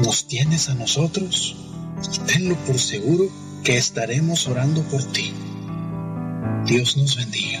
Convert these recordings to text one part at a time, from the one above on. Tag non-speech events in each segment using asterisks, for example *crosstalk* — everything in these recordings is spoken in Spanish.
nos tienes a nosotros tenlo por seguro que estaremos orando por ti. Dios nos bendiga.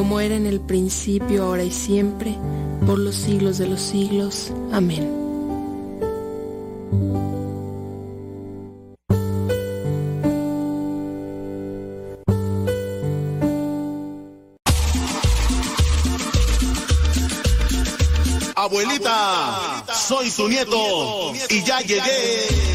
como era en el principio, ahora y siempre, por los siglos de los siglos. Amén. Abuelita, soy su nieto y ya llegué.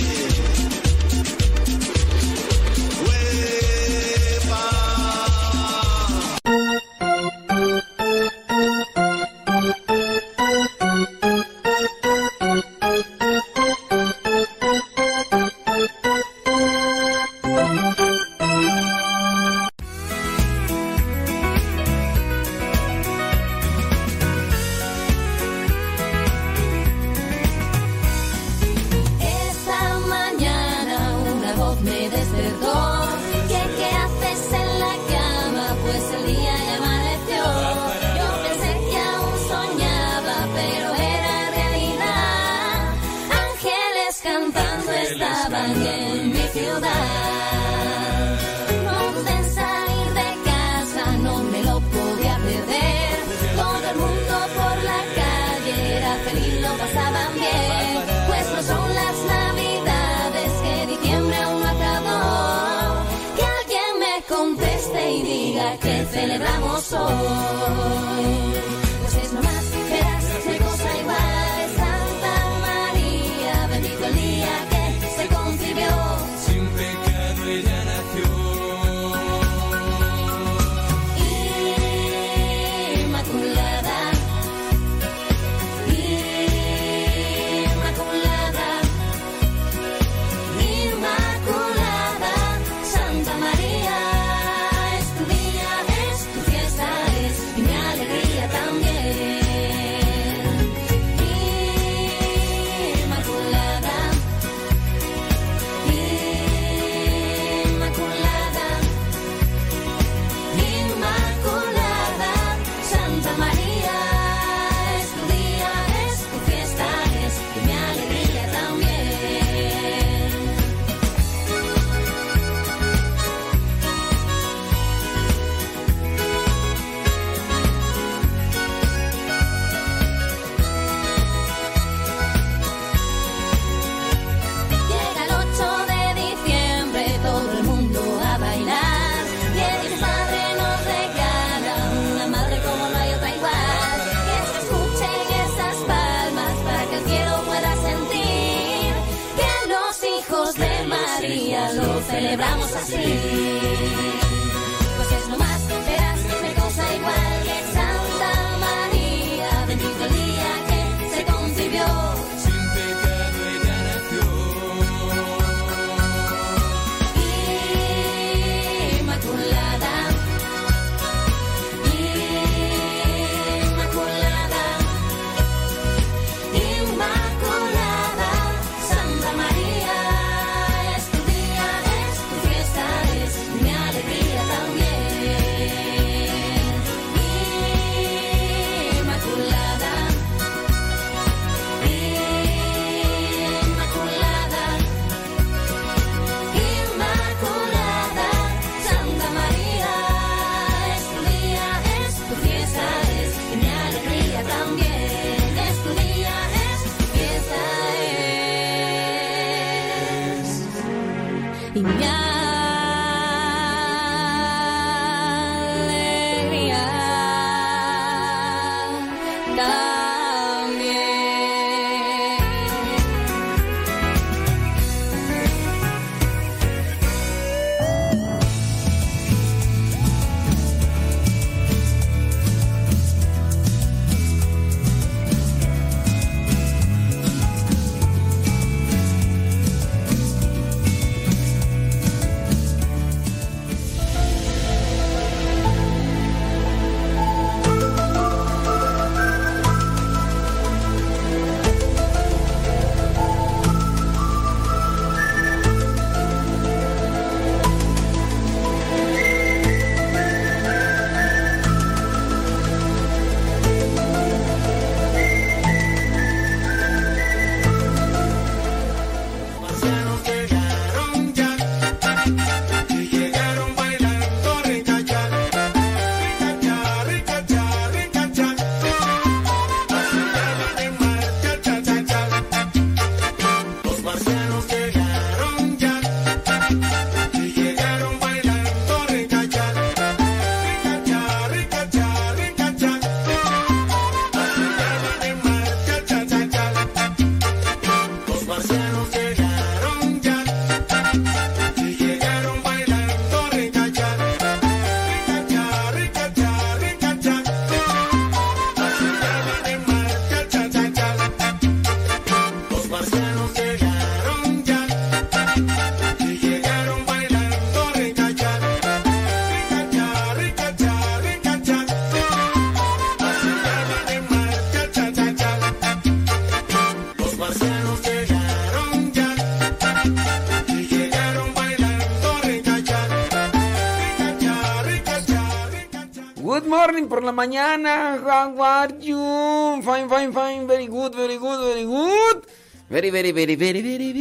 por la mañana. How are you? Fine, fine, fine. Very good, very good, very good. Very, very, very, very, very,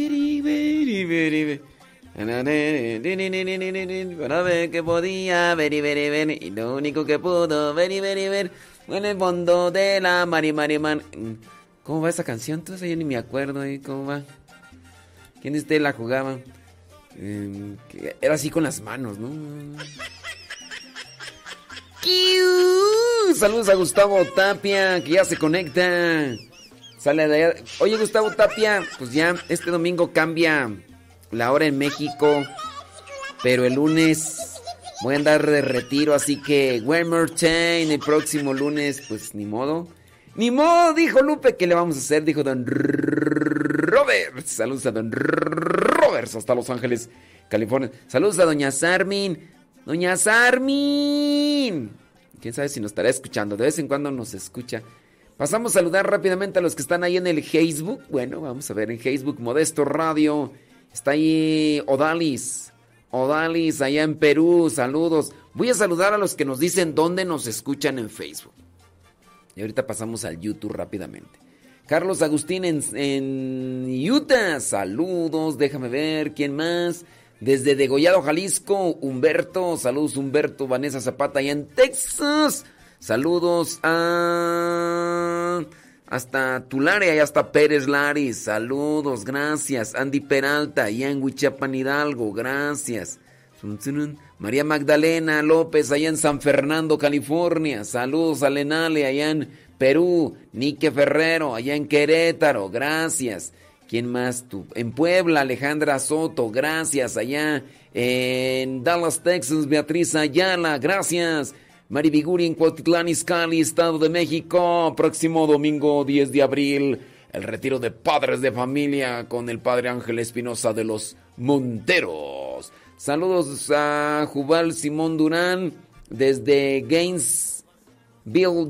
very, very, very. Para ver que podía, very, very, very. Y lo único que pudo, very, very, very. En el fondo de la Mari Mari Man. ¿Cómo va esa canción? Entonces yo ni me acuerdo ahí cómo va. ¿Quién de ustedes la jugaba? Eh, em, era así con las manos, ¿no? Saludos a Gustavo Tapia, que ya se conecta. Sale de allá. Oye, Gustavo Tapia, pues ya este domingo cambia la hora en México. Pero el lunes voy a andar de retiro, así que one. El próximo lunes, pues ni modo. Ni modo, dijo Lupe, ¿qué le vamos a hacer? Dijo Don Robert. Saludos a Don Robert hasta Los Ángeles, California. Saludos a Doña Sarmin. Doña Sarmin. Quién sabe si nos estará escuchando. De vez en cuando nos escucha. Pasamos a saludar rápidamente a los que están ahí en el Facebook. Bueno, vamos a ver en Facebook, Modesto Radio. Está ahí Odalis. Odalis, allá en Perú. Saludos. Voy a saludar a los que nos dicen dónde nos escuchan en Facebook. Y ahorita pasamos al YouTube rápidamente. Carlos Agustín en, en Utah. Saludos. Déjame ver. ¿Quién más? Desde Degollado, Jalisco, Humberto. Saludos, Humberto. Vanessa Zapata, allá en Texas. Saludos a. Hasta Tulare, allá hasta Pérez Laris. Saludos, gracias. Andy Peralta, allá en Huichapan Hidalgo. Gracias. María Magdalena López, allá en San Fernando, California. Saludos a Lenale, allá en Perú. Nique Ferrero, allá en Querétaro. Gracias. ¿Quién más? En Puebla, Alejandra Soto, gracias. Allá en Dallas, Texas, Beatriz Ayala, gracias. Mari Viguri en Cuautitlán, Izcalli, Estado de México. Próximo domingo 10 de abril, el retiro de padres de familia con el padre Ángel Espinosa de los Monteros. Saludos a Jubal Simón Durán desde Gainesville,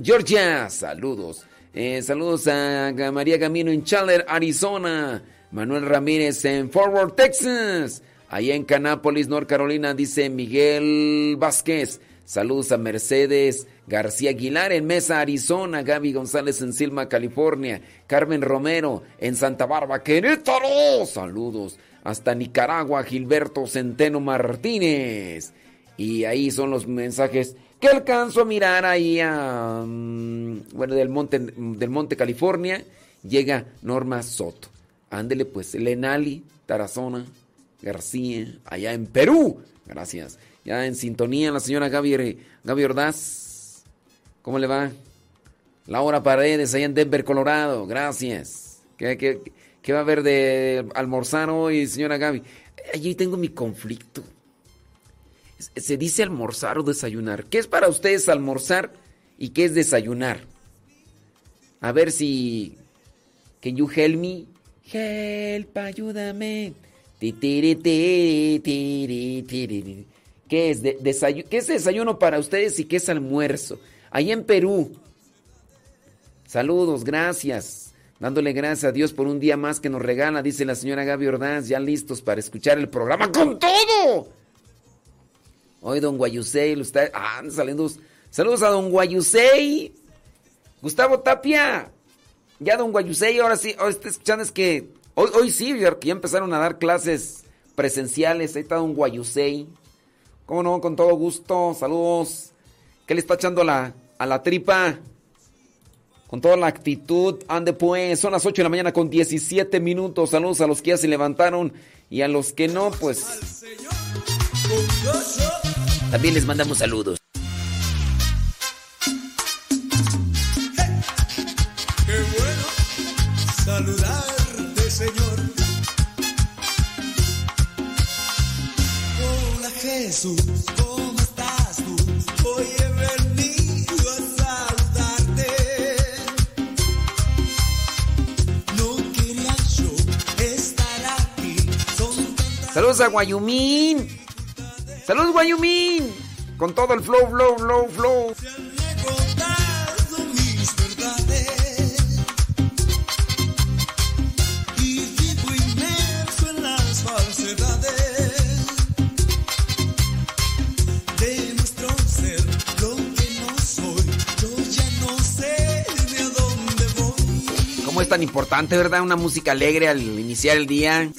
Georgia. Saludos. Eh, saludos a María Camino en Chandler, Arizona. Manuel Ramírez en Forward, Texas. Allá en Canápolis, North Carolina, dice Miguel Vázquez. Saludos a Mercedes García Aguilar en Mesa, Arizona. Gaby González en Silma, California. Carmen Romero en Santa Bárbara, Querétaro. Saludos. Hasta Nicaragua, Gilberto Centeno Martínez. Y ahí son los mensajes que alcanzo a mirar ahí a, mm, bueno, del monte, del monte California, llega Norma Soto. Ándele pues, Lenali, Tarazona, García, allá en Perú. Gracias. Ya en sintonía la señora Gaby, Gaby Ordaz. ¿Cómo le va? Laura Paredes, allá en Denver, Colorado. Gracias. ¿Qué, qué va a haber de almorzar hoy, señora Gaby? Allí tengo mi conflicto. Se dice almorzar o desayunar. ¿Qué es para ustedes almorzar y qué es desayunar? A ver si... Can you help me? Help, ayúdame. ¿Qué es, desayuno, ¿Qué es desayuno para ustedes y qué es almuerzo? Ahí en Perú. Saludos, gracias. Dándole gracias a Dios por un día más que nos regala, dice la señora Gaby Ordaz, ya listos para escuchar el programa con todo. Hoy don Guayusei, está, ah, saliendo. Saludos a don Guayusei. Gustavo Tapia. Ya don Guayusei, ahora sí, hoy está escuchando es que hoy, hoy sí, ya empezaron a dar clases presenciales. Ahí está don Guayusei. ¿Cómo no? Con todo gusto. Saludos. ¿Qué le está echando a la, a la tripa? Con toda la actitud, ande pues, son las 8 de la mañana con 17 minutos. Saludos a los que ya se levantaron y a los que no, pues. También les mandamos saludos. qué bueno saludarte, Señor. Hola Jesús, ¿cómo estás tú? Hoy he venido a saludarte. No quería yo estar aquí. Son tantas Saludos a Guayumín. Saludos Guayumín. Con todo el flow, flow, flow, flow. ¿Cómo es tan importante, verdad? Una música alegre al iniciar el día.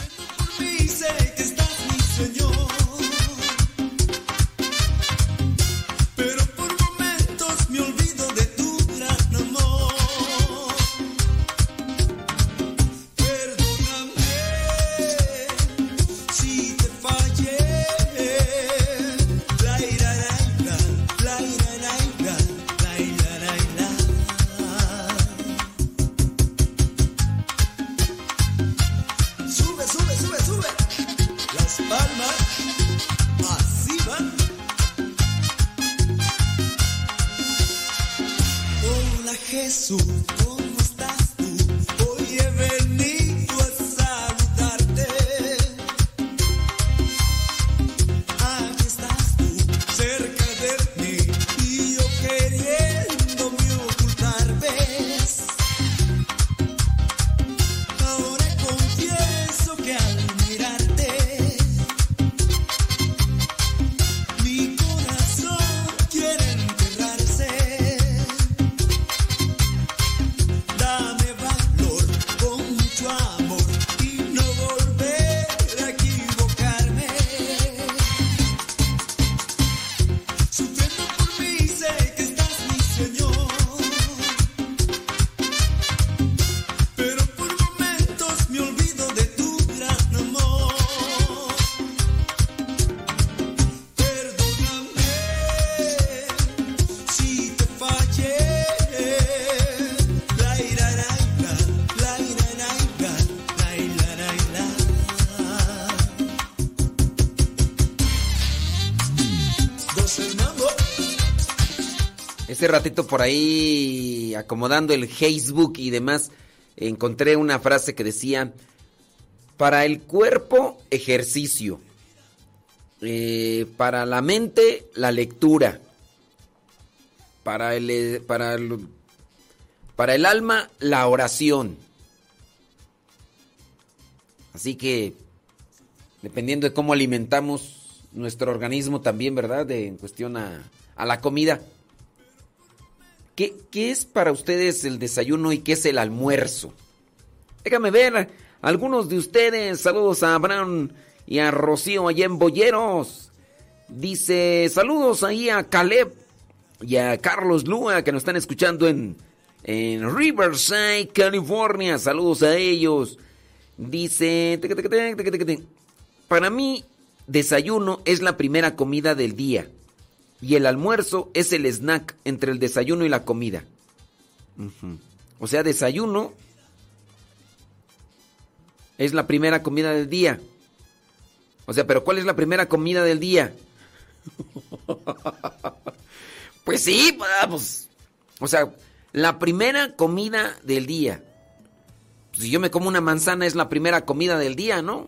Ese ratito por ahí acomodando el Facebook y demás, encontré una frase que decía, para el cuerpo, ejercicio. Eh, para la mente, la lectura. Para el, eh, para, el, para el alma, la oración. Así que, dependiendo de cómo alimentamos nuestro organismo también, ¿verdad? De, en cuestión a, a la comida. ¿Qué, ¿Qué es para ustedes el desayuno y qué es el almuerzo? Déjame ver, algunos de ustedes, saludos a Abraham y a Rocío allá en Boyeros. Dice, saludos ahí a Caleb y a Carlos Lua que nos están escuchando en, en Riverside, California. Saludos a ellos. Dice, para mí, desayuno es la primera comida del día. Y el almuerzo es el snack entre el desayuno y la comida. O sea, desayuno es la primera comida del día. O sea, pero ¿cuál es la primera comida del día? *laughs* pues sí, pues. O sea, la primera comida del día. Si yo me como una manzana es la primera comida del día, ¿no?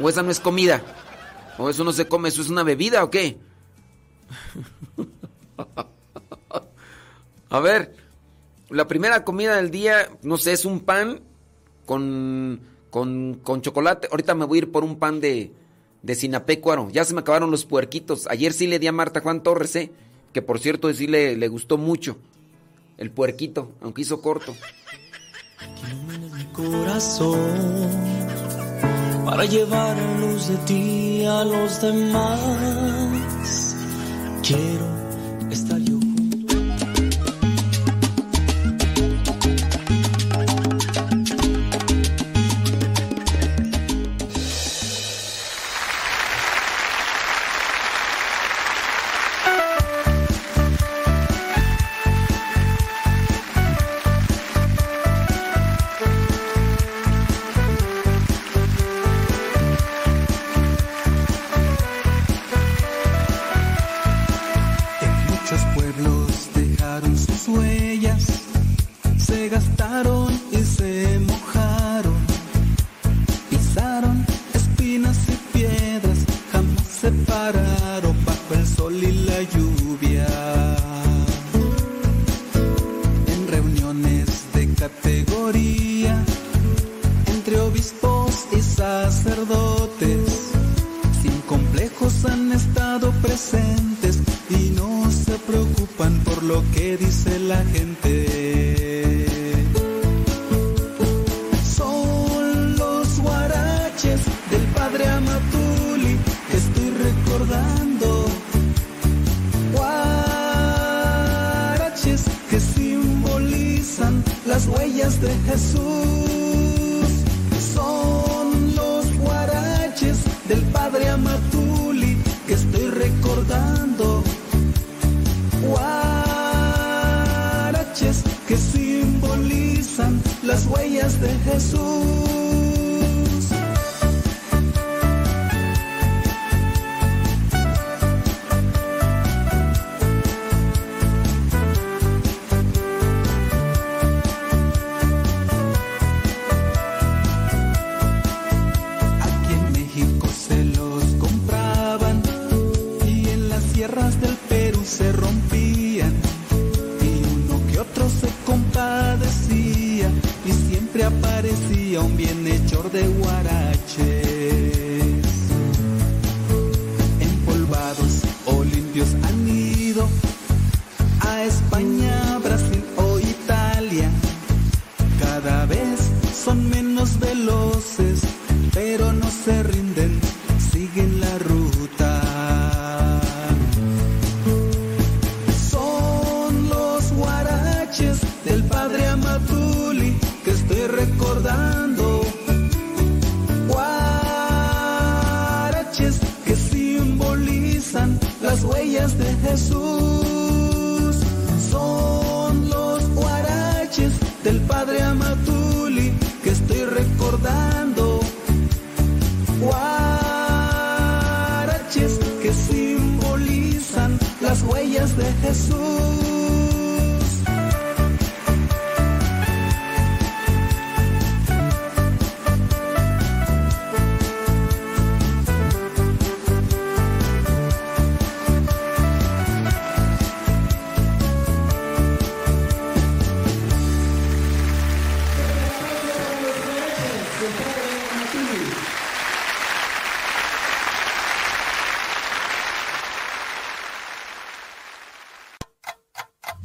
¿O esa no es comida? ¿O eso no se come? ¿Eso es una bebida o qué? A ver, la primera comida del día, no sé, es un pan con, con, con chocolate. Ahorita me voy a ir por un pan de, de sinapecuaro. Ya se me acabaron los puerquitos. Ayer sí le di a Marta Juan Torres, ¿eh? que por cierto sí le, le gustó mucho. El puerquito, aunque hizo corto. mi corazón para llevar luz de ti a los demás. Quiero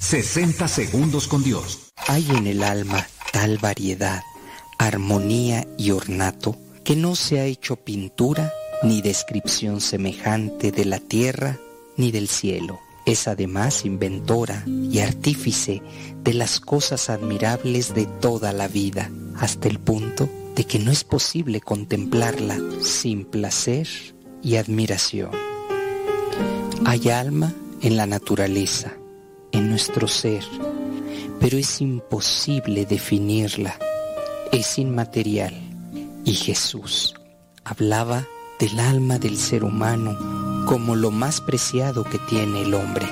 60 segundos con Dios. Hay en el alma tal variedad, armonía y ornato que no se ha hecho pintura ni descripción semejante de la tierra ni del cielo. Es además inventora y artífice de las cosas admirables de toda la vida, hasta el punto de que no es posible contemplarla sin placer y admiración. Hay alma en la naturaleza, en nuestro ser, pero es imposible definirla, es inmaterial. Y Jesús hablaba del alma del ser humano como lo más preciado que tiene el hombre.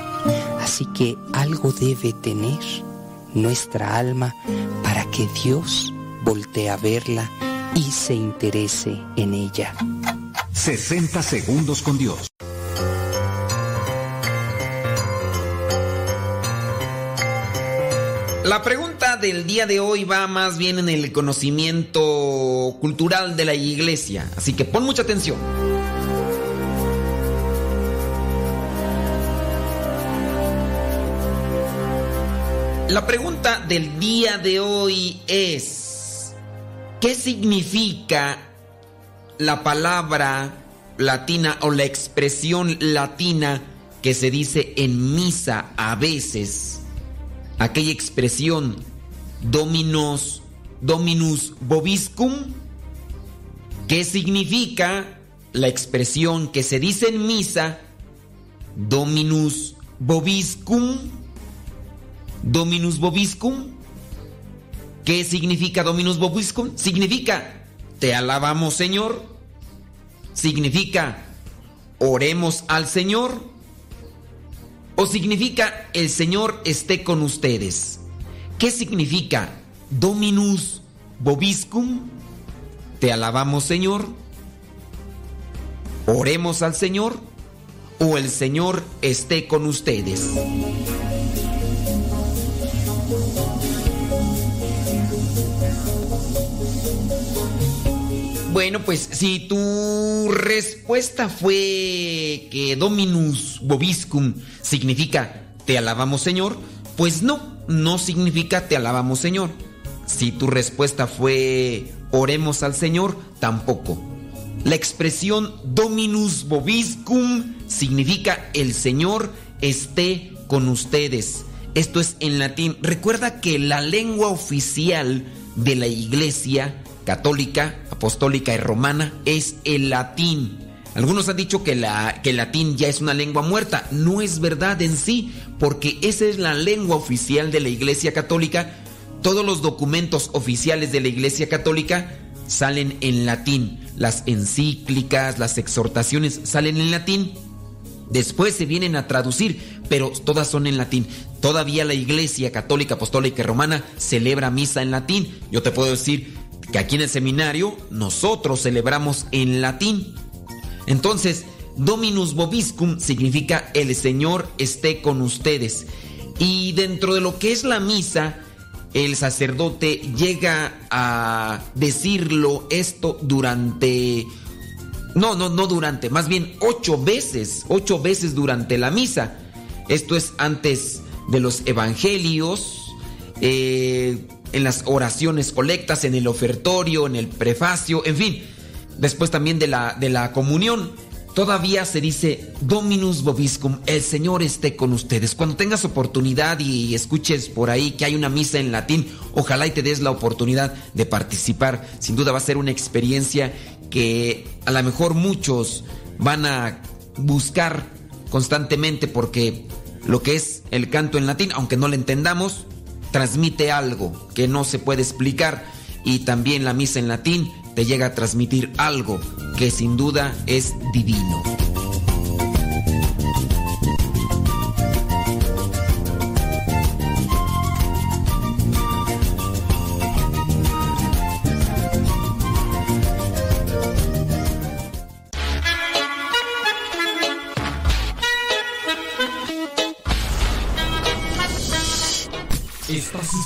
Así que algo debe tener nuestra alma para que Dios voltee a verla y se interese en ella. 60 segundos con Dios. La pregunta del día de hoy va más bien en el conocimiento cultural de la iglesia, así que pon mucha atención. La pregunta del día de hoy es, ¿qué significa la palabra latina o la expresión latina que se dice en misa a veces? Aquella expresión dominos, dominus bobiscum, ¿qué significa la expresión que se dice en misa dominus bobiscum? Dominus bobiscum. ¿Qué significa dominus bobiscum? Significa te alabamos Señor. Significa oremos al Señor o significa el Señor esté con ustedes. ¿Qué significa Dominus Bobiscum? Te alabamos Señor. Oremos al Señor o el Señor esté con ustedes. Bueno, pues si tu respuesta fue que Dominus Bobiscum significa te alabamos Señor, pues no, no significa te alabamos Señor. Si tu respuesta fue oremos al Señor, tampoco. La expresión Dominus Bobiscum significa el Señor esté con ustedes. Esto es en latín. Recuerda que la lengua oficial de la iglesia católica, apostólica y romana es el latín. Algunos han dicho que, el latín ya es una lengua muerta. No es verdad en sí, porque esa es la lengua oficial de la Iglesia Católica. Todos los documentos oficiales de la Iglesia Católica salen en latín. Las encíclicas, las exhortaciones salen en latín. Después se vienen a traducir, pero todas son en latín. Todavía la Iglesia Católica, Apostólica y Romana celebra misa en latín. Yo te puedo decir que aquí en el seminario nosotros celebramos en latín. Entonces, Dominus Bobiscum significa el Señor esté con ustedes. Y dentro de lo que es la misa, el sacerdote llega a decirlo esto durante... No, no, no durante, más bien ocho veces, ocho veces durante la misa. Esto es antes de los evangelios, eh, en las oraciones colectas, en el ofertorio, en el prefacio, en fin. Después también de la, de la comunión. Todavía se dice Dominus Bobiscum, el Señor esté con ustedes. Cuando tengas oportunidad y escuches por ahí que hay una misa en latín, ojalá y te des la oportunidad de participar. Sin duda va a ser una experiencia que a lo mejor muchos van a buscar constantemente porque lo que es el canto en latín, aunque no lo entendamos, transmite algo que no se puede explicar y también la misa en latín te llega a transmitir algo que sin duda es divino.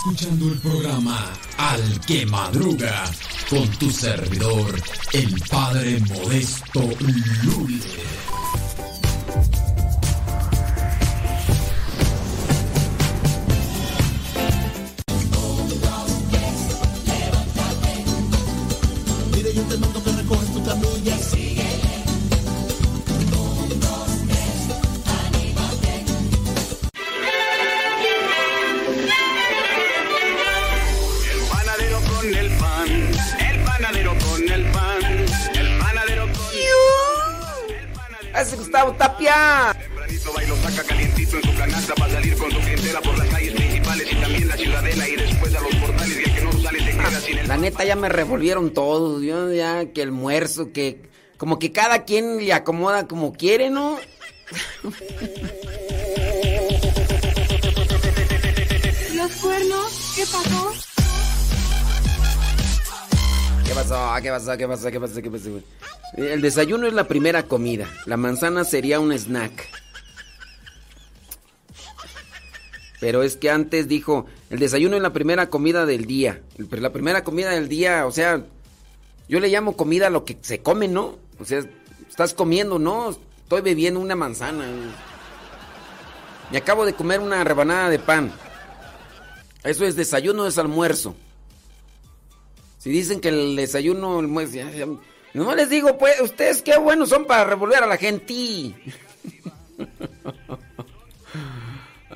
Escuchando el programa Al que Madruga con tu servidor, el Padre Modesto Lule. Me revolvieron todos. Yo ya que el muerzo, que como que cada quien le acomoda como quiere, ¿no? ¿Los cuernos? ¿Qué pasó? ¿Qué pasó? ¿Qué pasó? ¿Qué pasó? ¿Qué pasó? ¿Qué pasó? El desayuno es la primera comida. La manzana sería un snack. Pero es que antes dijo, el desayuno es la primera comida del día. La primera comida del día, o sea, yo le llamo comida a lo que se come, ¿no? O sea, estás comiendo, ¿no? Estoy bebiendo una manzana. Me acabo de comer una rebanada de pan. Eso es desayuno, es almuerzo. Si dicen que el desayuno, el no les digo, pues, ustedes qué buenos son para revolver a la gente. *laughs*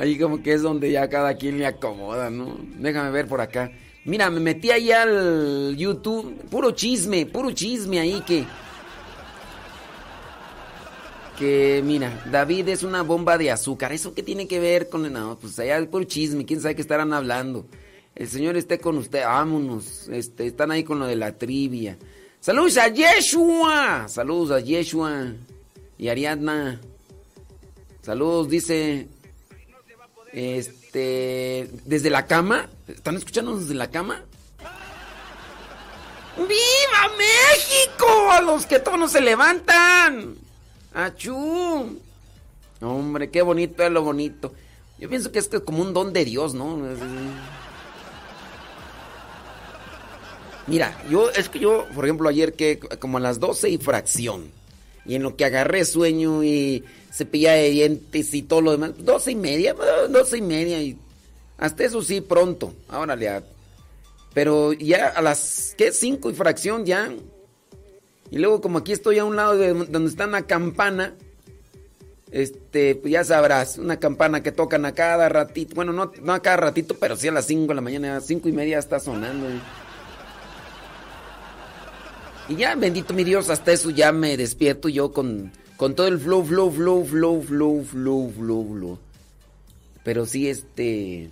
Ahí como que es donde ya cada quien le acomoda, ¿no? Déjame ver por acá. Mira, me metí ahí al YouTube, puro chisme, puro chisme ahí que... Que, mira, David es una bomba de azúcar. ¿Eso qué tiene que ver con No, pues allá puro chisme, quién sabe qué estarán hablando. El Señor esté con usted, vámonos. Este, están ahí con lo de la trivia. Saludos a Yeshua. Saludos a Yeshua y Ariadna. Saludos, dice. Este. Desde la cama. ¿Están escuchando desde la cama? ¡Viva México! A los que todos no se levantan. ¡Achú! Hombre, qué bonito es lo bonito. Yo pienso que es como un don de Dios, ¿no? Mira, yo, es que yo, por ejemplo, ayer que como a las 12 y fracción, y en lo que agarré sueño y cepilla de dientes y todo lo demás, 12 y media, 12 y media, y hasta eso sí, pronto, ahora ya. Pero ya a las, ¿qué? 5 y fracción ya. Y luego como aquí estoy a un lado de donde está una campana, este, pues ya sabrás, una campana que tocan a cada ratito, bueno, no, no a cada ratito, pero sí a las 5 de la mañana, a 5 y media está sonando. Y ya, bendito mi Dios, hasta eso ya me despierto yo con, con todo el flow, flow, flow, flow, flow, flow, flow, flow. Pero sí, este...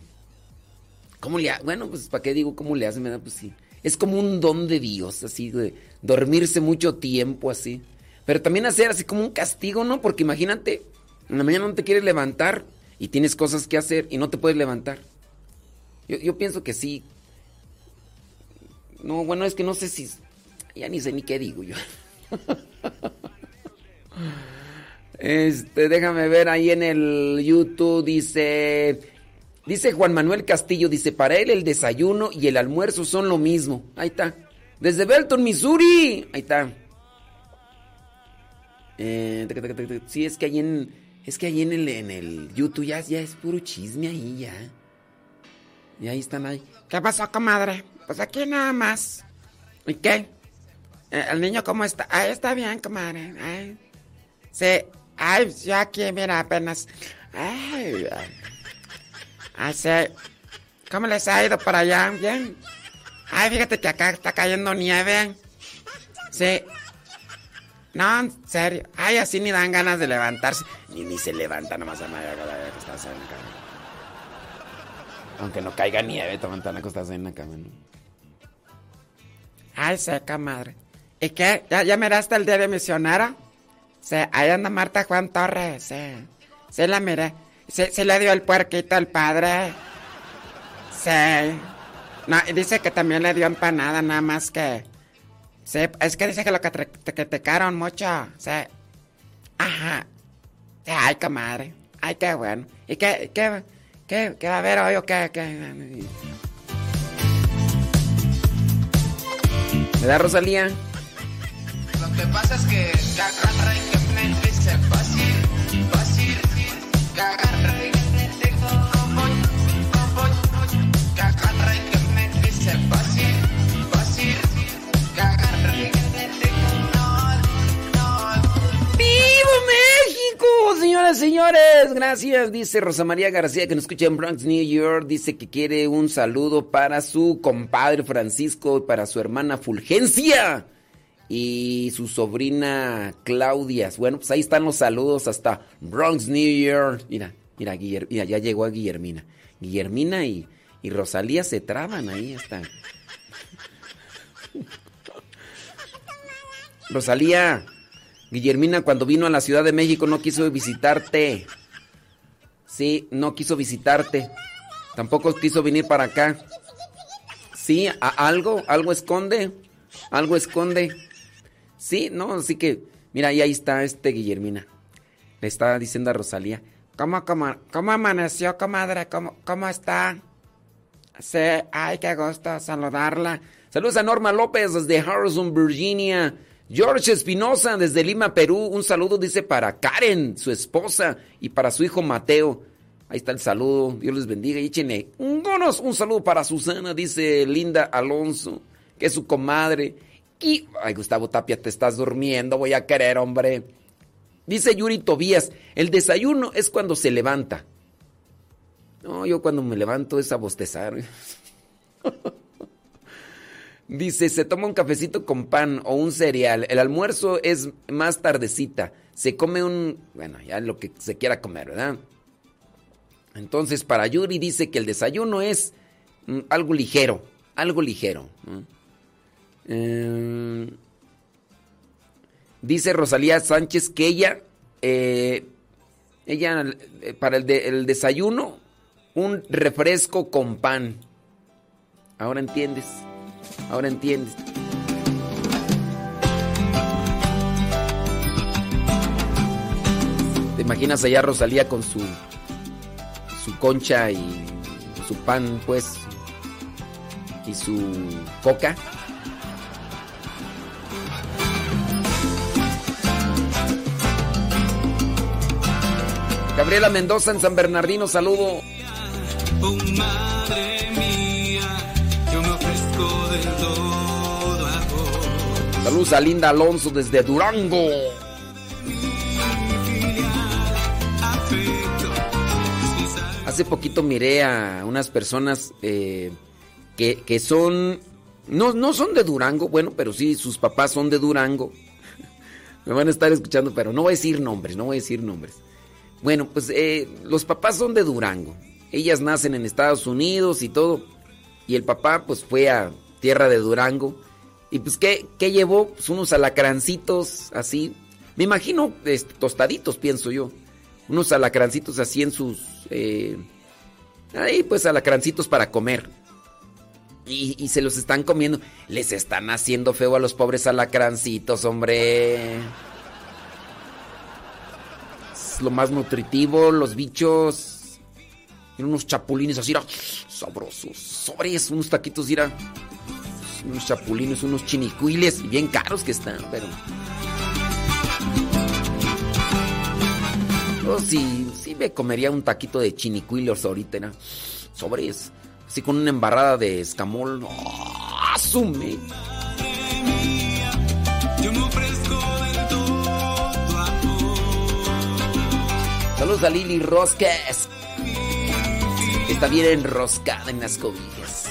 ¿Cómo le hace? Bueno, pues ¿para qué digo cómo le hace? Pues sí. Es como un don de Dios, así, de dormirse mucho tiempo, así. Pero también hacer así como un castigo, ¿no? Porque imagínate, en la mañana no te quieres levantar y tienes cosas que hacer y no te puedes levantar. Yo, yo pienso que sí. No, bueno, es que no sé si ya ni sé ni qué digo yo. *laughs* Este, déjame ver ahí en el YouTube, dice, dice Juan Manuel Castillo, dice, para él el desayuno y el almuerzo son lo mismo. Ahí está. Desde Belton, Missouri. Ahí está. Eh, sí, es que ahí en, es que ahí en el, en el YouTube ya, ya es puro chisme ahí ya. Y ahí están ahí. ¿Qué pasó, comadre? Pues aquí nada más. ¿Y qué? Eh, ¿El niño cómo está? Ah, está bien, comadre. Ay. Sí. Ay, yo aquí, mira, apenas. Ay, ay. sí. ¿Cómo les ha ido para allá? Bien. Ay, fíjate que acá está cayendo nieve. Sí. No, en serio. Ay, así ni dan ganas de levantarse. Ni, ni se levanta nomás a madre que en la cama. Aunque no caiga nieve, te van a acostarse en la cama, ¿no? Ay, seca madre. ¿Y qué? ¿Ya, ya miraste el día de misionera? Sí, ahí anda Marta Juan Torres, sí. Sí la miré. Sí, sí le dio el puerquito al padre. Sí. No, y dice que también le dio empanada, nada más que... Sí, es que dice que lo que te, que te caron mucho. Sí. Ajá. Sí, ay, comadre. Ay, qué bueno. ¿Y qué, qué, qué, qué va a haber hoy o qué? qué? ¿Me da Rosalía? Que pasa es que agarra y que me dice fácil, fácil, agarra y que me dice voy, que agarra y que me dice fácil, fácil, agarra y que me dice no, no. ¡Vivo México! Señoras señores, gracias. Dice Rosa María García que nos escucha en Bronx, New York. Dice que quiere un saludo para su compadre Francisco y para su hermana Fulgencia y su sobrina Claudia. Bueno, pues ahí están los saludos hasta Bronx, New York. Mira, mira, Guiller- ya llegó a Guillermina. Guillermina y, y Rosalía se traban ahí hasta. Rosalía, Guillermina cuando vino a la Ciudad de México no quiso visitarte. Sí, no quiso visitarte. Tampoco quiso venir para acá. Sí, a- algo, algo esconde. Algo esconde. Sí, no, así que, mira, y ahí está este Guillermina. Le está diciendo a Rosalía. ¿Cómo, cómo, cómo amaneció, comadre? ¿Cómo, cómo está? Sí, ay, qué gusto saludarla. Saludos a Norma López desde Harrison, Virginia. George Espinosa desde Lima, Perú. Un saludo dice para Karen, su esposa, y para su hijo Mateo. Ahí está el saludo. Dios les bendiga. Y échenle un. Un saludo para Susana, dice Linda Alonso, que es su comadre. Ay, Gustavo Tapia, te estás durmiendo. Voy a querer, hombre. Dice Yuri Tobías, el desayuno es cuando se levanta. No, yo cuando me levanto es a bostezar. *laughs* Dice, se toma un cafecito con pan o un cereal. El almuerzo es más tardecita. Se come un... Bueno, ya lo que se quiera comer, ¿verdad? Entonces, para Yuri dice que el desayuno es mm, algo ligero. Algo ligero. Eh, dice Rosalía Sánchez que ella... eh, ella, eh, para el, el desayuno, un refresco con pan. Ahora entiendes. Ahora entiendes. ¿Te imaginas allá Rosalía con su su concha y su pan, pues, y su coca? Gabriela Mendoza en San Bernardino, saludo. Oh, madre mía, yo me ofrezco del todo a vos. Saludos a Linda Alonso desde Durango. Hace poquito miré a unas personas eh, que, que son, no, no son de Durango, bueno, pero sí, sus papás son de Durango. *laughs* Me van a estar escuchando, pero no voy a decir nombres, no voy a decir nombres. Bueno, pues eh, los papás son de Durango. Ellas nacen en Estados Unidos y todo. Y el papá pues fue a tierra de Durango. Y pues, ¿qué, llevó? Pues unos alacrancitos así. Me imagino tostaditos, pienso yo. Unos alacrancitos así en sus... eh, ahí pues alacrancitos para comer. Y, y se los están comiendo. Les están haciendo feo a los pobres alacrancitos, hombre. Lo más nutritivo, los bichos. Tienen unos chapulines así, sabrosos. Sobres, unos taquitos, mira. Unos chapulines, unos chinicuiles, bien caros que están, pero. Yo sí, sí me comería un taquito de chinicuiles ahorita, ¿no? Sobres. Así con una embarrada de escamol. ¡Ah, ¡Asume! Yo me Saludos a Lili Rosques. Está bien enroscada en las cobijas.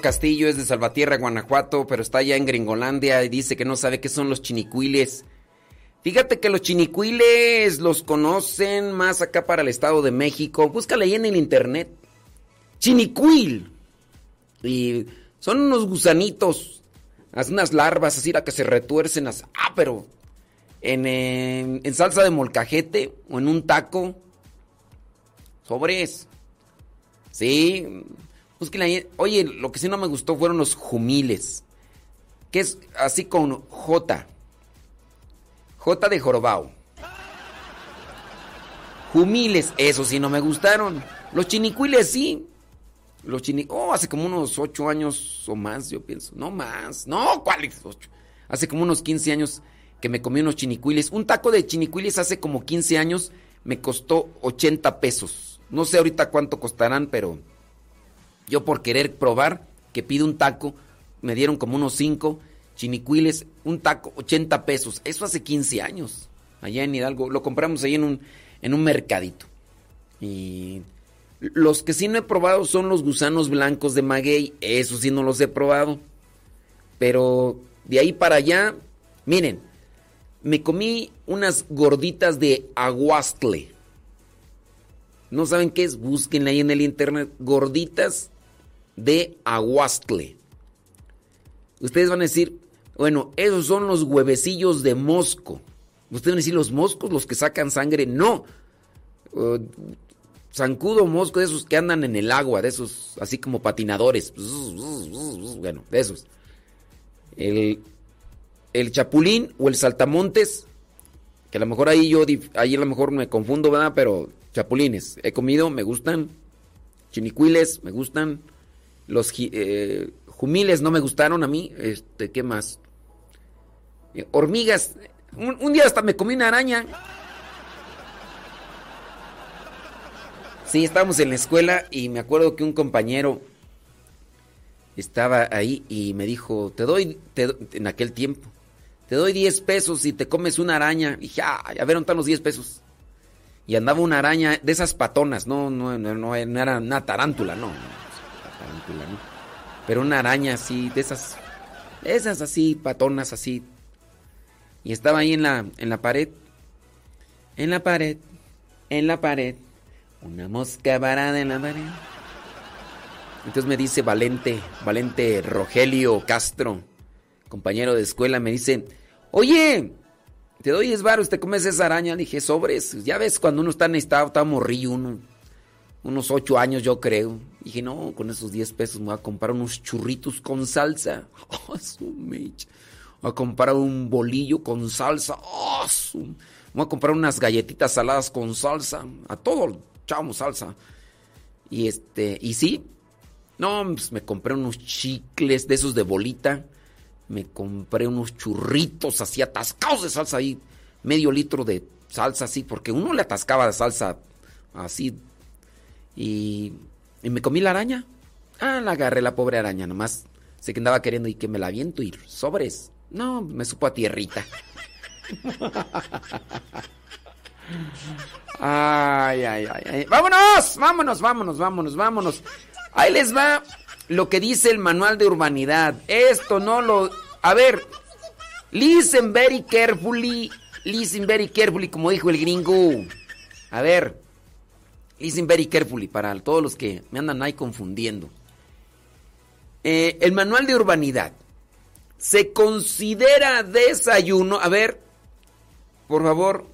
Castillo es de Salvatierra, Guanajuato, pero está allá en Gringolandia y dice que no sabe qué son los chinicuiles. Fíjate que los chinicuiles los conocen más acá para el Estado de México. Búscale ahí en el internet. Chinicuil. Y son unos gusanitos. Unas larvas así, la que se retuercen. Las, ah, pero en, en, en salsa de molcajete o en un taco. Sobres. Sí. Ahí. Oye, lo que sí no me gustó fueron los jumiles. Que es así con J. J de jorobao. Jumiles, eso sí no me gustaron. Los chinicuiles sí. Los chini... Oh, hace como unos 8 años o más, yo pienso. No más. No, ¿cuáles 8? Hace como unos 15 años que me comí unos chinicuiles. Un taco de chinicuiles hace como 15 años me costó 80 pesos. No sé ahorita cuánto costarán, pero yo por querer probar, que pido un taco, me dieron como unos 5 chinicuiles, un taco, 80 pesos. Eso hace 15 años, allá en Hidalgo. Lo compramos ahí en un, en un mercadito. Y los que sí no he probado son los gusanos blancos de maguey. Eso sí no los he probado. Pero de ahí para allá, miren, me comí unas gorditas de aguastle. ¿No saben qué es? Búsquenle ahí en el internet. Gorditas de aguastle. Ustedes van a decir, bueno, esos son los huevecillos de mosco. Ustedes van a decir, los moscos, los que sacan sangre. No. Uh, zancudo mosco, de esos que andan en el agua, de esos así como patinadores. Bueno, de esos. El, chapulín o el saltamontes, que a lo mejor ahí yo, ahí a lo mejor me confundo, ¿verdad? Pero chapulines, he comido, me gustan. Chinicuiles, me gustan. Los eh, jumiles no me gustaron a mí. Este, ¿qué más? Eh, hormigas. Un, día hasta me comí una araña. Sí, estábamos en la escuela y me acuerdo que un compañero estaba ahí y me dijo, te doy, en aquel tiempo, te doy 10 pesos si te comes una araña. Y dije, ah, a ver, ¿dónde están los 10 pesos? Y andaba una araña de esas patonas, no, no, no, no era una tarántula, no, Pero una araña así, de esas, esas así, patonas así. Y estaba ahí en la, en la pared, en la pared, en la pared, una mosca varada en la pared. Entonces me dice Valente, Valente Rogelio Castro, compañero de escuela, me dice, oye, te doy 10 baros, te comes esa araña. Dije, sobres, ya ves, cuando uno está en estado, está morrillo, uno, unos 8 años yo creo. dije, no, con esos 10 pesos me voy a comprar unos churritos con salsa. *laughs* Oh, su mecha. Voy a comprar un bolillo con salsa. Oh, su... Voy a comprar unas galletitas saladas con salsa. A todo echamos salsa. Y este, y sí, no, pues me compré unos chicles de esos de bolita. Me compré unos churritos así atascados de salsa ahí. Medio litro de salsa así, porque uno le atascaba de salsa así. Y, me comí la araña. Ah, la agarré la pobre araña, nomás. Sé que andaba queriendo y que me la aviento y sobres. No, me supo a tierrita. Ay, ay, ay, ay. ¡Vámonos! ¡Vámonos, vámonos, vámonos, vámonos! Ahí les va lo que dice el manual de urbanidad. Esto no lo. A ver. Listen very carefully. Listen very carefully, como dijo el gringo. A ver. Listen very carefully para todos los que me andan ahí confundiendo. Eh, el manual de urbanidad. Se considera desayuno. A ver. Por favor.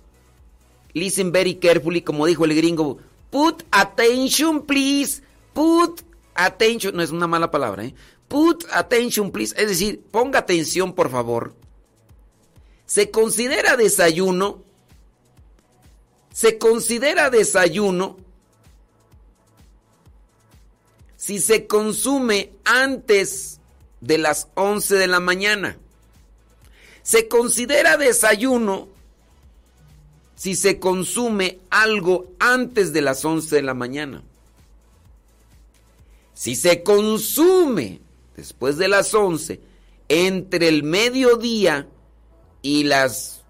Listen very carefully, como dijo el gringo. Put attention, please. Put attention. No es una mala palabra, ¿eh? Put attention, please. Es decir, ponga atención, por favor. Se considera desayuno. Se considera desayuno si se consume antes de las 11 de la mañana. Se considera desayuno si se consume algo antes de las 11 de la mañana. Si se consume después de las 11, entre el mediodía y las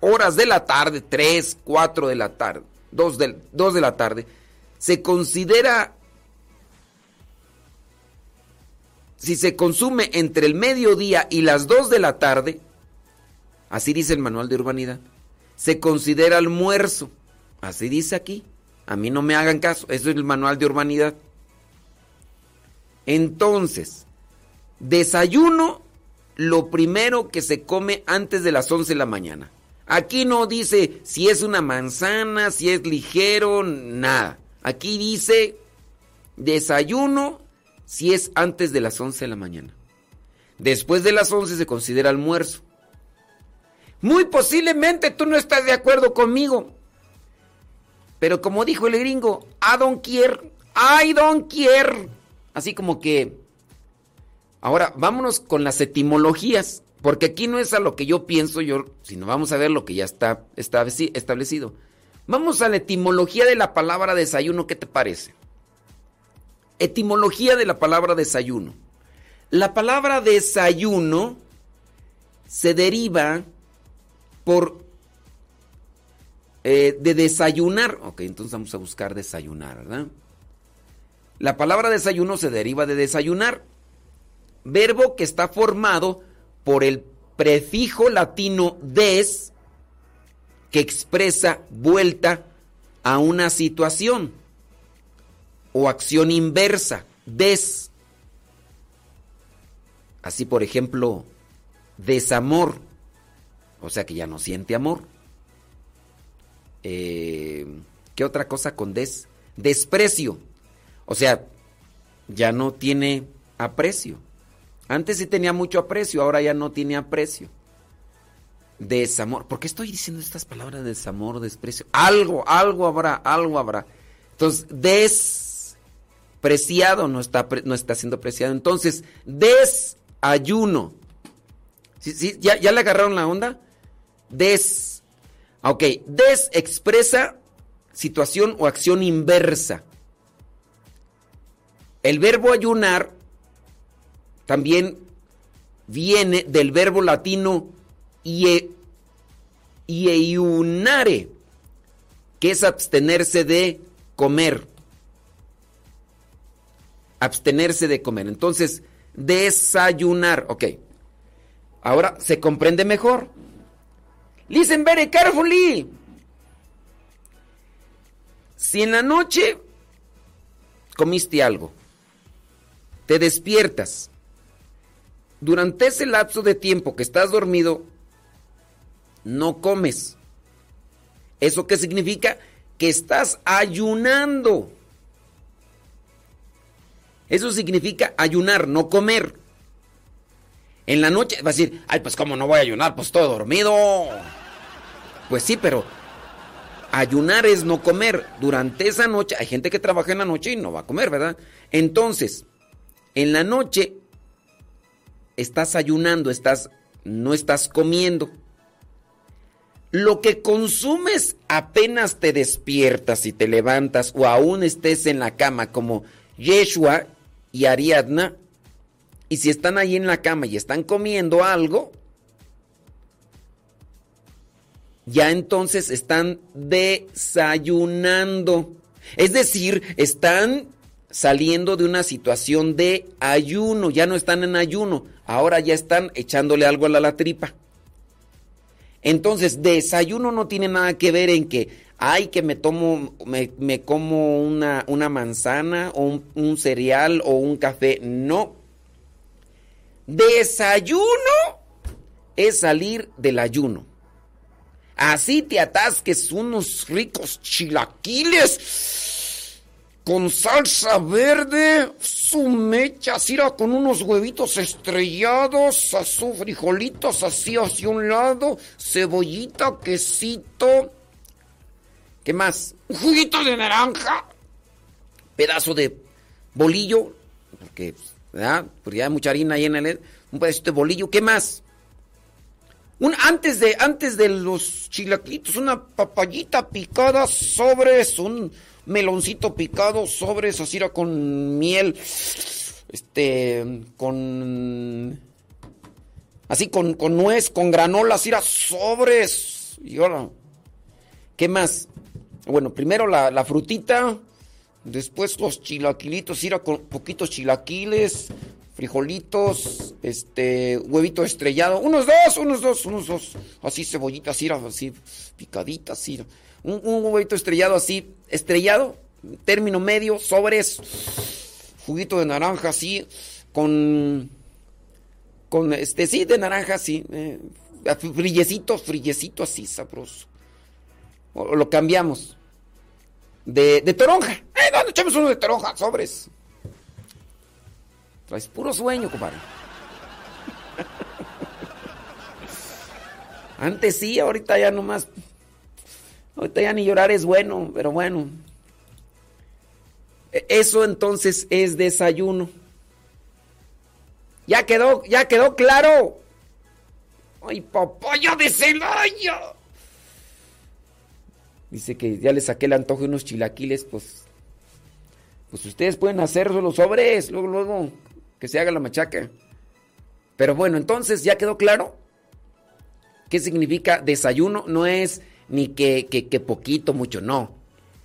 horas de la tarde, 3, 4 de la tarde, 2 de, 2 de la tarde, se considera si se consume entre el mediodía y las 2 de la tarde, así dice el manual de urbanidad, se considera almuerzo. Así dice aquí. A mí no me hagan caso, eso es el manual de urbanidad. Entonces, desayuno, lo primero que se come antes de las 11 de la mañana. Aquí no dice si es una manzana, si es ligero, nada. Aquí dice desayuno si es antes de las 11 de la mañana. Después de las 11 se considera almuerzo. Muy posiblemente tú no estás de acuerdo conmigo. Pero como dijo el gringo, I don't care, I. Así como que... Ahora, vámonos con las etimologías. Porque aquí no es a lo que yo pienso, yo, sino vamos a ver lo que ya está establecido. Vamos a la etimología de la palabra desayuno, ¿qué te parece? Etimología de la palabra desayuno. La palabra desayuno se deriva por eh, de desayunar. Ok, entonces vamos a buscar desayunar, ¿verdad? La palabra desayuno se deriva de desayunar, verbo que está formado por el prefijo latino des, que expresa vuelta a una situación o acción inversa, des. Así, por ejemplo, desamor, o sea que ya no siente amor. Eh, ¿Qué otra cosa con des? Desprecio, o sea, ya no tiene aprecio. Antes sí tenía mucho aprecio, ahora ya no tiene aprecio. Desamor. ¿Por qué estoy diciendo estas palabras de desamor, desprecio? Algo, algo habrá, algo habrá. Entonces, despreciado no está, no está siendo apreciado. Entonces, desayuno. ¿Sí, sí? ¿Ya, ¿Ya le agarraron la onda? Des. Ok, des expresa situación o acción inversa. El verbo ayunar también viene del verbo latino ie, ieiunare, que es abstenerse de comer. Abstenerse de comer. Entonces, desayunar. Ok. Ahora se comprende mejor. Listen very carefully. Si en la noche comiste algo, te despiertas durante ese lapso de tiempo que estás dormido, no comes. ¿Eso qué significa? Que estás ayunando. Eso significa ayunar, no comer. En la noche vas a decir, ay, pues cómo no voy a ayunar, pues todo dormido. Pues sí, pero ayunar es no comer. Durante esa noche, hay gente que trabaja en la noche y no va a comer, ¿verdad? Entonces, en la noche estás ayunando, estás, no estás comiendo. Lo que consumes apenas te despiertas y te levantas o aún estés en la cama como Yeshua y Ariadna, y si están ahí en la cama y están comiendo algo, ya entonces están desayunando. Es decir, están saliendo de una situación de ayuno, ya no están en ayuno, ahora ya están echándole algo a la, tripa. Entonces, desayuno no tiene nada que ver en que, ay, que me tomo, me, como una, una, manzana o un, cereal o un café. No. Desayuno es salir del ayuno. Así te atasques unos ricos chilaquiles con salsa verde, su mecha, con unos huevitos estrellados, a frijolitos así hacia un lado, cebollita, quesito. ¿Qué más? Un juguito de naranja, pedazo de bolillo, porque, ¿verdad? Porque ya hay mucha harina ahí en el... Un pedacito de bolillo, ¿qué más? Un, antes, de, antes de los chilaquitos, una papayita picada sobre un meloncito picado, sobres, así era con miel, este, con, así con, con nuez, con granola, así era sobres. Y ahora, ¿qué más? Bueno, primero la, frutita, después los chilaquilitos, era con poquitos chilaquiles, frijolitos, este, huevito estrellado, unos dos, unos dos, unos dos, así cebollitas, así, así picaditas, así, un, un huevito estrellado así, estrellado, término medio, sobres, juguito de naranja así, con, con este, sí, de naranja así, eh, frillecito, frillecito así, sabroso. O, lo cambiamos. De, de toronja. ¡Eh, no, echamos uno de toronja! Sobres. Traes puro sueño, compadre. *laughs* Antes sí, ahorita ya nomás. Ahorita ya ni llorar es bueno, pero bueno. E, eso entonces es desayuno. Ya quedó, ya quedó claro. Ay, papaya de Celaya. Dice que ya le saqué el antojo de unos chilaquiles, pues. Pues ustedes pueden hacer los sobres, luego, luego, que se haga la machaca. Pero bueno, entonces, ¿ya quedó claro? ¿Qué significa desayuno? No es ni que, que, que poquito, mucho, no.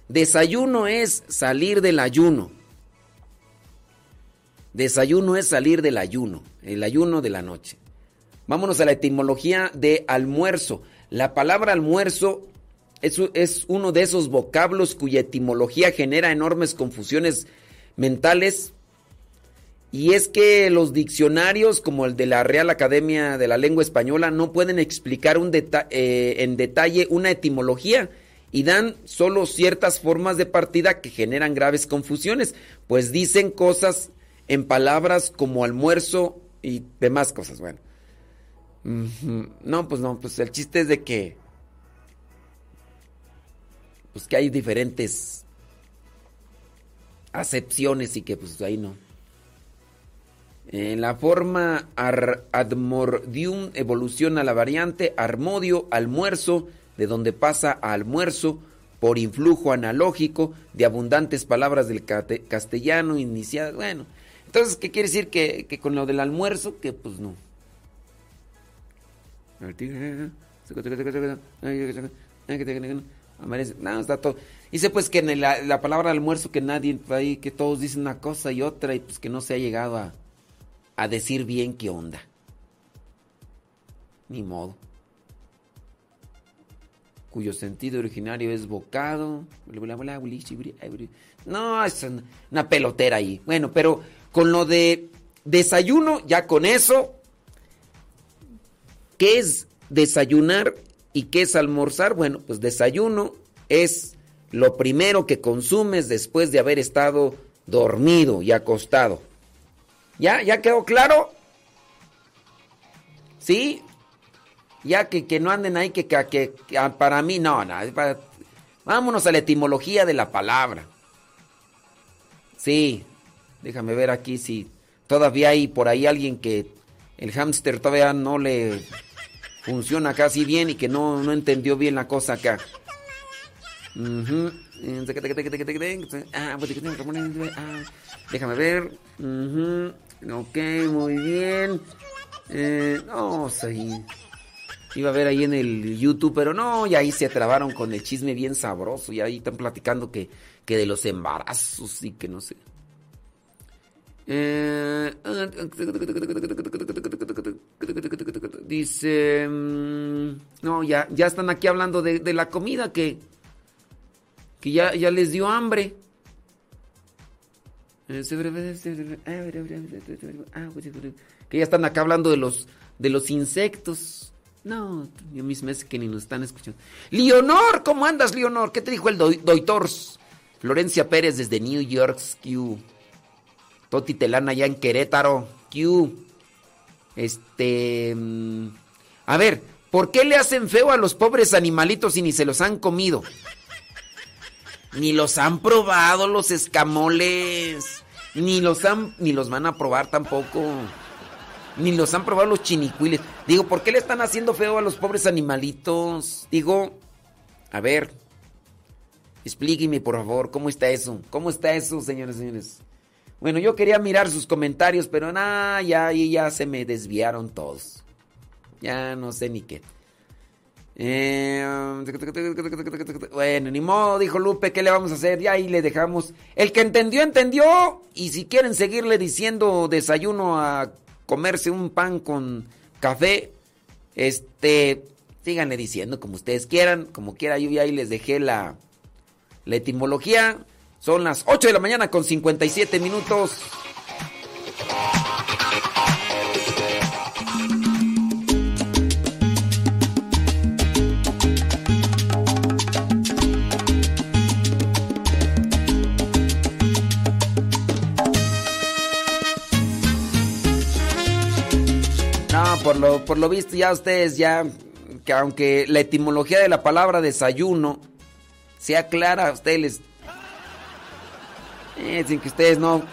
Desayuno es salir del ayuno. Desayuno es salir del ayuno, el ayuno de la noche. Vámonos a la etimología de almuerzo. La palabra almuerzo es, uno de esos vocablos cuya etimología genera enormes confusiones mentales. Y es que los diccionarios, como el de la Real Academia de la Lengua Española, no pueden explicar eh, en detalle una etimología y dan solo ciertas formas de partida que generan graves confusiones, pues dicen cosas en palabras como almuerzo y demás cosas. Bueno, no, pues no, pues el chiste es de que pues que hay diferentes acepciones y que pues ahí no. En la forma ar admordium evoluciona la variante armodio, almuerzo, de donde pasa a almuerzo por influjo analógico de abundantes palabras del castellano iniciadas. Bueno, entonces, ¿qué quiere decir? Que, que con lo del almuerzo, que pues no. No, está todo. Dice pues que en la, la, palabra almuerzo que nadie ahí, que todos dicen una cosa y otra y pues que no se ha llegado a, a decir bien qué onda. Ni modo. Cuyo sentido originario es bocado. No, es una pelotera ahí. Bueno, pero con lo de desayuno, ya con eso. ¿Qué es desayunar ¿Y qué es almorzar? Bueno, pues desayuno es lo primero que consumes después de haber estado dormido y acostado. ¿Ya? ¿Ya quedó claro? ¿Sí? Ya que, que no anden ahí que, que, que para mí no, no. Para, vámonos a la etimología de la palabra. Sí, déjame ver aquí si todavía hay por ahí alguien que el hámster todavía no le funciona casi bien y que no, no entendió bien la cosa acá. déjame ver. Ok, muy bien. Eh, no, sí. Iba a ver ahí en el YouTube, pero no, y ahí se trabaron con el chisme bien sabroso. Y ahí están platicando que, que de los embarazos y que no sé. Eh, dice, mm, no, ya, ya están aquí hablando de, la comida que, que ya, ya les dio hambre. Que ya están acá hablando de los, de los insectos. No, yo mis meses que ni nos están escuchando. Leonor, ¿cómo andas, Leonor? ¿Qué te dijo el doitors? Florencia Pérez desde New York, Q. Toti Telana allá en Querétaro. Q. Este. Mm, a ver, ¿por qué le hacen feo a los pobres animalitos y ni se los han comido? Ni los han probado los escamoles. Ni los han. Ni los van a probar tampoco. Ni los han probado los chinicuiles. Digo, ¿por qué le están haciendo feo a los pobres animalitos? Digo, a ver. Explíqueme, por favor, ¿cómo está eso? ¿Cómo está eso, señores señores? Bueno, yo quería mirar sus comentarios, pero nada, ya, ya se me desviaron todos. Ya no sé ni qué. Eh, bueno, ni modo, dijo Lupe, ¿qué le vamos a hacer? Ya ahí le dejamos. El que entendió, entendió. Y si quieren seguirle diciendo desayuno a comerse un pan con café, este, síganle diciendo como ustedes quieran, como quiera. Yo ya ahí les dejé la, la etimología. Son las 8 de la mañana con 57 minutos. No, por lo, por lo visto ya ustedes ya, que aunque la etimología de la palabra desayuno sea clara, a ustedes les... Eh, dicen que ustedes no...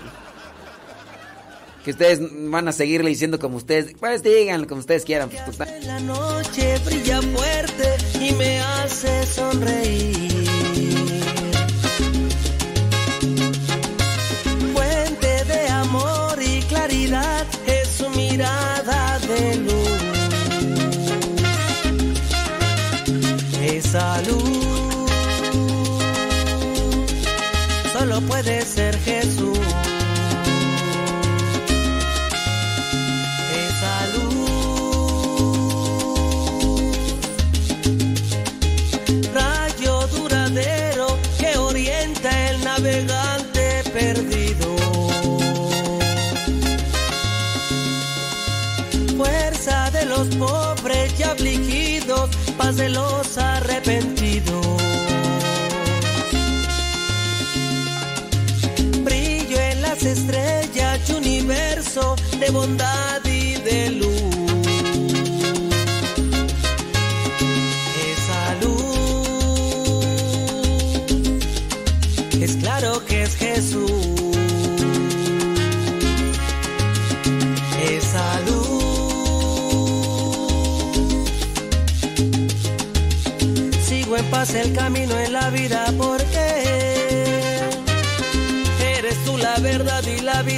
Que ustedes van a seguirle diciendo como ustedes... Pues díganlo como ustedes quieran. Pues. La noche brilla fuerte y me hace sonreír. Fuente de amor y claridad es su mirada de luz. Esa luz puede ser Jesús. Esa luz, rayo duradero que orienta el navegante perdido. Fuerza de los pobres y afligidos, paz de los arrepentidos. Las estrellas y universo de bondad y de luz. Esa luz es claro que es Jesús. Esa luz sigo en paz el camino en la vida porque verdad y la vida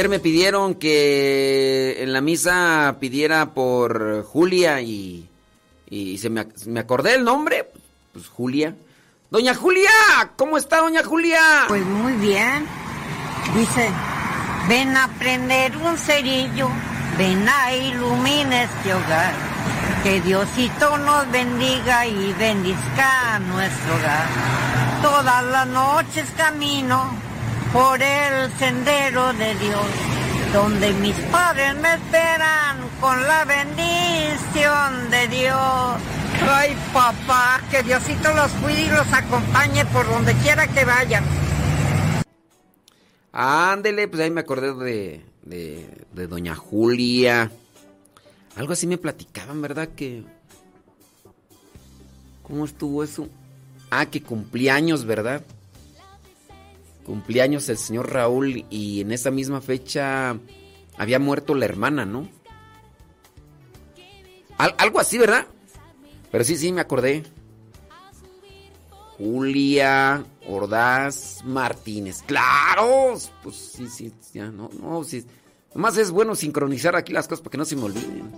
Ayer me pidieron que en la misa pidiera por Julia y, y se me, me acordé el nombre. Pues Julia. Doña Julia, ¿cómo está doña Julia? Pues muy bien. Dice, ven a prender un cerillo, ven a iluminar este hogar. Que Diosito nos bendiga y bendizca nuestro hogar. Todas las noches camino por el sendero de Dios, donde mis padres me esperan con la bendición de Dios. Ay, papá, que Diosito los cuide y los acompañe por donde quiera que vayan. Ándele, pues ahí me acordé de, de, de doña Julia. Algo así me platicaban, ¿verdad? Que... ¿Cómo estuvo eso? Ah, que cumpleaños, ¿verdad? Cumpleaños el señor Raúl y en esa misma fecha había muerto la hermana, ¿no? Al- algo así, ¿verdad? Pero sí, sí, me acordé. Julia Ordaz Martínez. ¡Claro! Pues sí, sí, ya, no, no, sí. Nomás es bueno sincronizar aquí las cosas para que no se me olviden.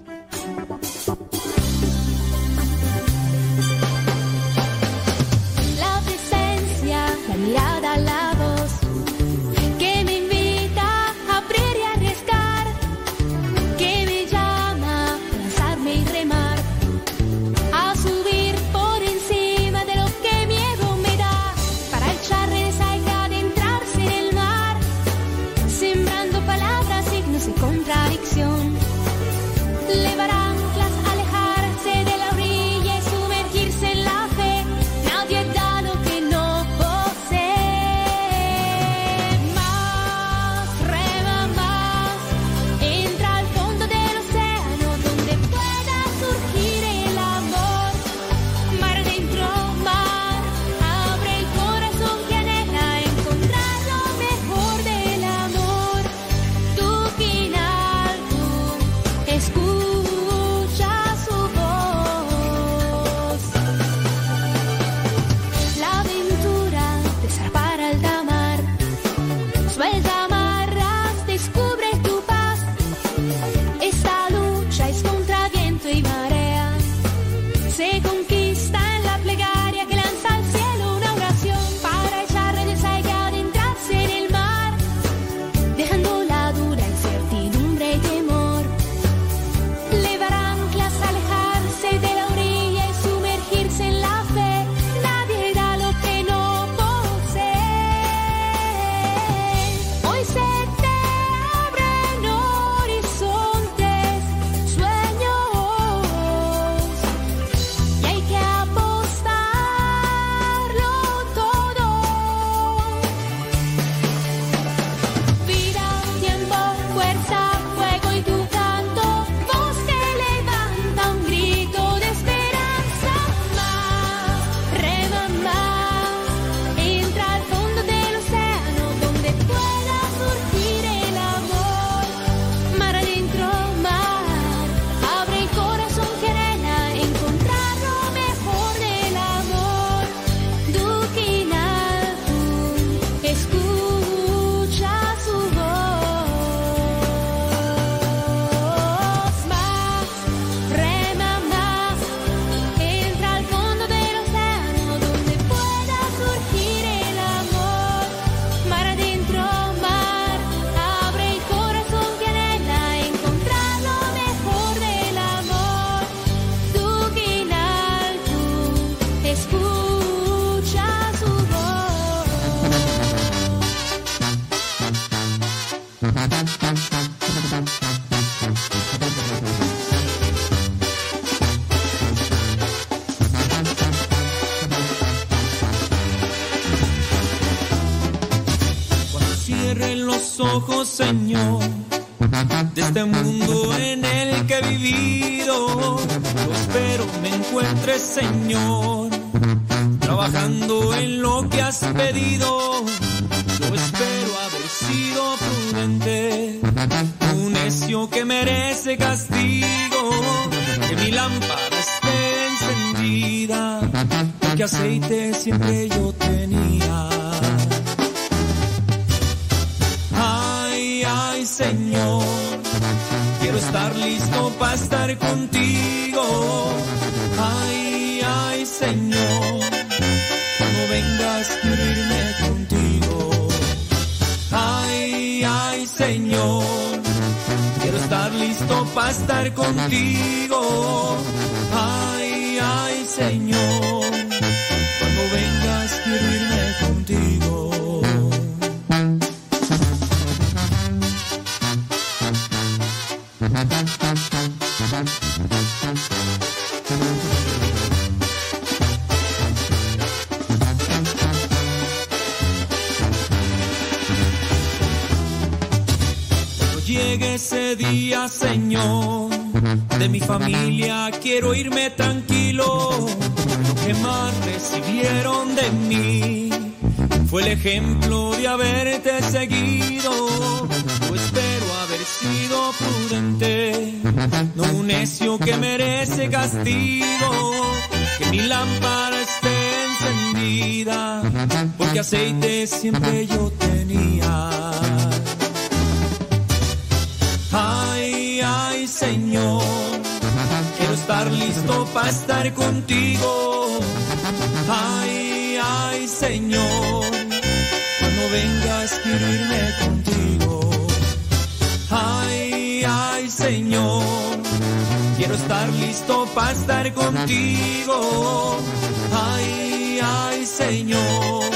Ay, ay, Señor.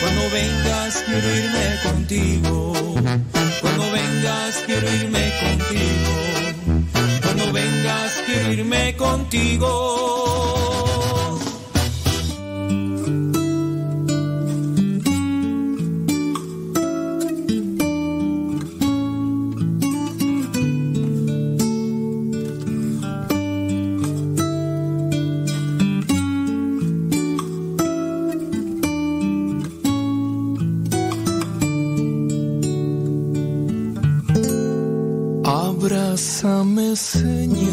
Cuando vengas quiero irme contigo. Cuando vengas quiero irme contigo. Cuando vengas quiero irme contigo. 思念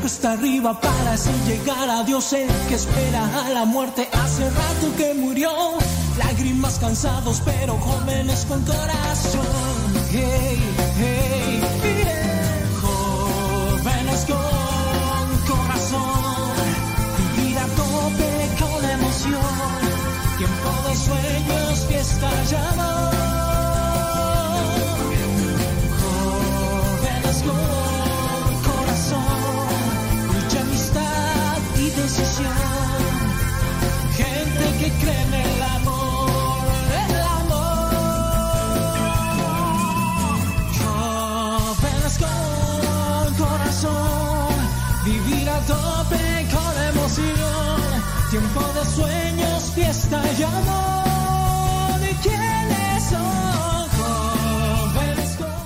Cuesta arriba para así llegar a Dios, el que espera a la muerte hace rato que murió. Lágrimas cansados, pero jóvenes con corazón. Hey, hey,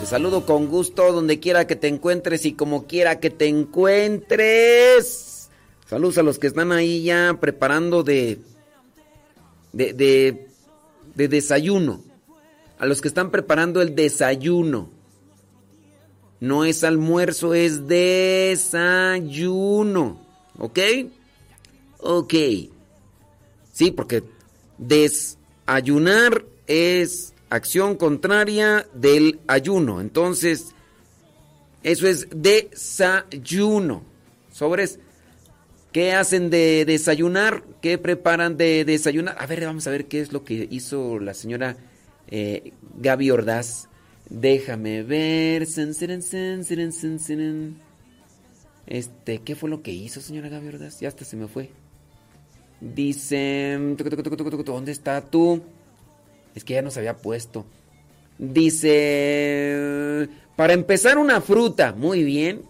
Te saludo con gusto donde quiera que te encuentres y como quiera que te encuentres. Saludos a los que están ahí ya preparando de, de, de, de desayuno. A los que están preparando el desayuno. No es almuerzo, es desayuno. ¿Ok? Ok. Sí, porque desayunar es acción contraria del ayuno. Entonces, eso es desayuno. Sobres, ¿qué hacen de desayunar? ¿Qué preparan de desayunar? A ver, vamos a ver qué es lo que hizo la señora eh, Gaby Ordaz. Déjame ver. Este, ¿qué fue lo que hizo, señora Gaby Ordaz? Ya hasta se me fue. Dice. ¿Dónde está tú? Es que ya nos había puesto. Dice. Para empezar, una fruta. Muy bien.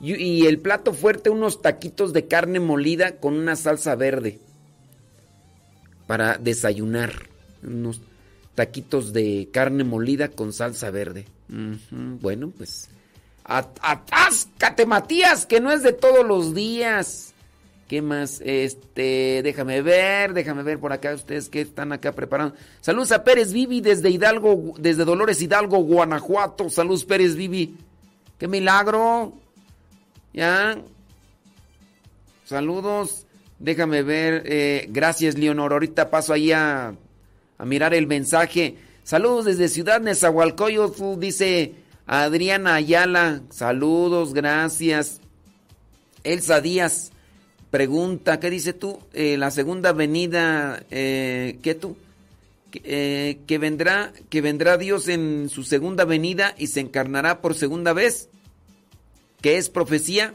Y, el plato fuerte, unos taquitos de carne molida con una salsa verde. Para desayunar. Unos taquitos de carne molida con salsa verde. Bueno, pues. at- Atáscate, Matías, que no es de todos los días. ¿Qué más? Este, déjame ver, déjame ver por acá ustedes que están acá preparando. Saludos a Pérez Vivi desde Hidalgo, desde Dolores Hidalgo, Guanajuato. Saludos Pérez Vivi. Qué milagro. Ya. Saludos. Déjame ver. eh, gracias, Leonor. Ahorita paso ahí a, a mirar el mensaje. Saludos desde Ciudad Nezahualcóyotl, dice Adriana Ayala. Saludos, gracias. Elsa Díaz. Pregunta, ¿qué dice tú? Eh, la segunda venida, eh, ¿qué tú? Que, eh, que vendrá, que vendrá Dios en su segunda venida y se encarnará por segunda vez. ¿Qué es profecía?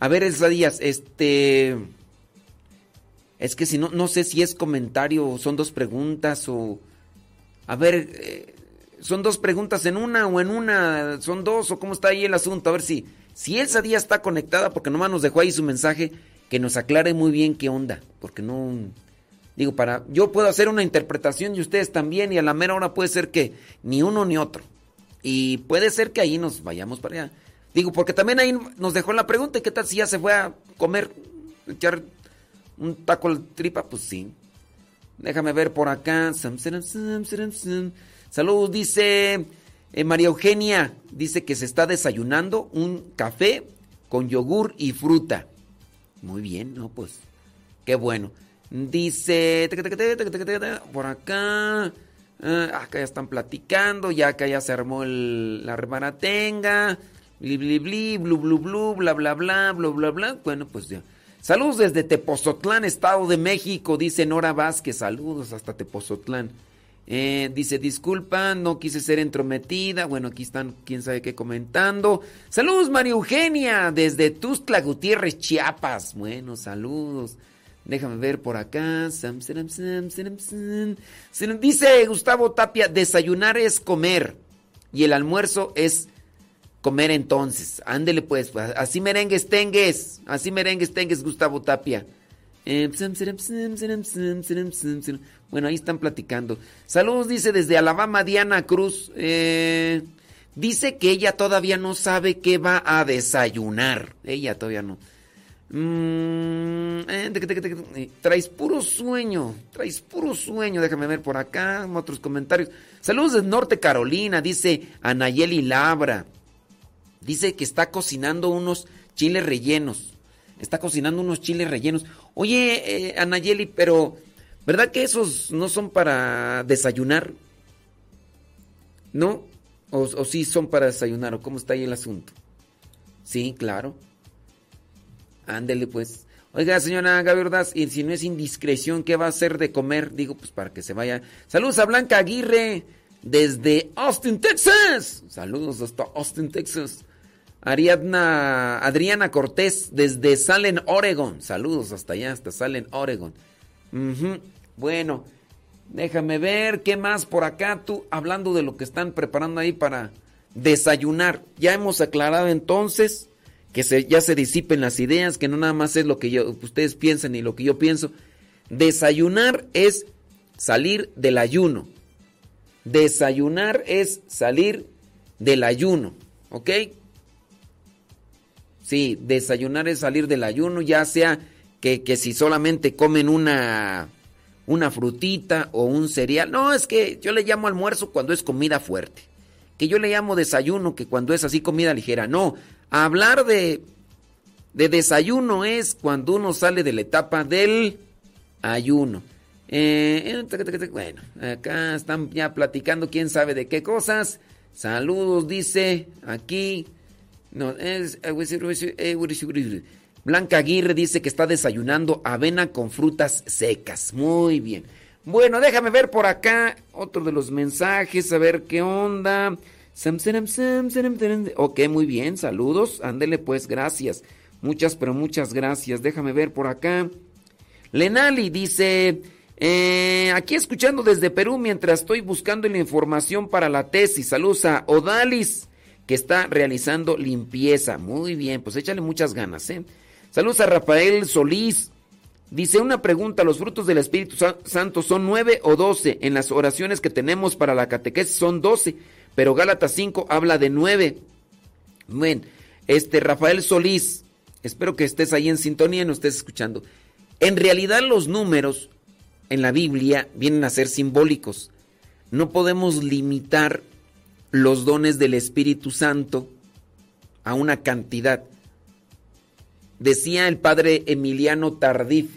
A ver, Díaz, este. Es que si no, no sé si es comentario o son dos preguntas o. A ver, eh, son dos preguntas en una o en una, son dos o cómo está ahí el asunto. A ver si, si Elsa Díaz está conectada, porque nomás nos dejó ahí su mensaje, que nos aclare muy bien qué onda, porque no. Digo, para. Yo puedo hacer una interpretación y ustedes también, y a la mera hora puede ser que ni uno ni otro. Y puede ser que ahí nos vayamos para allá. Digo, porque también ahí nos dejó la pregunta, ¿y qué tal si ya se fue a comer, echar un taco al tripa? Pues sí. Déjame ver por acá. Saludos, dice eh, María Eugenia. Dice que se está desayunando un café con yogur y fruta. Muy bien, ¿no? Pues, qué bueno. Dice, por acá, ah, acá ya están platicando, ya acá ya se armó la rebaratenga. Bli, bli, bli, blu, blu, blu, bla, bla, bla, bla, bla, bla. Bueno, pues ya. Saludos desde Tepozotlán, Estado de México, dice Nora Vázquez. Saludos hasta Tepozotlán. Eh, dice, disculpa, no quise ser entrometida. Bueno, aquí están, quién sabe qué comentando. Saludos, María Eugenia, desde Tuzla Gutiérrez, Chiapas. Bueno, saludos. Déjame ver por acá. Dice Gustavo Tapia, desayunar es comer y el almuerzo es comer entonces. Ándele pues, así merengues tengues, así merengues tengues, Gustavo Tapia. Bueno, ahí están platicando. Saludos, dice desde Alabama Diana Cruz. Eh, dice que ella todavía no sabe qué va a desayunar. Ella todavía no. Mm, eh, traes puro sueño, traes puro sueño. Déjame ver por acá otros comentarios. Saludos desde Norte Carolina, dice Anayeli Labra. Dice que está cocinando unos chiles rellenos. Está cocinando unos chiles rellenos. Oye, eh, Anayeli, pero ¿verdad que esos no son para desayunar? ¿No? O, o sí son para desayunar? ¿O cómo está ahí el asunto? Sí, claro. Ándele pues. Oiga, señora Gaby Ordaz, y si no es indiscreción, ¿qué va a hacer de comer? Digo, pues para que se vaya. Saludos a Blanca Aguirre desde Austin, Texas. Saludos hasta Austin, Texas. Ariadna, Adriana Cortés desde Salem, Oregon. Saludos hasta allá, hasta Salem, Oregon. Bueno, déjame ver qué más por acá tú, hablando de lo que están preparando ahí para desayunar. Ya hemos aclarado entonces que se, ya se disipen las ideas, que no nada más es lo que yo, ustedes piensan y lo que yo pienso. Desayunar es salir del ayuno. Desayunar es salir del ayuno, ¿ok? Sí, desayunar es salir del ayuno, ya sea que, que si solamente comen una, una frutita o un cereal. No, es que yo le llamo almuerzo cuando es comida fuerte. Que yo le llamo desayuno, que cuando es así comida ligera. No, hablar de, de desayuno es cuando uno sale de la etapa del ayuno. Eh, bueno, acá están ya platicando quién sabe de qué cosas. Saludos, dice aquí. No, es, Blanca Aguirre dice que está desayunando avena con frutas secas. Muy bien. Bueno, déjame ver por acá otro de los mensajes, a ver qué onda. Ok, muy bien, saludos. Ándele pues, gracias. Muchas, pero muchas gracias. Déjame ver por acá. Lenali dice, eh, aquí escuchando desde Perú mientras estoy buscando la información para la tesis. Saludos a Odalis que está realizando limpieza. Muy bien, pues échale muchas ganas, ¿eh? Saludos a Rafael Solís. Dice una pregunta, ¿los frutos del Espíritu Santo son nueve o doce? En las oraciones que tenemos para la catequesis son doce, pero Gálatas 5 habla de nueve. Bueno, este Rafael Solís, espero que estés ahí en sintonía y nos estés escuchando. En realidad los números en la Biblia vienen a ser simbólicos. No podemos limitar los dones del Espíritu Santo a una cantidad. Decía el padre Emiliano Tardif,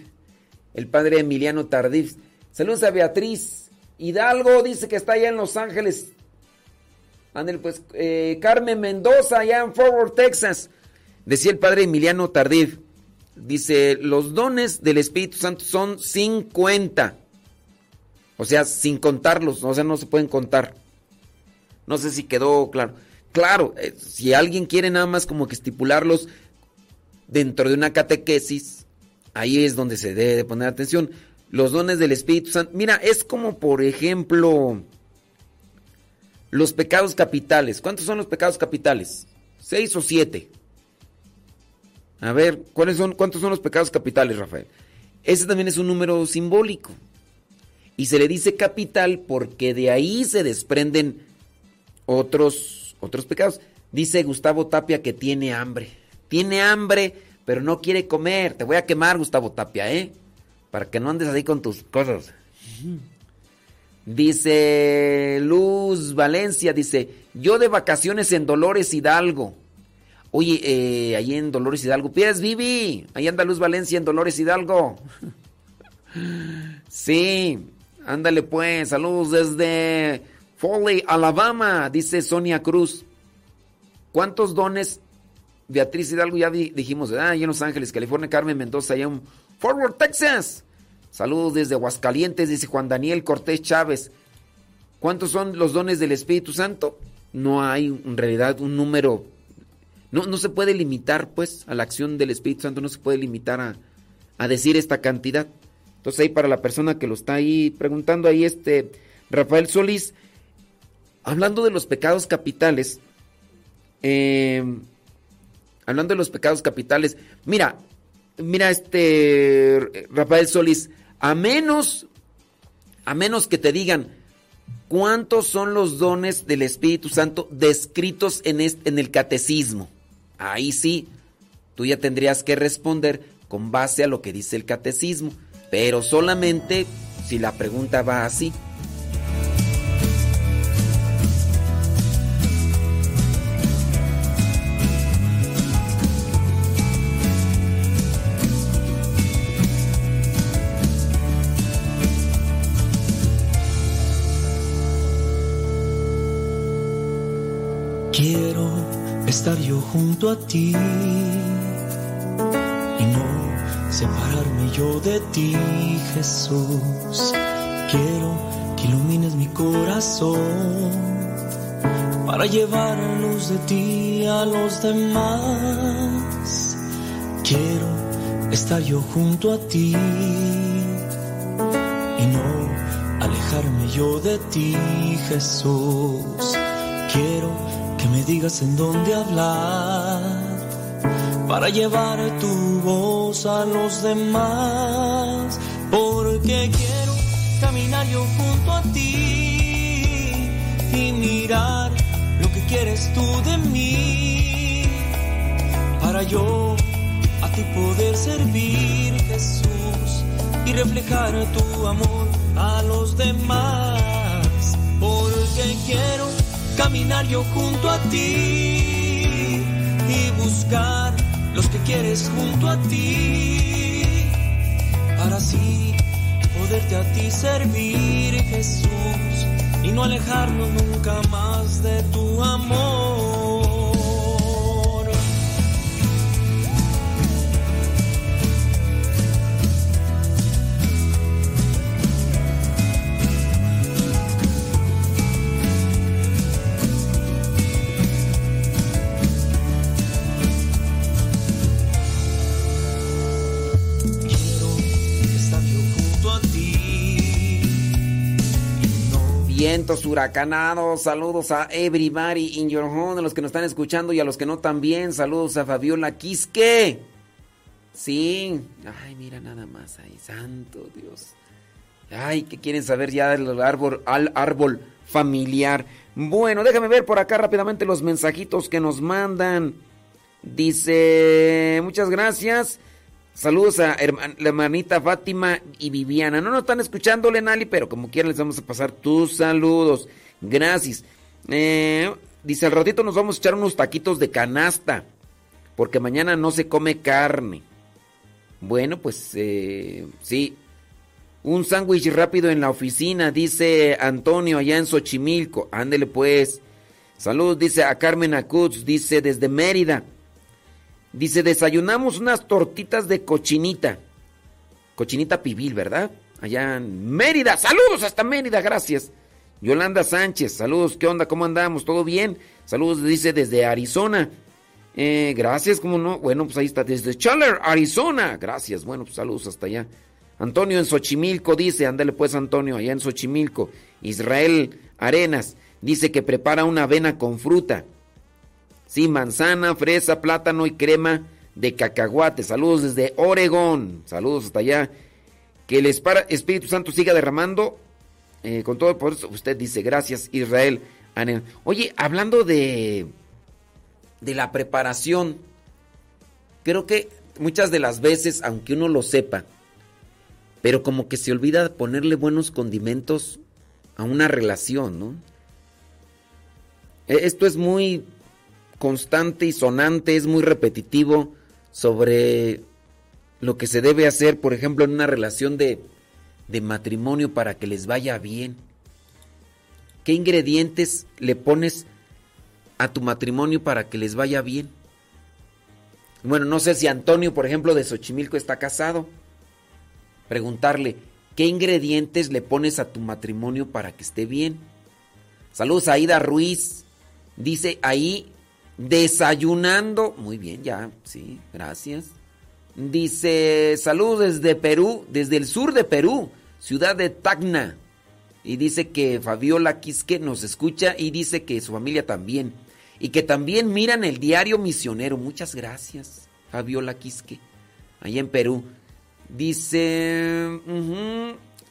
el padre Emiliano Tardif, saludos a Beatriz Hidalgo, dice que está allá en Los Ángeles. Ándale, pues, eh, Carmen Mendoza, allá en Fort Worth, Texas. Decía el padre Emiliano Tardif, Dice, los dones del Espíritu Santo son 50. O sea, sin contarlos, o sea, no se pueden contar. No sé si quedó claro. Claro, eh, si alguien quiere nada más como que estipularlos dentro de una catequesis, ahí es donde se debe de poner atención. Los dones del Espíritu Santo. Mira, es como por ejemplo los pecados capitales. ¿Cuántos son los pecados capitales? ¿Seis o siete? A ver, ¿cuáles son, ¿cuántos son los pecados capitales, Rafael? Ese también es un número simbólico. Y se le dice capital porque de ahí se desprenden otros, otros pecados. Dice Gustavo Tapia que tiene hambre. Tiene hambre, pero no quiere comer. Te voy a quemar, Gustavo Tapia, ¿eh? Para que no andes ahí con tus cosas. Dice Luz Valencia, dice, yo de vacaciones en Dolores Hidalgo. Oye, eh, ahí en Dolores Hidalgo, pides Vivi, ahí anda Luz Valencia en Dolores Hidalgo. *laughs* sí, ándale pues, saludos desde Foley, Alabama, dice Sonia Cruz. ¿Cuántos dones? Beatriz Hidalgo, ya dijimos, ah, en Los Ángeles, California, Carmen Mendoza, allá en Forward, Texas. Saludos desde Aguascalientes, dice Juan Daniel Cortés Chávez. ¿Cuántos son los dones del Espíritu Santo? No hay en realidad un número. No, no se puede limitar, pues, a la acción del Espíritu Santo, no se puede limitar a, a decir esta cantidad. Entonces, ahí para la persona que lo está ahí preguntando, ahí este Rafael Solís, hablando de los pecados capitales, eh, hablando de los pecados capitales, mira, mira este Rafael Solís, a menos, a menos que te digan cuántos son los dones del Espíritu Santo descritos en, en el catecismo. Ahí sí, tú ya tendrías que responder con base a lo que dice el catecismo, pero solamente si la pregunta va así. Estar yo junto a ti y no separarme yo de ti, Jesús. Quiero que ilumines mi corazón para llevar luz de ti a los demás. Quiero estar yo junto a ti y no alejarme yo de ti, Jesús. Quiero que me digas en dónde hablar para llevar tu voz a los demás, porque quiero caminar yo junto a ti y mirar lo que quieres tú de mí, para yo a ti poder servir Jesús y reflejar tu amor a los demás, porque quiero caminar yo junto a ti y buscar los que quieres junto a ti para así poderte a ti servir Jesús y no alejarnos nunca más de tu amor. Vientos huracanados. Saludos a everybody in your home, a los que nos están escuchando y a los que no también. Saludos a Fabiola Quisque. Sí. Ay, mira nada más ahí. Santo Dios. Ay, que quieren saber ya del árbol, al árbol familiar. Bueno, déjame ver por acá rápidamente los mensajitos que nos mandan. Dice, muchas gracias. Saludos a la hermanita Fátima y Viviana. No nos están escuchando, Lenali, pero como quieran les vamos a pasar tus saludos. Gracias. Eh, dice, al ratito nos vamos a echar unos taquitos de canasta, porque mañana no se come carne. Bueno, pues eh, sí. Un sándwich rápido en la oficina, dice Antonio, allá en Xochimilco. Ándele pues. Saludos, dice a Carmen Acuz, dice desde Mérida. Dice, desayunamos unas tortitas de cochinita. Cochinita pibil, ¿verdad? Allá en Mérida. Saludos hasta Mérida, gracias. Yolanda Sánchez, saludos, ¿qué onda? ¿Cómo andamos? ¿Todo bien? Saludos, dice desde Arizona. Eh, gracias, ¿cómo no? Bueno, pues ahí está, desde Chandler, Arizona. Gracias, bueno, pues saludos hasta allá. Antonio en Xochimilco dice, ándale pues Antonio, allá en Xochimilco. Israel Arenas dice que prepara una avena con fruta. Sí, manzana, fresa, plátano y crema de cacahuate. Saludos desde Oregón. Saludos hasta allá. Que el Espíritu Santo siga derramando eh, con todo por eso. Usted dice, gracias Israel. Oye, hablando de, de la preparación, creo que muchas de las veces, aunque uno lo sepa, pero como que se olvida ponerle buenos condimentos a una relación, ¿no? E, esto es muy constante y sonante, es muy repetitivo sobre lo que se debe hacer, por ejemplo, en una relación de, de matrimonio para que les vaya bien. ¿Qué ingredientes le pones a tu matrimonio para que les vaya bien? Bueno, no sé si Antonio, por ejemplo, de Xochimilco está casado. Preguntarle, ¿qué ingredientes le pones a tu matrimonio para que esté bien? Saludos a Aida Ruiz. Dice ahí, desayunando. Muy bien, ya, sí, gracias. Dice, saludos desde Perú, desde el sur de Perú, ciudad de Tacna. Y dice que Fabiola Quisque nos escucha y dice que su familia también. Y que también miran el diario misionero. Muchas gracias, Fabiola Quisque, allá en Perú. Dice...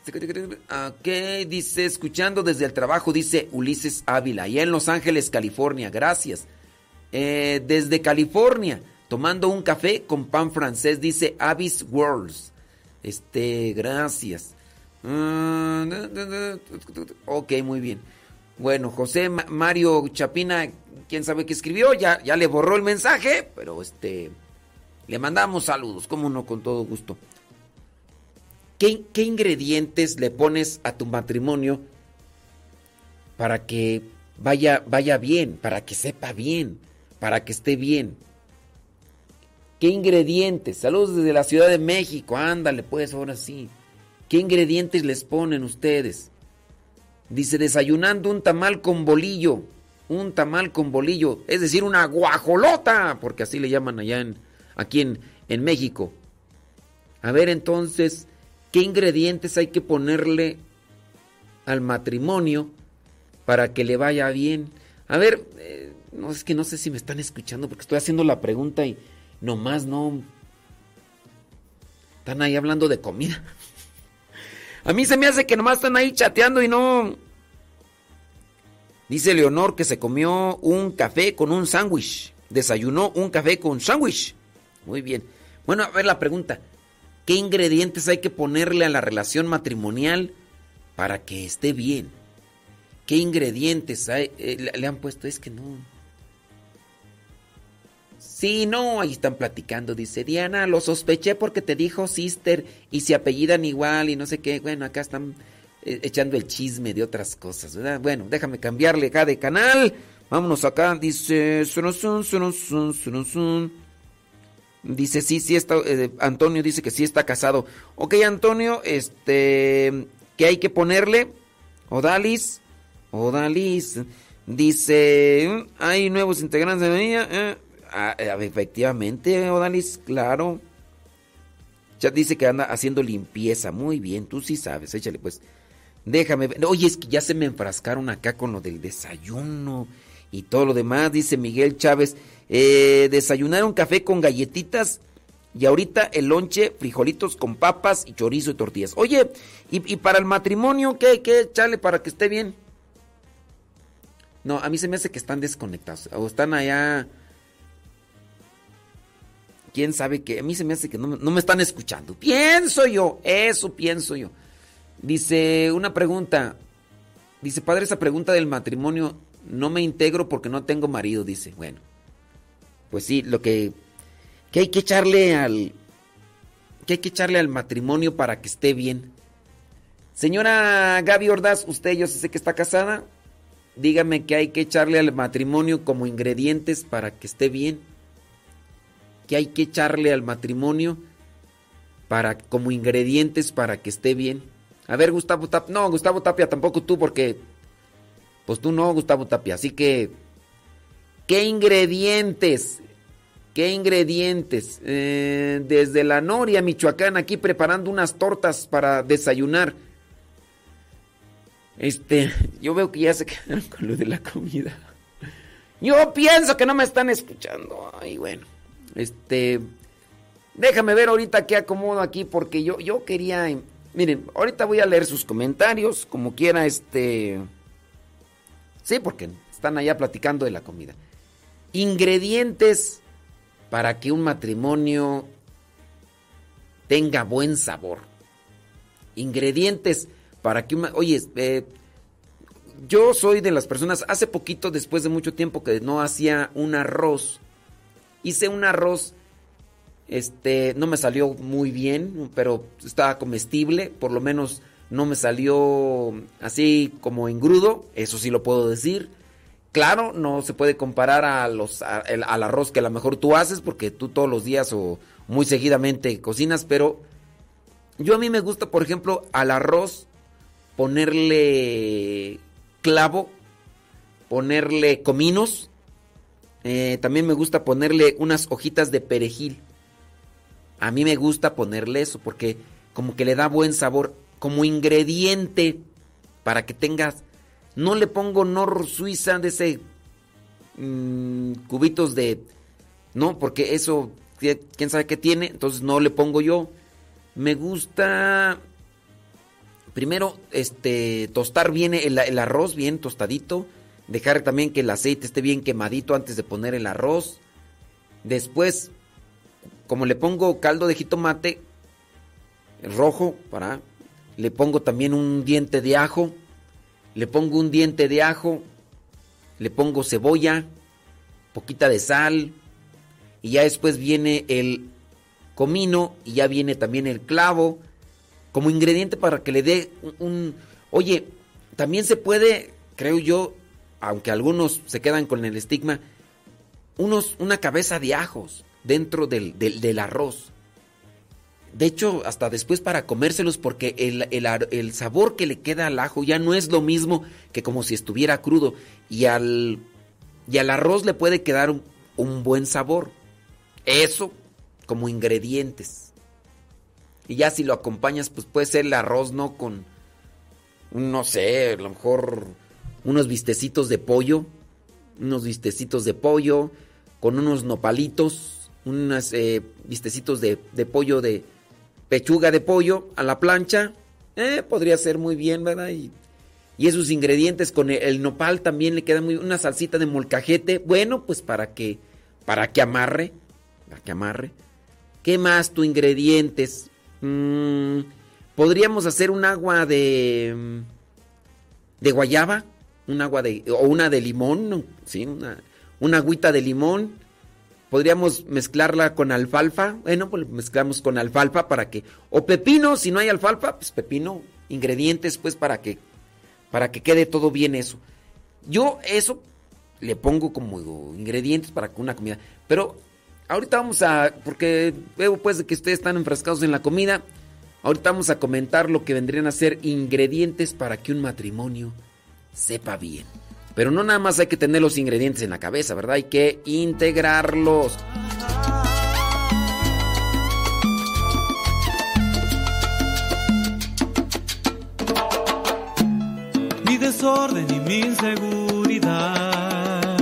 Ok, dice, escuchando desde el trabajo, dice Ulises Ávila, allá en Los Ángeles, California, gracias. Eh, desde California, tomando un café con pan francés, dice Avis Worlds. Este, gracias. Ah, ok, muy bien. Bueno, José Mario Chapina, quién sabe qué escribió, ya, ya le borró el mensaje, pero este, le mandamos saludos, como no, con todo gusto. ¿Qué, ¿Qué, ingredientes le pones a tu matrimonio para que vaya, vaya bien, para que sepa bien, para que esté bien? ¿Qué ingredientes? Saludos desde la Ciudad de México, ándale pues, ahora sí. ¿Qué ingredientes les ponen ustedes? Dice, desayunando un tamal con bolillo. Un tamal con bolillo. Es decir, una guajolota. Porque así le llaman allá en, aquí en, en México. A ver entonces, ¿qué ingredientes hay que ponerle al matrimonio para que le vaya bien? A ver, eh, no es que no sé si me están escuchando porque estoy haciendo la pregunta y nomás no... Están ahí hablando de comida. A mí se me hace que nomás están ahí chateando y no... Dice Leonor que se comió un café con un sándwich. Desayunó un café con sándwich. Muy bien. Bueno, a ver la pregunta. ¿Qué ingredientes hay que ponerle a la relación matrimonial para que esté bien? ¿Qué ingredientes hay, eh, le han puesto? Es que no. Sí, no, ahí están platicando. Dice Diana, lo sospeché porque te dijo sister y se apellidan igual y no sé qué. Bueno, acá están eh, echando el chisme de otras cosas, ¿verdad? Bueno, déjame cambiarle acá de canal. Vámonos acá. Dice. Dice, sí, sí está. Eh, Antonio dice que sí está casado. Ok, Antonio, este. ¿Qué hay que ponerle? Odalis. Odalis. Dice. Hay nuevos integrantes de ella. Eh, ah, efectivamente, Odalis, claro. Ya dice que anda haciendo limpieza. Muy bien, tú sí sabes. Échale pues. Déjame ver. Oye, es que ya se me enfrascaron acá con lo del desayuno y todo lo demás. Dice Miguel Chávez. Eh, desayunar un café con galletitas y ahorita el lonche, frijolitos con papas y chorizo y tortillas. Oye, ¿y, para el matrimonio qué? ¿Qué? Chale, para que esté bien. No, a mí se me hace que están desconectados. O están allá. ¿Quién sabe qué? A mí se me hace que no, me están escuchando. Pienso yo, eso pienso yo. Dice una pregunta. Dice, padre, esa pregunta del matrimonio, no me integro porque no tengo marido, dice. Bueno pues sí, lo que, que hay que echarle al que hay que echarle al matrimonio para que esté bien. Señora Gaby Ordaz, usted yo sé que está casada. Dígame que hay que echarle al matrimonio como ingredientes para que esté bien. Que hay que echarle al matrimonio para como ingredientes para que esté bien. A ver, Gustavo Tapia. No, Gustavo Tapia, tampoco tú, porque. Pues tú no, Gustavo Tapia. Así que. ¿Qué ingredientes? ¿Qué ingredientes? Eh, desde la Noria, Michoacán, aquí preparando unas tortas para desayunar. Este, yo veo que ya se quedaron con lo de la comida. Yo pienso que no me están escuchando. Ay, bueno. Este, déjame ver ahorita qué acomodo aquí porque yo, yo quería... Miren, ahorita voy a leer sus comentarios, como quiera, este... Sí, porque están allá platicando de la comida. Ingredientes para que un matrimonio tenga buen sabor. Ingredientes para que un... Oye, eh, yo soy de las personas, hace poquito, después de mucho tiempo que no hacía un arroz, hice un arroz, este, no me salió muy bien, pero estaba comestible, por lo menos no me salió así como engrudo, eso sí lo puedo decir. Claro, no se puede comparar a los, al arroz que a lo mejor tú haces, porque tú todos los días o muy seguidamente cocinas, pero yo a mí me gusta, por ejemplo, al arroz ponerle clavo, ponerle cominos, eh, también me gusta ponerle unas hojitas de perejil. A mí me gusta ponerle eso porque como que le da buen sabor como ingrediente para que tengas... No le pongo nor suiza de ese mmm, cubitos de... No, porque eso, quién sabe qué tiene, entonces no le pongo yo. Me gusta primero este tostar bien el, arroz bien tostadito dejar también que el aceite esté bien quemadito antes de poner el arroz. Después como le pongo caldo de jitomate rojo para le pongo también un diente de ajo le pongo un diente de ajo le pongo cebolla poquita de sal y ya después viene el comino y ya viene también el clavo como ingrediente para que le dé un, un, Oye, también se puede, creo yo, aunque algunos se quedan con el estigma, unos, una cabeza de ajos dentro del, del, arroz. De hecho, hasta después para comérselos, porque el, el, el, sabor que le queda al ajo ya no es lo mismo que como si estuviera crudo. Y al, y al arroz le puede quedar un, un buen sabor. Eso como ingredientes. Y ya si lo acompañas, pues puede ser el arroz, ¿no? Con, no sé, a lo mejor unos vistecitos de pollo, unos vistecitos de pollo, con unos nopalitos, unos eh, vistecitos de, de, pollo, de pechuga de pollo a la plancha. Eh, podría ser muy bien, ¿verdad? Y, y esos ingredientes con el, el, nopal también le queda muy una salsita de molcajete. Bueno, pues para que para que amarre, para que amarre. ¿Qué más tu ingredientes? Mm, Podríamos hacer un agua de. de guayaba. Un agua de. o una de limón. Sí, una, una agüita de limón. Podríamos mezclarla con alfalfa. Bueno, pues mezclamos con alfalfa para que. O pepino, si no hay alfalfa, pues pepino. Ingredientes, pues, para que. Para que quede todo bien eso. Yo eso le pongo como ingredientes para una comida. Pero ahorita vamos a. Porque veo pues que ustedes están enfrascados en la comida. Ahorita vamos a comentar lo que vendrían a ser ingredientes para que un matrimonio sepa bien. Pero no nada más hay que tener los ingredientes en la cabeza, ¿verdad? Hay que integrarlos. Mi desorden y mi inseguridad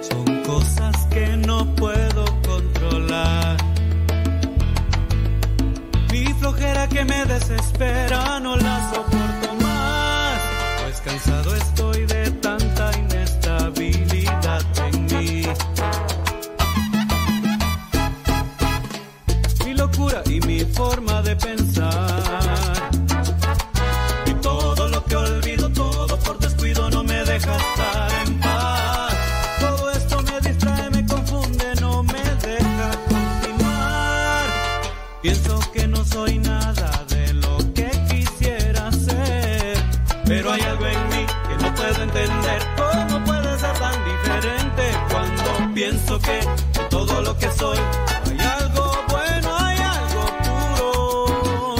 son cosas que no puedo controlar. Mi flojera que me desespera no la soporto que, de todo lo que soy. Hay algo bueno, hay algo puro.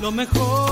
Lo mejor.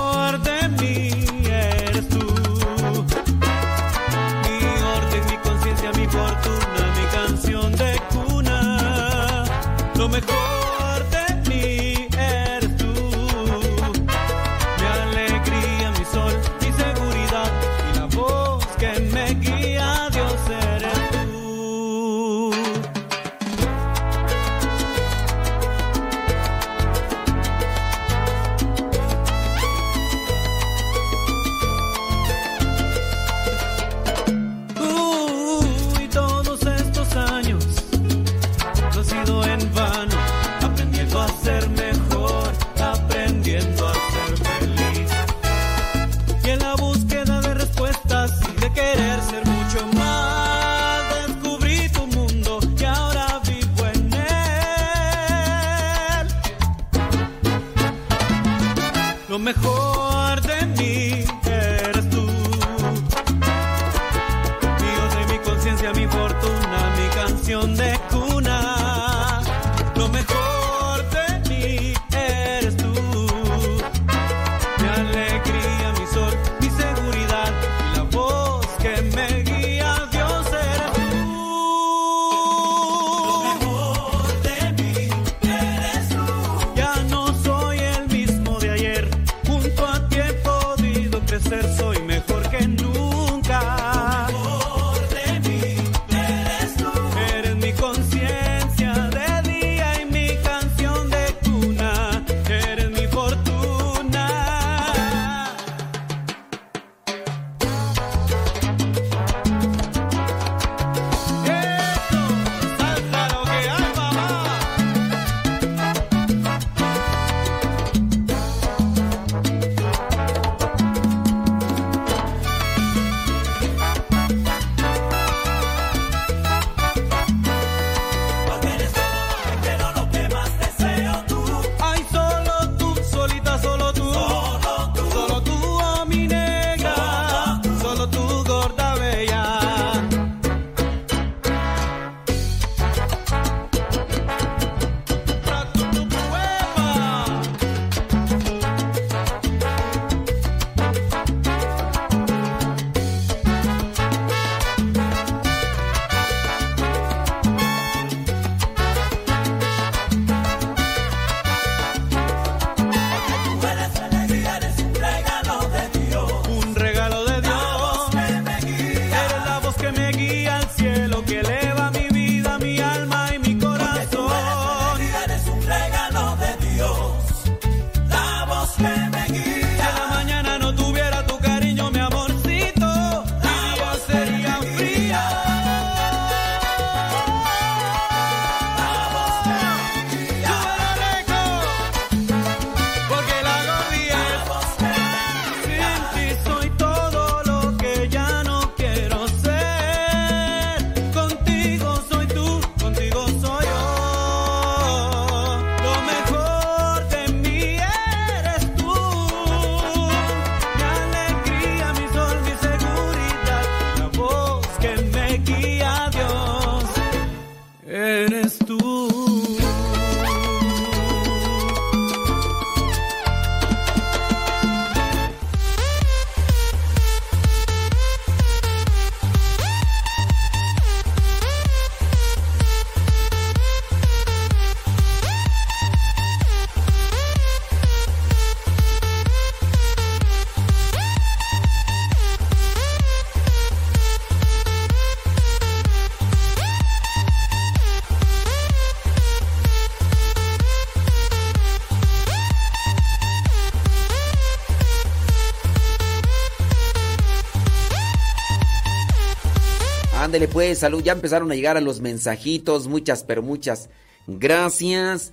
Ándele pues, salud. Ya empezaron a llegar a los mensajitos. Muchas, pero muchas gracias.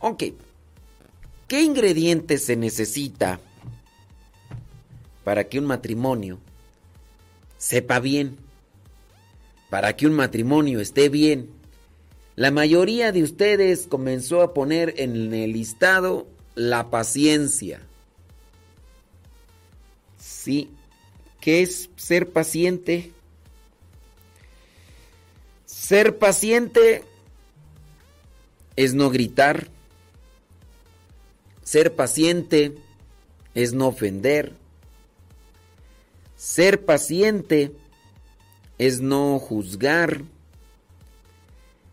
Ok. ¿Qué ingredientes se necesita para que un matrimonio sepa bien? Para que un matrimonio esté bien. La mayoría de ustedes comenzó a poner en el listado la paciencia. Sí. ¿Qué es ser paciente? Ser paciente es no gritar. Ser paciente es no ofender. Ser paciente es no juzgar.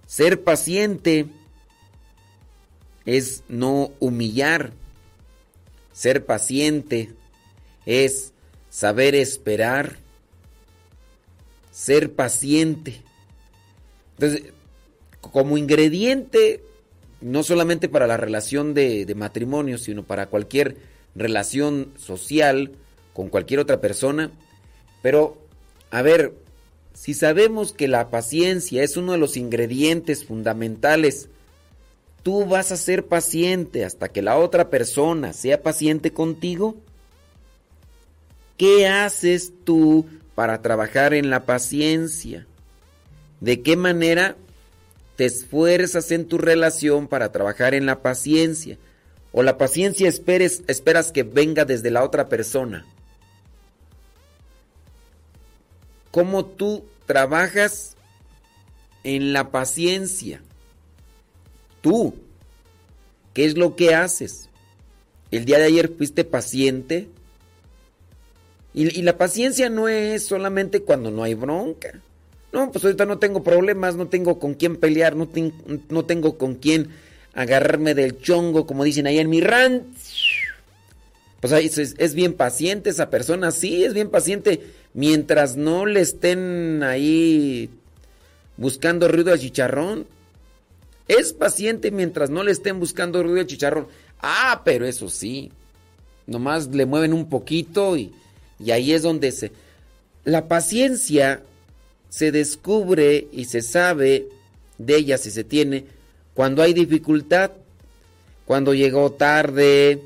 Ser paciente es no humillar. Ser paciente es saber esperar. Ser paciente entonces, como ingrediente, no solamente para la relación de, matrimonio, sino para cualquier relación social con cualquier otra persona. Pero, a ver, si sabemos que la paciencia es uno de los ingredientes fundamentales, tú vas a ser paciente hasta que la otra persona sea paciente contigo. ¿Qué haces tú para trabajar en la paciencia? ¿De qué manera te esfuerzas en tu relación para trabajar en la paciencia? ¿O la paciencia esperes, esperas que venga desde la otra persona? ¿Cómo tú trabajas en la paciencia? Tú, ¿qué es lo que haces? El día de ayer fuiste paciente. Y, y la paciencia no es solamente cuando no hay bronca. No, pues ahorita no tengo problemas, no tengo con quién pelear, no, no tengo con quién agarrarme del chongo, como dicen ahí en mi rant. Pues ahí es, es bien paciente esa persona, sí, es bien paciente. Mientras no le estén ahí buscando ruido al chicharrón. Es paciente mientras no le estén buscando ruido al chicharrón. Ah, pero eso sí. Nomás le mueven un poquito y, y ahí es donde se... La paciencia se descubre y se sabe de ella si se tiene cuando hay dificultad, cuando llegó tarde,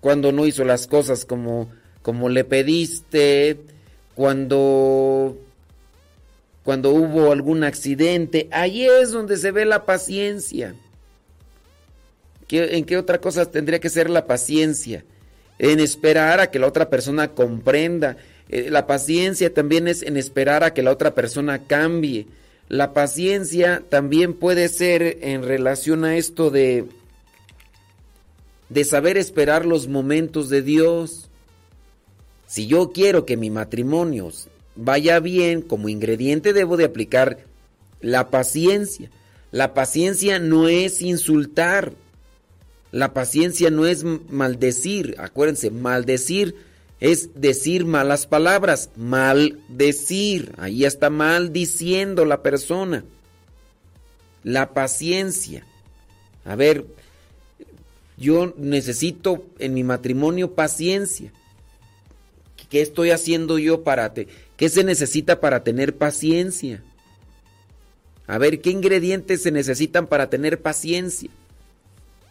cuando no hizo las cosas como, como le pediste, cuando, cuando hubo algún accidente, ahí es donde se ve la paciencia. ¿Qué- ¿En qué otra cosa tendría que ser la paciencia? En esperar a que la otra persona comprenda. Eh, La paciencia también es en esperar a que la otra persona cambie. La paciencia también puede ser en relación a esto de de saber esperar los momentos de Dios. Si yo quiero que mi matrimonio vaya bien, como ingrediente debo de aplicar la paciencia. La paciencia no es insultar. La paciencia no es maldecir. Acuérdense, maldecir es decir malas palabras. Maldecir. Ahí está maldiciendo la persona. La paciencia. A ver, yo necesito en mi matrimonio paciencia. ¿Qué estoy haciendo yo para te qué se necesita para tener paciencia? A ver, ¿qué ingredientes se necesitan para tener paciencia?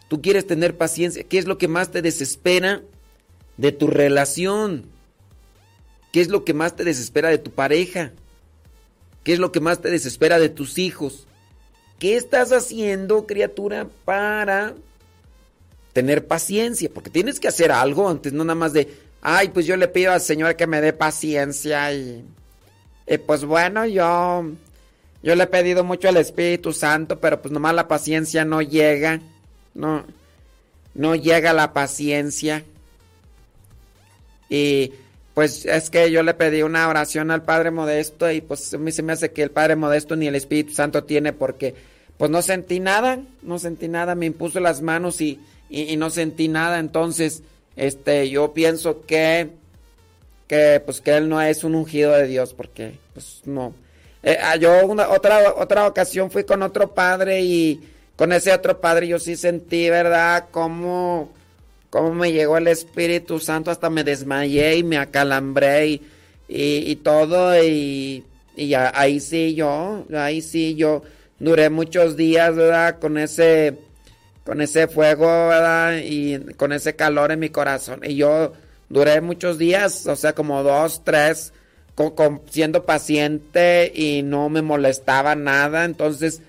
Tú quieres tener paciencia, ¿qué es lo que más te desespera de tu relación? ¿Qué es lo que más te desespera de tu pareja? ¿Qué es lo que más te desespera de tus hijos? ¿Qué estás haciendo, criatura, para tener paciencia? Porque tienes que hacer algo antes, no nada más de, ay, pues yo le pido al Señor que me dé paciencia y, pues bueno, yo, yo le he pedido mucho al Espíritu Santo, pero pues nomás la paciencia no llega, no, no llega la paciencia. Y pues es que yo le pedí una oración al Padre Modesto y pues a mí se me hace que el Padre Modesto ni el Espíritu Santo tiene porque pues no sentí nada, no sentí nada, me impuso las manos y, y, no sentí nada, entonces este yo pienso que que pues que él no es un ungido de Dios porque pues no. Eh, ah, yo una, otra otra ocasión fui con otro padre y con ese otro padre yo sí sentí, ¿verdad? Cómo cómo me llegó el Espíritu Santo, hasta me desmayé y me acalambré y, y, todo, y, y ahí sí yo, ahí sí yo duré muchos días, ¿verdad? Con ese, con ese fuego, ¿verdad? Y con ese calor en mi corazón. Y yo duré muchos días, o sea, como dos, tres, con- con- siendo paciente y no me molestaba nada, entonces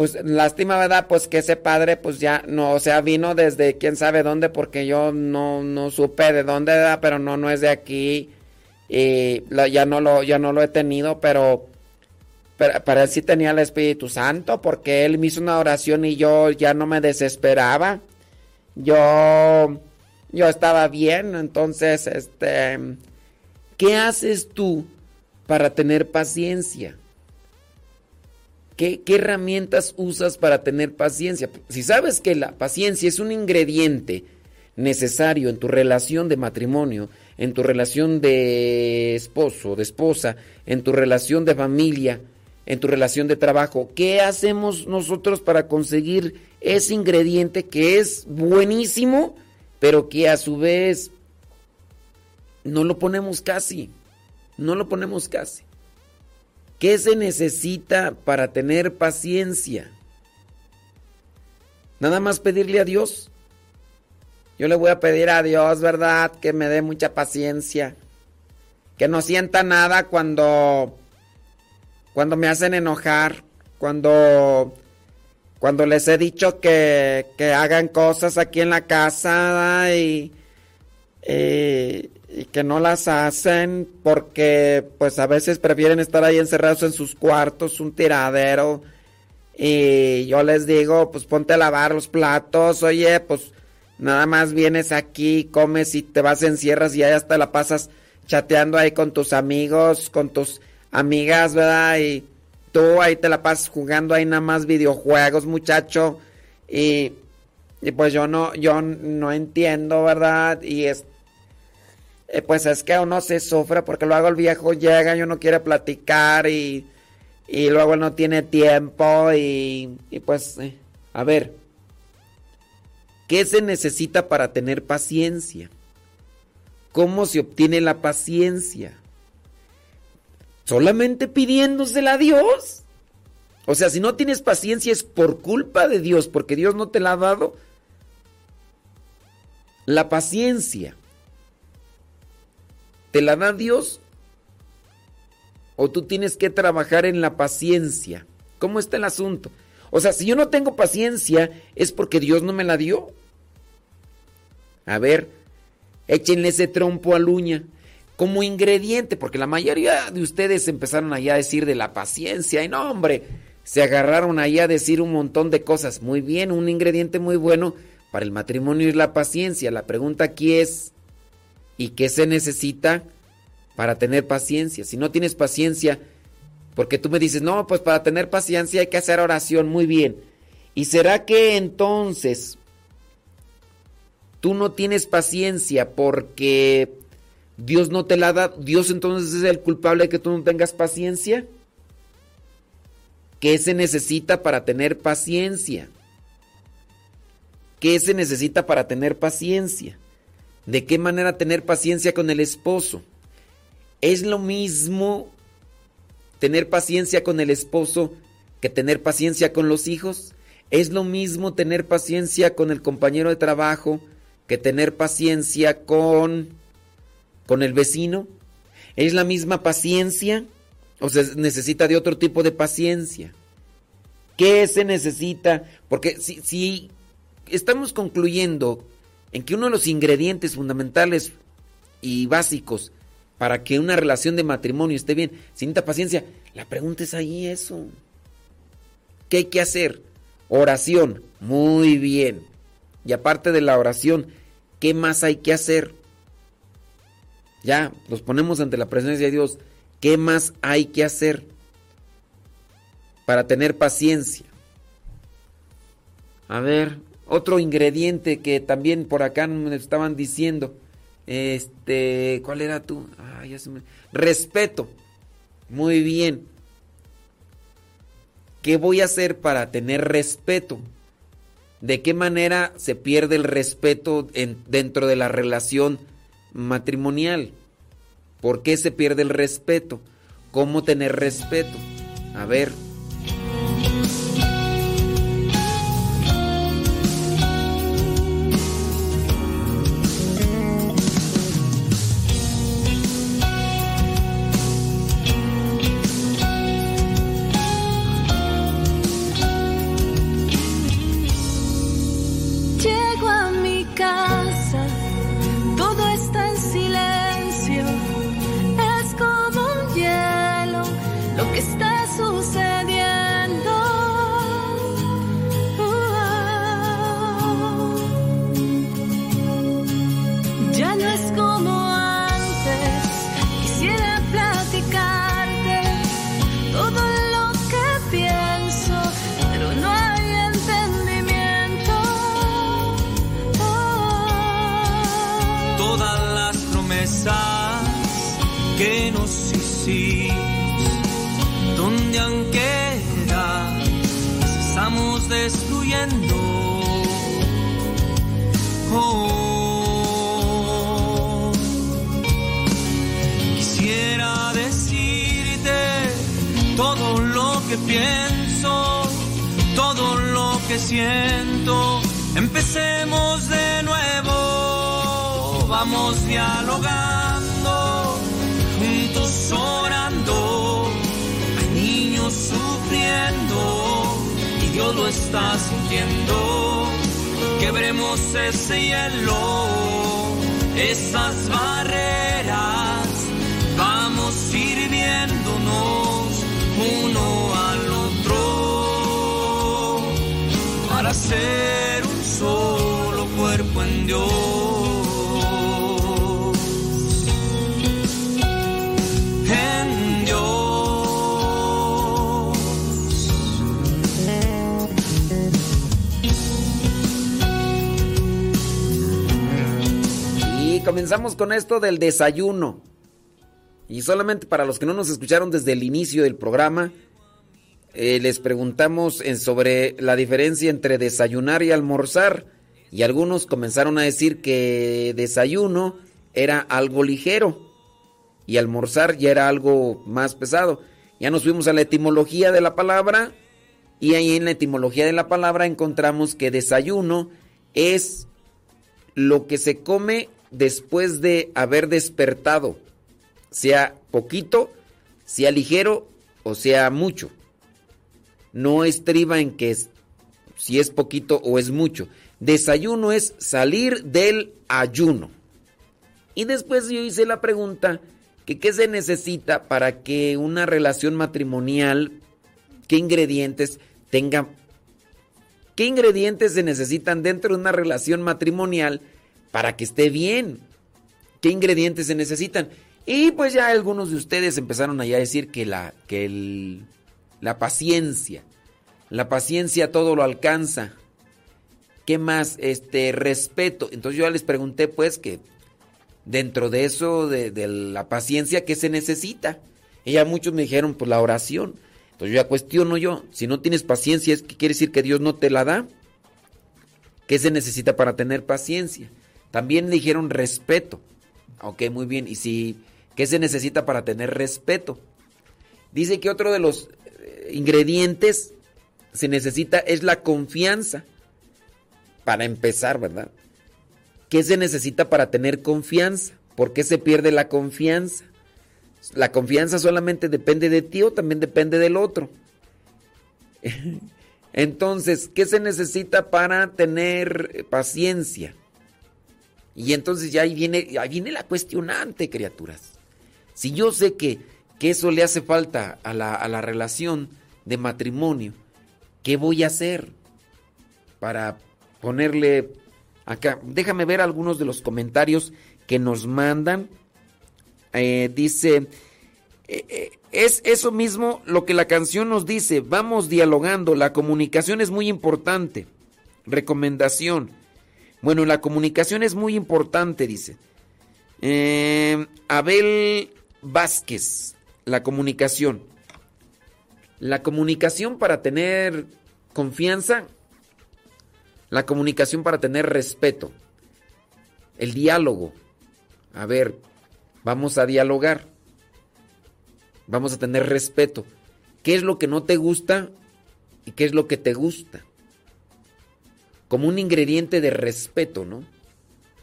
pues lástima, ¿verdad? Pues que ese padre pues ya no, o sea, vino desde quién sabe dónde porque yo no, no supe de dónde era, pero no, no es de aquí y ya no lo, ya no lo he tenido, pero, pero, pero él sí tenía el Espíritu Santo porque él me hizo una oración y yo ya no me desesperaba. Yo, yo estaba bien, entonces, este, ¿qué haces tú para tener paciencia? ¿Qué, ¿Qué herramientas usas para tener paciencia? Si sabes que la paciencia es un ingrediente necesario en tu relación de matrimonio, en tu relación de esposo, de esposa, en tu relación de familia, en tu relación de trabajo, ¿qué hacemos nosotros para conseguir ese ingrediente que es buenísimo, pero que a su vez no lo ponemos casi? No lo ponemos casi. ¿Qué se necesita para tener paciencia? Nada más pedirle a Dios. Yo le voy a pedir a Dios, ¿verdad? Que me dé mucha paciencia. Que no sienta nada cuando cuando me hacen enojar, cuando cuando les he dicho que, que hagan cosas aquí en la casa y, y, y, que no las hacen porque pues a veces prefieren estar ahí encerrados en sus cuartos, un tiradero. Y yo les digo, pues ponte a lavar los platos, oye, pues nada más vienes aquí, comes y te vas, encierras y ya hasta la pasas chateando ahí con tus amigos, con tus amigas, ¿verdad? Y tú ahí te la pasas jugando ahí nada más videojuegos, muchacho. Y, y pues yo no, yo no entiendo, ¿verdad? Y es, eh, pues es que uno se sufre porque luego el viejo llega y uno quiere platicar y, y luego no tiene tiempo y, y pues, eh, a ver, ¿qué se necesita para tener paciencia? ¿Cómo se obtiene la paciencia? solamente pidiéndosela a Dios. O sea, si no tienes paciencia es por culpa de Dios, porque Dios no te la ha dado. La paciencia, ¿te la da Dios? ¿O tú tienes que trabajar en la paciencia? ¿Cómo está el asunto? O sea, si yo no tengo paciencia, es porque Dios no me la dio. A ver, échenle ese trompo al uña como ingrediente, porque la mayoría de ustedes empezaron allá a decir de la paciencia y no, hombre, se agarraron allá a decir un montón de cosas. Muy bien, un ingrediente muy bueno para el matrimonio es la paciencia. La pregunta aquí es, ¿y qué se necesita para tener paciencia? Si no tienes paciencia, porque tú me dices, no, pues para tener paciencia hay que hacer oración, muy bien. ¿Y será que entonces tú no tienes paciencia porque Dios no te la da, Dios entonces es el culpable de que tú no tengas paciencia. ¿Qué se necesita para tener paciencia? ¿Qué se necesita para tener paciencia? ¿De qué manera tener paciencia con el esposo? Es lo mismo tener paciencia con el esposo que tener paciencia con los hijos. Es lo mismo tener paciencia con el compañero de trabajo que tener paciencia con con el vecino? ¿Es la misma paciencia? ¿O se necesita de otro tipo de paciencia? ¿Qué se necesita? Porque si, si estamos concluyendo en que uno de los ingredientes fundamentales y básicos para que una relación de matrimonio esté bien, sin paciencia, la pregunta es ahí eso. ¿Qué hay que hacer? Oración, muy bien. Y aparte de la oración, ¿qué más hay que hacer? Ya, los ponemos ante la presencia de Dios. ¿Qué más hay que hacer para tener paciencia? A ver, otro ingrediente que también por acá me estaban diciendo. Este, ¿cuál era tú? Ah. Respeto. Muy bien. ¿Qué voy a hacer para tener respeto? ¿De qué manera se pierde el respeto en, dentro de la relación matrimonial. ¿Por qué se pierde el respeto? ¿Cómo tener respeto? A ver. Con esto del desayuno. Y solamente para los que no nos escucharon desde el inicio del programa, eh, les preguntamos sobre la diferencia entre desayunar y almorzar. Y algunos comenzaron a decir que desayuno era algo ligero y almorzar ya era algo más pesado. Ya nos fuimos a la etimología de la palabra y ahí en la etimología de la palabra encontramos que desayuno es lo que se come después de haber despertado, sea poquito, sea ligero o sea mucho. No estriba en que es- si es poquito o es mucho. Desayuno es salir del ayuno. Y después yo hice la pregunta que qué se necesita para que una relación matrimonial, qué ingredientes tenga, qué ingredientes se necesitan dentro de una relación matrimonial para que esté bien, qué ingredientes se necesitan. Y pues ya algunos de ustedes empezaron allá a decir que la, que el- la paciencia, la paciencia todo lo alcanza. ¿Qué más? Este, respeto. Entonces yo ya les pregunté pues que dentro de eso, de, la paciencia, ¿qué se necesita? Y ya muchos me dijeron, pues la oración. Entonces yo ya cuestiono yo, si no tienes paciencia, ¿es que quiere decir que Dios no te la da? ¿Qué se necesita para tener paciencia? También me dijeron respeto. Ok, muy bien. ¿Y si qué se necesita para tener respeto? Dice que otro de los eh, ingredientes se necesita es la confianza. Para empezar, ¿verdad? ¿Qué se necesita para tener confianza? ¿Por qué se pierde la confianza? ¿La confianza solamente depende de ti o también depende del otro? *laughs* Entonces, ¿qué se necesita para tener eh, paciencia? Y entonces ya ahí viene, ahí viene la cuestionante, criaturas. Si yo sé que, que eso le hace falta a la, a la relación de matrimonio, ¿qué voy a hacer para ponerle acá? Déjame ver algunos de los comentarios que nos mandan. Eh, dice, eh, eh, es eso mismo lo que la canción nos dice, vamos dialogando, la comunicación es muy importante. Recomendación. Bueno, la comunicación es muy importante, dice. Eh, Abel Vázquez, la comunicación. La comunicación para tener confianza, la comunicación para tener respeto, el diálogo. A ver, vamos a dialogar, vamos a tener respeto. ¿Qué es lo que no te gusta y qué es lo que te gusta? Como un ingrediente de respeto, ¿no?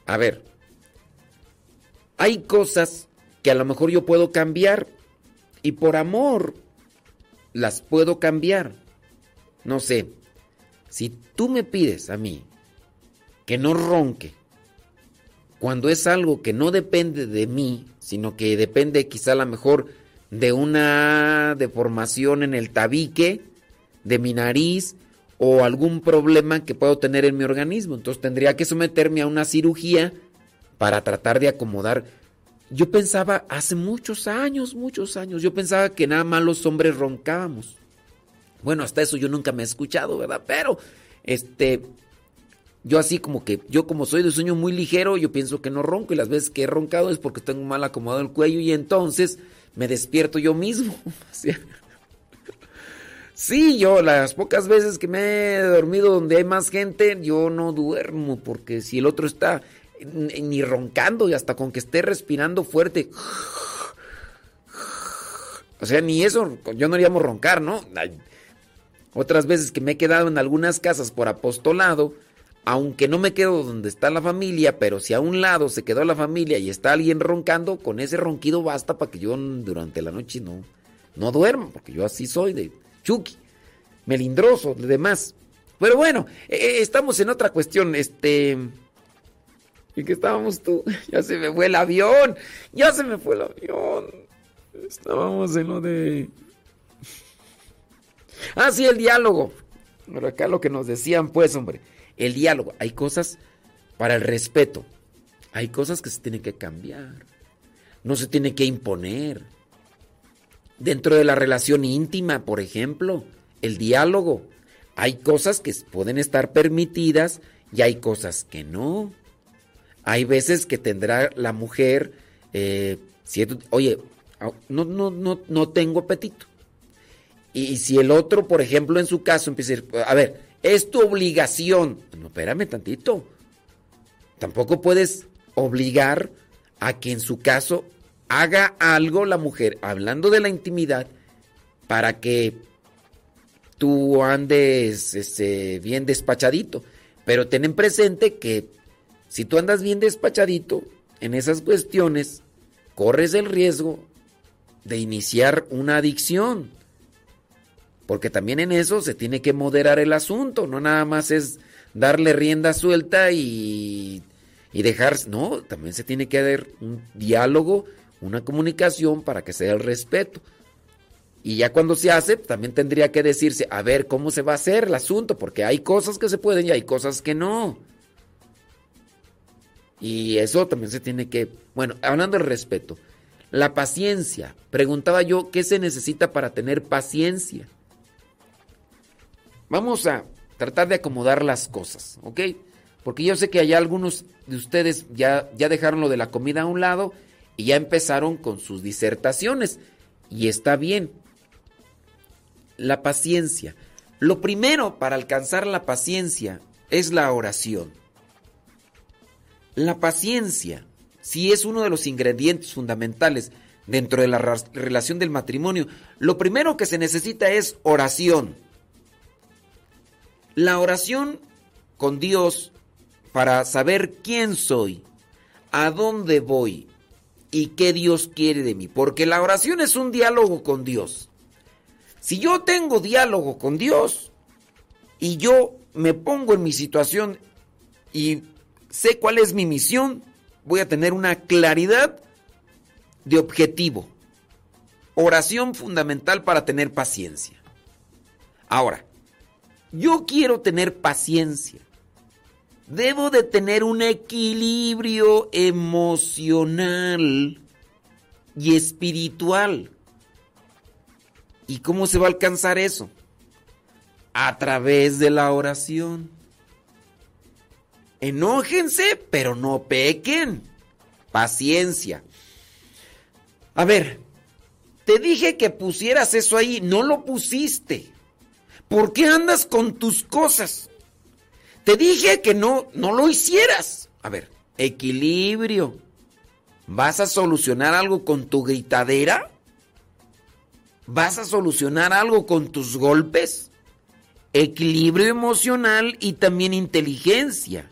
A ver, hay cosas que a lo mejor yo puedo cambiar y por amor las puedo cambiar. No sé, si tú me pides a mí que no ronque, cuando es algo que no depende de mí, sino que depende quizá a lo mejor de una deformación en el tabique, de mi nariz o algún problema que puedo tener en mi organismo. Entonces tendría que someterme a una cirugía para tratar de acomodar. Yo pensaba hace muchos años, muchos años, yo pensaba que nada más los hombres roncábamos. Bueno, hasta eso yo nunca me he escuchado, ¿verdad? Pero, este, yo así como que, yo como soy de sueño muy ligero, yo pienso que no ronco y las veces que he roncado es porque tengo mal acomodado el cuello y entonces me despierto yo mismo. *laughs* Sí, yo las pocas veces que me he dormido donde hay más gente, yo no duermo porque si el otro está ni roncando y hasta con que esté respirando fuerte. O sea, ni eso, yo no haríamos roncar, ¿no? Otras veces que me he quedado en algunas casas por apostolado, aunque no me quedo donde está la familia, pero si a un lado se quedó la familia y está alguien roncando, con ese ronquido basta para que yo durante la noche no, no duerma, porque yo así soy de chuki, melindroso, de demás. Pero bueno, eh, estamos en otra cuestión, este... ¿Y qué estábamos tú? *laughs* Ya se me fue el avión, ya se me fue el avión. Estábamos en lo de... *laughs* Ah, sí, el diálogo. Pero acá lo que nos decían, pues, hombre, el diálogo. Hay cosas para el respeto. Hay cosas que se tienen que cambiar. No se tiene que imponer. Dentro de la relación íntima, por ejemplo, el diálogo. Hay cosas que pueden estar permitidas y hay cosas que no. Hay veces que tendrá la mujer, eh, oye, no, no, no, no tengo apetito. Y si el otro, por ejemplo, en su caso empieza a decir, a ver, es tu obligación. No, espérame tantito. Tampoco puedes obligar a que en su caso haga algo la mujer, hablando de la intimidad, para que tú andes este, bien despachadito. Pero ten en presente que si tú andas bien despachadito en esas cuestiones, corres el riesgo de iniciar una adicción. Porque también en eso se tiene que moderar el asunto, no nada más es darle rienda suelta y, y dejar, no, también se tiene que haber un diálogo, una comunicación para que sea el respeto. Y ya cuando se hace, también tendría que decirse, a ver, ¿cómo se va a hacer el asunto? Porque hay cosas que se pueden y hay cosas que no. Y eso también se tiene que, bueno, hablando del respeto, la paciencia. Preguntaba yo, ¿qué se necesita para tener paciencia? Vamos a tratar de acomodar las cosas, ¿ok? Porque yo sé que hay algunos de ustedes ya, ya dejaron lo de la comida a un lado y ya empezaron con sus disertaciones. Y está bien. La paciencia. Lo primero para alcanzar la paciencia es la oración. La paciencia, si es uno de los ingredientes fundamentales dentro de la relación del matrimonio, lo primero que se necesita es oración. La oración con Dios para saber quién soy, a dónde voy y qué Dios quiere de mí. Porque la oración es un diálogo con Dios. Si yo tengo diálogo con Dios y yo me pongo en mi situación y sé cuál es mi misión, voy a tener una claridad de objetivo. Oración fundamental para tener paciencia. Ahora, yo quiero tener paciencia. Debo de tener un equilibrio emocional y espiritual. ¿Y cómo se va a alcanzar eso? A través de la oración. Enójense, pero no pequen. Paciencia. A ver, te dije que pusieras eso ahí, no lo pusiste. ¿Por qué andas con tus cosas? Te dije que no, no lo hicieras. A ver, equilibrio. ¿Vas a solucionar algo con tu gritadera? ¿Vas a solucionar algo con tus golpes? Equilibrio emocional y también inteligencia.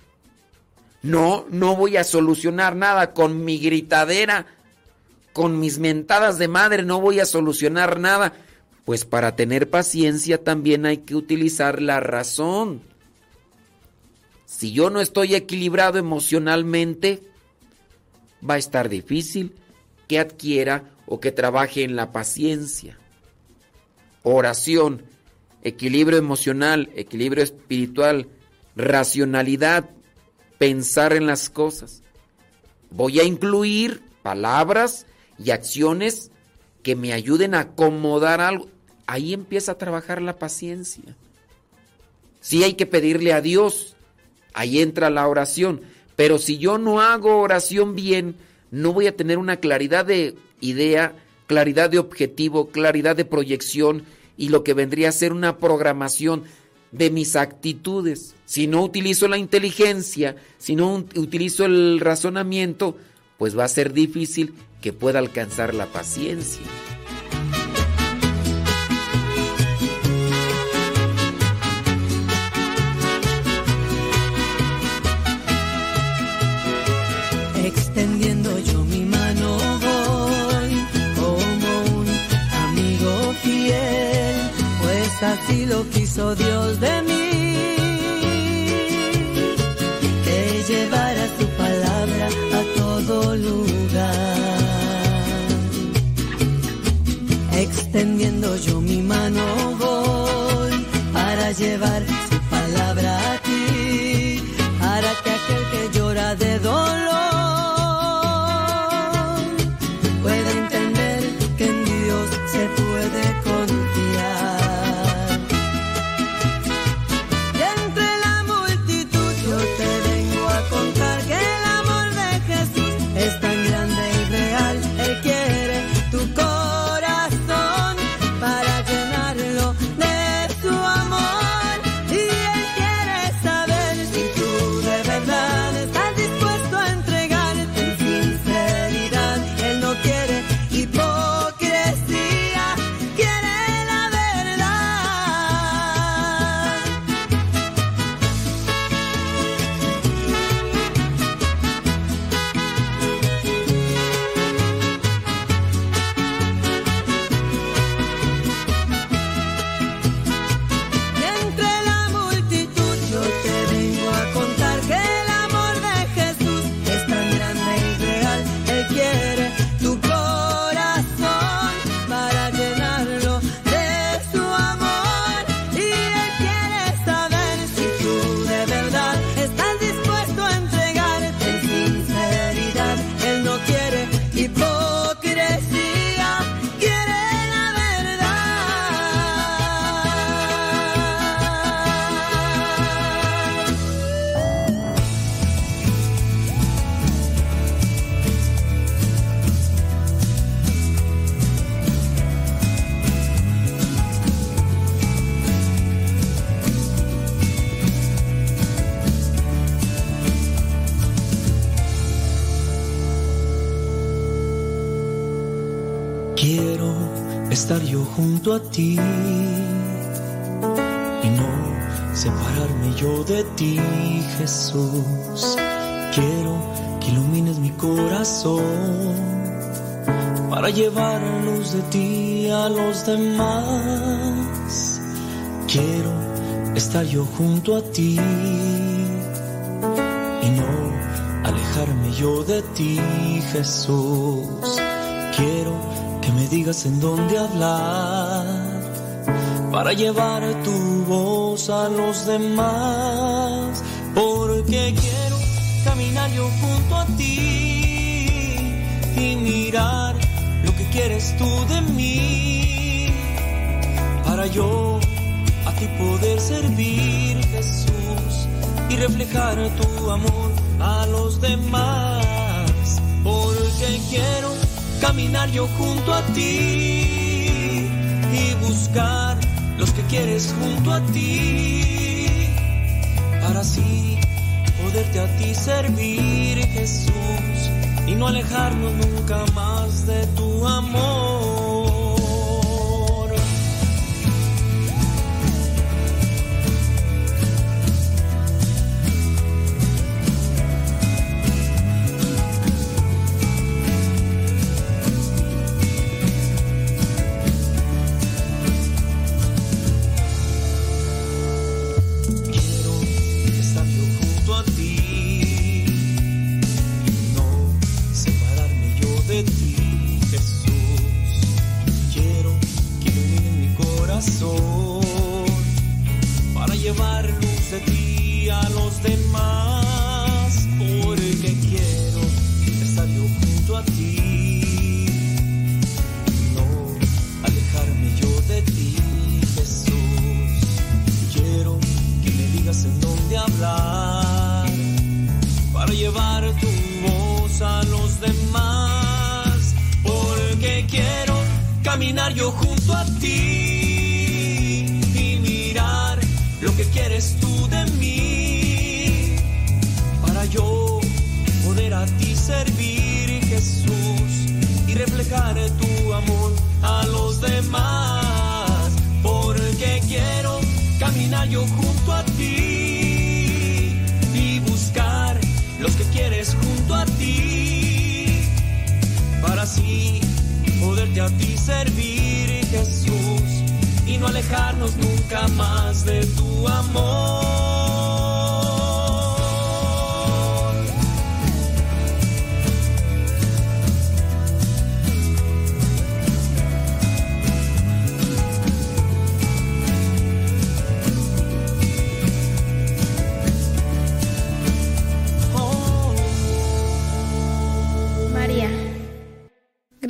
No, no voy a solucionar nada con mi gritadera, con mis mentadas de madre, no voy a solucionar nada. Pues para tener paciencia también hay que utilizar la razón. Si yo no estoy equilibrado emocionalmente, va a estar difícil que adquiera o que trabaje en la paciencia. Oración, equilibrio emocional, equilibrio espiritual, racionalidad, pensar en las cosas. Voy a incluir palabras y acciones que me ayuden a acomodar algo. Ahí empieza a trabajar la paciencia. Sí hay que pedirle a Dios. Ahí entra la oración. Pero si yo no hago oración bien, no voy a tener una claridad de idea claridad de objetivo, claridad de proyección y lo que vendría a ser una programación de mis actitudes. Si no utilizo la inteligencia, si no utilizo el razonamiento, pues va a ser difícil que pueda alcanzar la paciencia. Así lo quiso Dios de mí. Que llevara su palabra a todo lugar. Extendiendo yo mi mano voy para llevar su palabra a ti, para que aquel que llora de dolor junto a ti y no separarme yo de ti, Jesús. Quiero que ilumines mi corazón para llevar luz de ti a los demás. Quiero estar yo junto a ti y no alejarme yo de ti, Jesús. Quiero que me digas en dónde hablar para llevar tu voz a los demás, porque quiero caminar yo junto a ti y mirar lo que quieres tú de mí, para yo a ti poder servir, Jesús, y reflejar tu amor a los demás, porque quiero caminar yo junto a ti y buscar los que quieres junto a ti para así poderte a ti servir Jesús y no alejarnos nunca más de tu amor.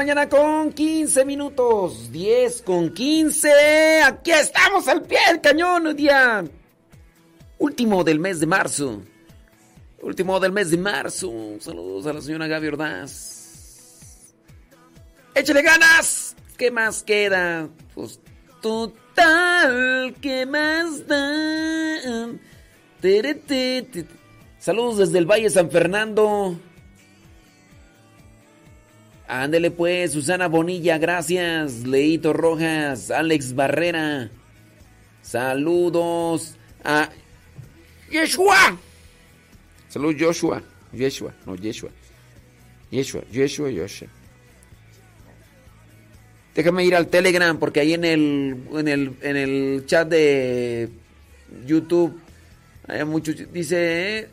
Mañana con 15 minutos. 10 con 15. Aquí estamos al pie del cañón. Día último del mes de marzo. Último del mes de marzo. Saludos a la señora Gaby Ordaz. Échale ganas. ¿Qué más queda? Pues total. ¿Qué más da? Saludos desde el Valle San Fernando. Ándele pues, Susana Bonilla, gracias. Leito Rojas, Alex Barrera. Saludos a Yeshua. Saludos Joshua. Yeshua, no Yeshua. Yeshua, Yeshua, Yeshua. Déjame ir al Telegram porque ahí en el, en el, en el chat de YouTube hay muchos. Dice.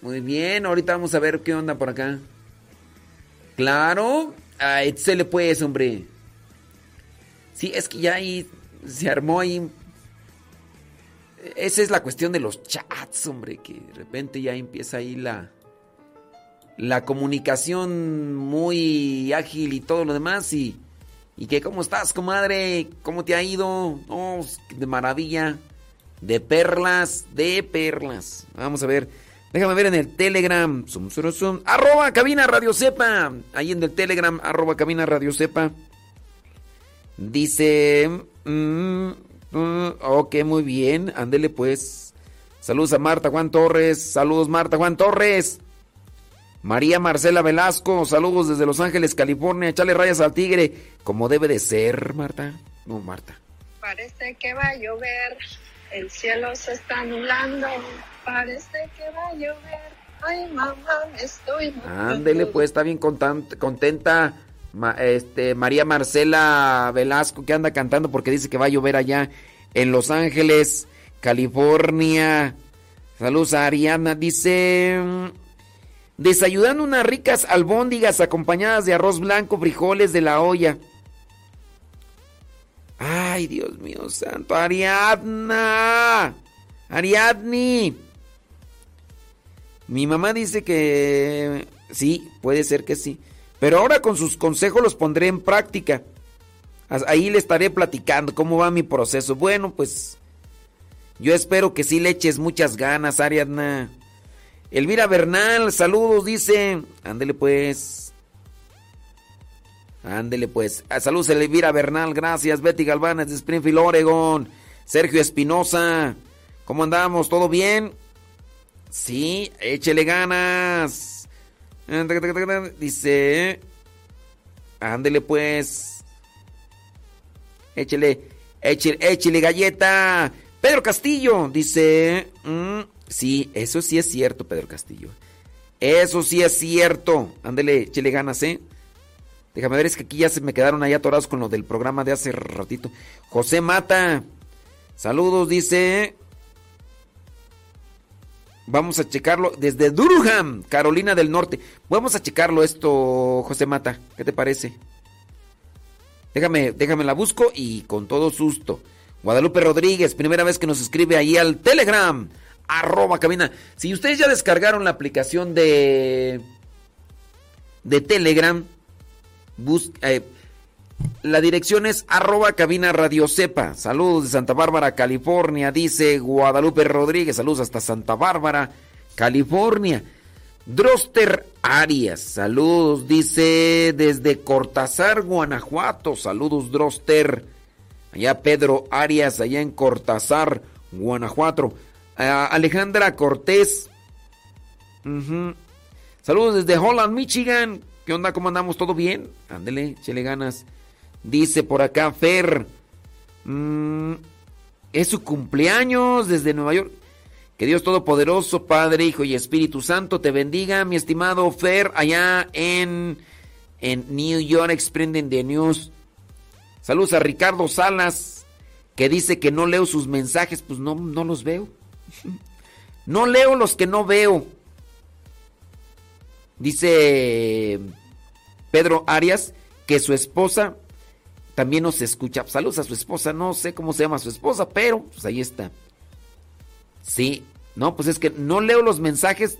Muy bien, ahorita vamos a ver qué onda por acá. Claro, se le puede, hombre. Sí, es que ya ahí se armó ahí. Esa es la cuestión de los chats, hombre, que de repente ya empieza ahí la la comunicación muy ágil y todo lo demás y y que cómo estás, comadre, cómo te ha ido, oh, de maravilla, de perlas, de perlas. Vamos a ver. Déjame ver en el Telegram. Zum, zum, zum. Arroba cabina Radio Cepa. Ahí en el Telegram, arroba cabina Radio Cepa. Dice. Mm, mm, ok, muy bien. Ándele pues. Saludos a Marta Juan Torres. Saludos, Marta Juan Torres. María Marcela Velasco. Saludos desde Los Ángeles, California. Echale rayas al tigre. Como debe de ser, Marta. No, Marta. Parece que va a llover. El cielo se está nublando. Parece que va a llover. Ay, mamá, me estoy Ándele, pues, está bien contenta este, María Marcela Velasco que anda cantando porque dice que va a llover allá en Los Ángeles, California. Saludos a Ariana. Dice, mm, desayunando unas ricas albóndigas acompañadas de arroz blanco, frijoles de la olla. Ay, Dios mío santo, Ariadna. Ariadni. Mi mamá dice que sí, puede ser que sí. Pero ahora con sus consejos los pondré en práctica. Ahí le estaré platicando cómo va mi proceso. Bueno, pues yo espero que sí le eches muchas ganas, Ariadna. Elvira Bernal, saludos, dice. Ándele pues. Ándele pues. Ah, Saludos, Elvira Bernal, gracias. Betty Galván de Springfield, Oregon. Sergio Espinosa, ¿cómo andamos? ¿Todo bien? Sí, échele ganas. Dice. Ándele pues. Échele, échele, échele galleta. Pedro Castillo dice. mm, sí, eso sí es cierto, Pedro Castillo. Eso sí es cierto. Ándele, échele ganas, ¿eh? Déjame ver, es que aquí ya se me quedaron ahí atorados con lo del programa de hace ratito. José Mata. Saludos, dice. Vamos a checarlo desde Durham, Carolina del Norte. Vamos a checarlo esto, José Mata. ¿Qué te parece? Déjame, déjame la busco y con todo susto. Guadalupe Rodríguez, primera vez que nos escribe ahí al Telegram. Arroba cabina. Si ustedes ya descargaron la aplicación de. de Telegram, bus- eh, la dirección es arroba cabina radio cepa. Saludos de Santa Bárbara, California, dice Guadalupe Rodríguez. Saludos hasta Santa Bárbara, California. Droster Arias, saludos, dice desde Cortázar, Guanajuato. Saludos, Droster. Allá Pedro Arias, allá en Cortázar, Guanajuato. Alejandra Cortés. Saludos desde Holland, Michigan. ¿Qué onda? ¿Cómo andamos? ¿Todo bien? Ándele, échele ganas. Dice por acá Fer. mm, es su cumpleaños desde Nueva York. Que Dios Todopoderoso, Padre, Hijo y Espíritu Santo te bendiga, mi estimado Fer, allá en, en New York, Exprenden the News. Saludos a Ricardo Salas, que dice que no leo sus mensajes. Pues no, no los veo. *laughs* No leo los que no veo. Dice Pedro Arias que su esposa también nos escucha. Saludos a su esposa, no sé cómo se llama su esposa, pero pues ahí está. Sí, no, pues es que no leo los mensajes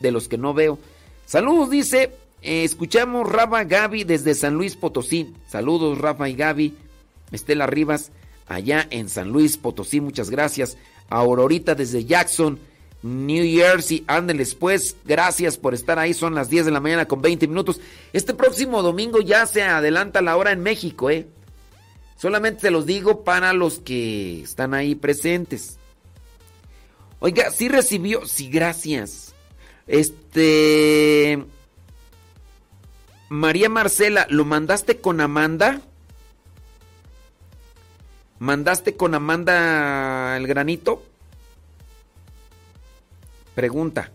de los que no veo. Saludos, dice Eh, escuchamos Rafa Gaby desde San Luis Potosí. Saludos Rafa y Gaby. Estela Rivas allá en San Luis Potosí. Muchas gracias. Aurorita desde Jackson, New Jersey. Ándeles pues. Gracias por estar ahí. Son las 10 de la mañana con 20 minutos. Este próximo domingo ya se adelanta la hora en México, ¿eh? Solamente se los digo para los que están ahí presentes. Oiga, sí recibió, sí, gracias. Este... María Marcela, ¿lo mandaste con Amanda? ¿Mandaste con Amanda el granito? Pregunta.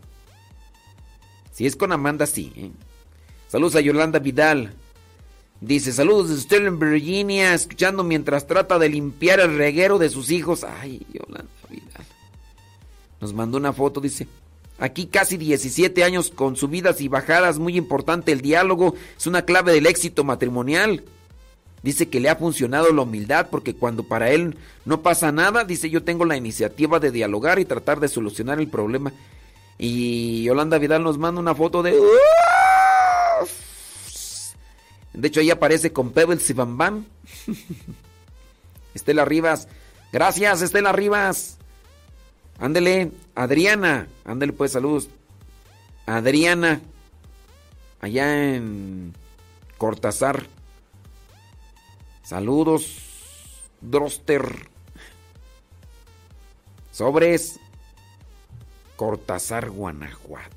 Si es con Amanda, sí. ¿eh? Saludos a Yolanda Vidal. Dice, saludos desde Sterling, Virginia, escuchando mientras trata de limpiar el reguero de sus hijos. Ay, Yolanda Vidal. Nos mandó una foto, dice. Aquí casi 17 años con subidas y bajadas, muy importante el diálogo, es una clave del éxito matrimonial. Dice que le ha funcionado la humildad porque cuando para él no pasa nada, dice yo tengo la iniciativa de dialogar y tratar de solucionar el problema. Y Yolanda Vidal nos manda una foto de... De hecho ahí aparece con Pebbles y Bam. *laughs* Estela Rivas. Gracias, Estela Rivas. Ándele, Adriana. Ándele pues, saludos. Adriana. Allá en Cortázar. Saludos. Droster. Sobres. Cortázar, Guanajuato.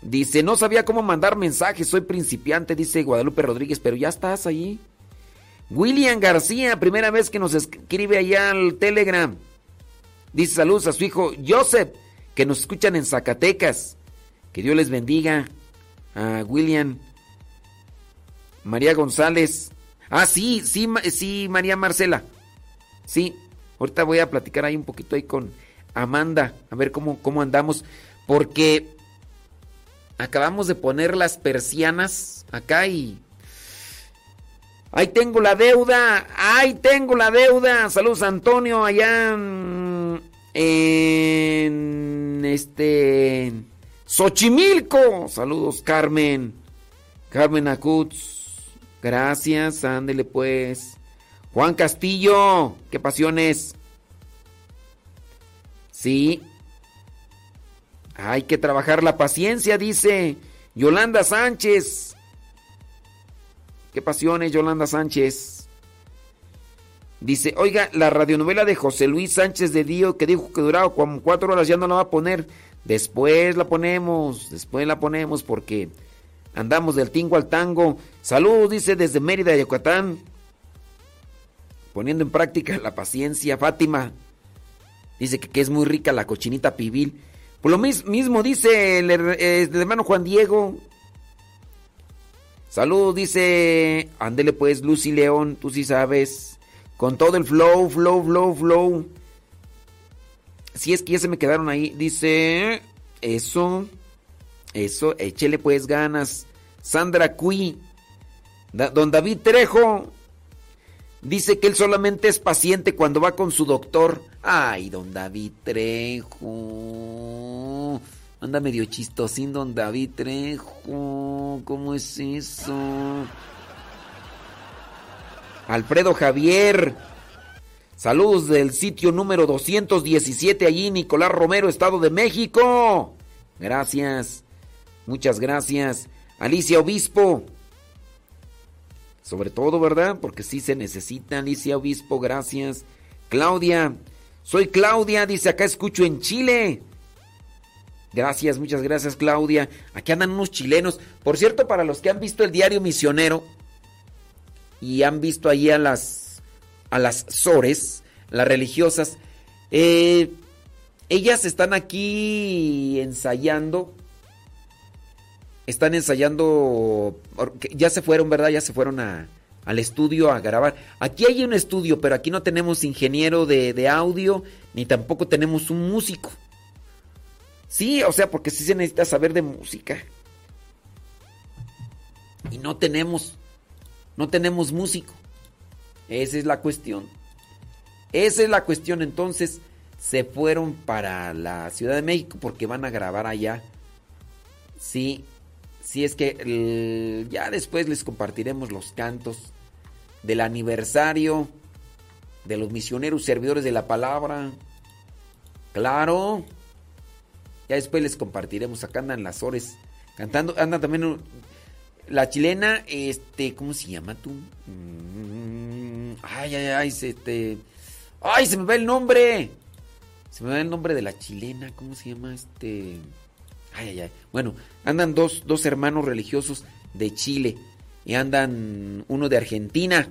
Dice, no sabía cómo mandar mensajes, soy principiante, dice Guadalupe Rodríguez, pero ya estás ahí. William García, primera vez que nos escribe allá al Telegram. Dice saludos a su hijo Joseph, que nos escuchan en Zacatecas. Que Dios les bendiga. A William. María González. Ah, sí, sí, sí, María Marcela. Sí, ahorita voy a platicar ahí un poquito ahí con Amanda, a ver cómo, cómo andamos. Porque acabamos de poner las persianas acá y Ahí tengo la deuda. Ahí tengo la deuda. Saludos Antonio allá en, en este Xochimilco. Saludos Carmen. Carmen Acutz. Gracias. Ándele pues. Juan Castillo. Qué pasiones. Sí. Hay que trabajar la paciencia, dice Yolanda Sánchez. Qué pasiones, Yolanda Sánchez. Dice, oiga, la radionovela de José Luis Sánchez de Dio que dijo que duraba como cuatro horas ya no la va a poner. Después la ponemos, después la ponemos porque andamos del tingo al tango. Saludos, dice desde Mérida, Yucatán. Poniendo en práctica la paciencia, Fátima. Dice que, que es muy rica la cochinita pibil. Por lo mismo dice el, hermano Juan Diego. Salud, dice. Ándele pues, Lucy León, tú sí sabes. Con todo el flow, flow, flow, flow. Si es que ya se me quedaron ahí. Dice. Eso. Eso, échele pues ganas. Sandra Cui. don David Trejo. Dice que él solamente es paciente cuando va con su doctor. Ay, don David Trejo. Anda medio chistosín don David Trejo. ¿Cómo es eso? Alfredo Javier. Saludos del sitio número 217 allí, Nicolás Romero, Estado de México. Gracias. Muchas gracias. Alicia Obispo. Sobre todo, ¿verdad? Porque sí se necesita, Alicia Obispo, gracias. Claudia. Soy Claudia, dice acá escucho en Chile. Gracias, muchas gracias Claudia. Aquí andan unos chilenos. Por cierto, para los que han visto el diario misionero y han visto ahí a las, a las sores, las religiosas, eh, ellas están aquí ensayando. Están ensayando, ya se fueron, ¿verdad? Ya se fueron a, al estudio a grabar. Aquí hay un estudio, pero aquí no tenemos ingeniero de, de audio, ni tampoco tenemos un músico. Sí, o sea, porque sí se necesita saber de música. Y no tenemos, no tenemos músico. Esa es la cuestión. Esa es la cuestión. Entonces se fueron para la Ciudad de México porque van a grabar allá. Sí, sí es que ya después les compartiremos los cantos del aniversario de los misioneros servidores de la palabra. Claro. Ya después les compartiremos. Acá andan las ores cantando. Andan también la chilena, este, ¿cómo se llama tú? Mm, Ay, ay, ay, este, ay, se me va el nombre. Se me va el nombre de la chilena, ¿cómo se llama este? Ay, ay, ay. Bueno, andan dos, dos hermanos religiosos de Chile y andan uno de Argentina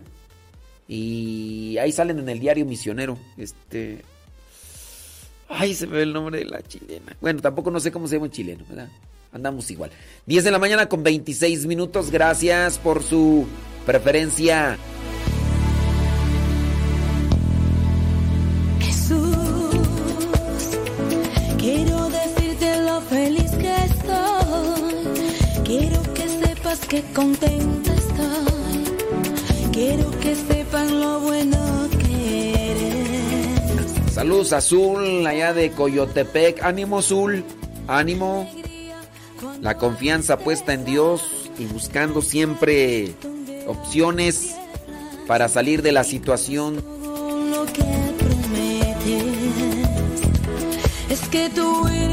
y ahí salen en el diario misionero. Este, ay, se me va el nombre de la chilena. Bueno, tampoco no sé cómo se llama un chileno, ¿verdad? Andamos igual. 10 de la mañana con 26 minutos. Gracias por su preferencia. Que contenta estoy. Quiero que sepan lo bueno que eres. Saludos Azul, allá de Coyotepec. Ánimo Azul, ánimo. La confianza puesta en Dios y buscando siempre opciones para salir de la situación. lo que prometes. Es que tú eres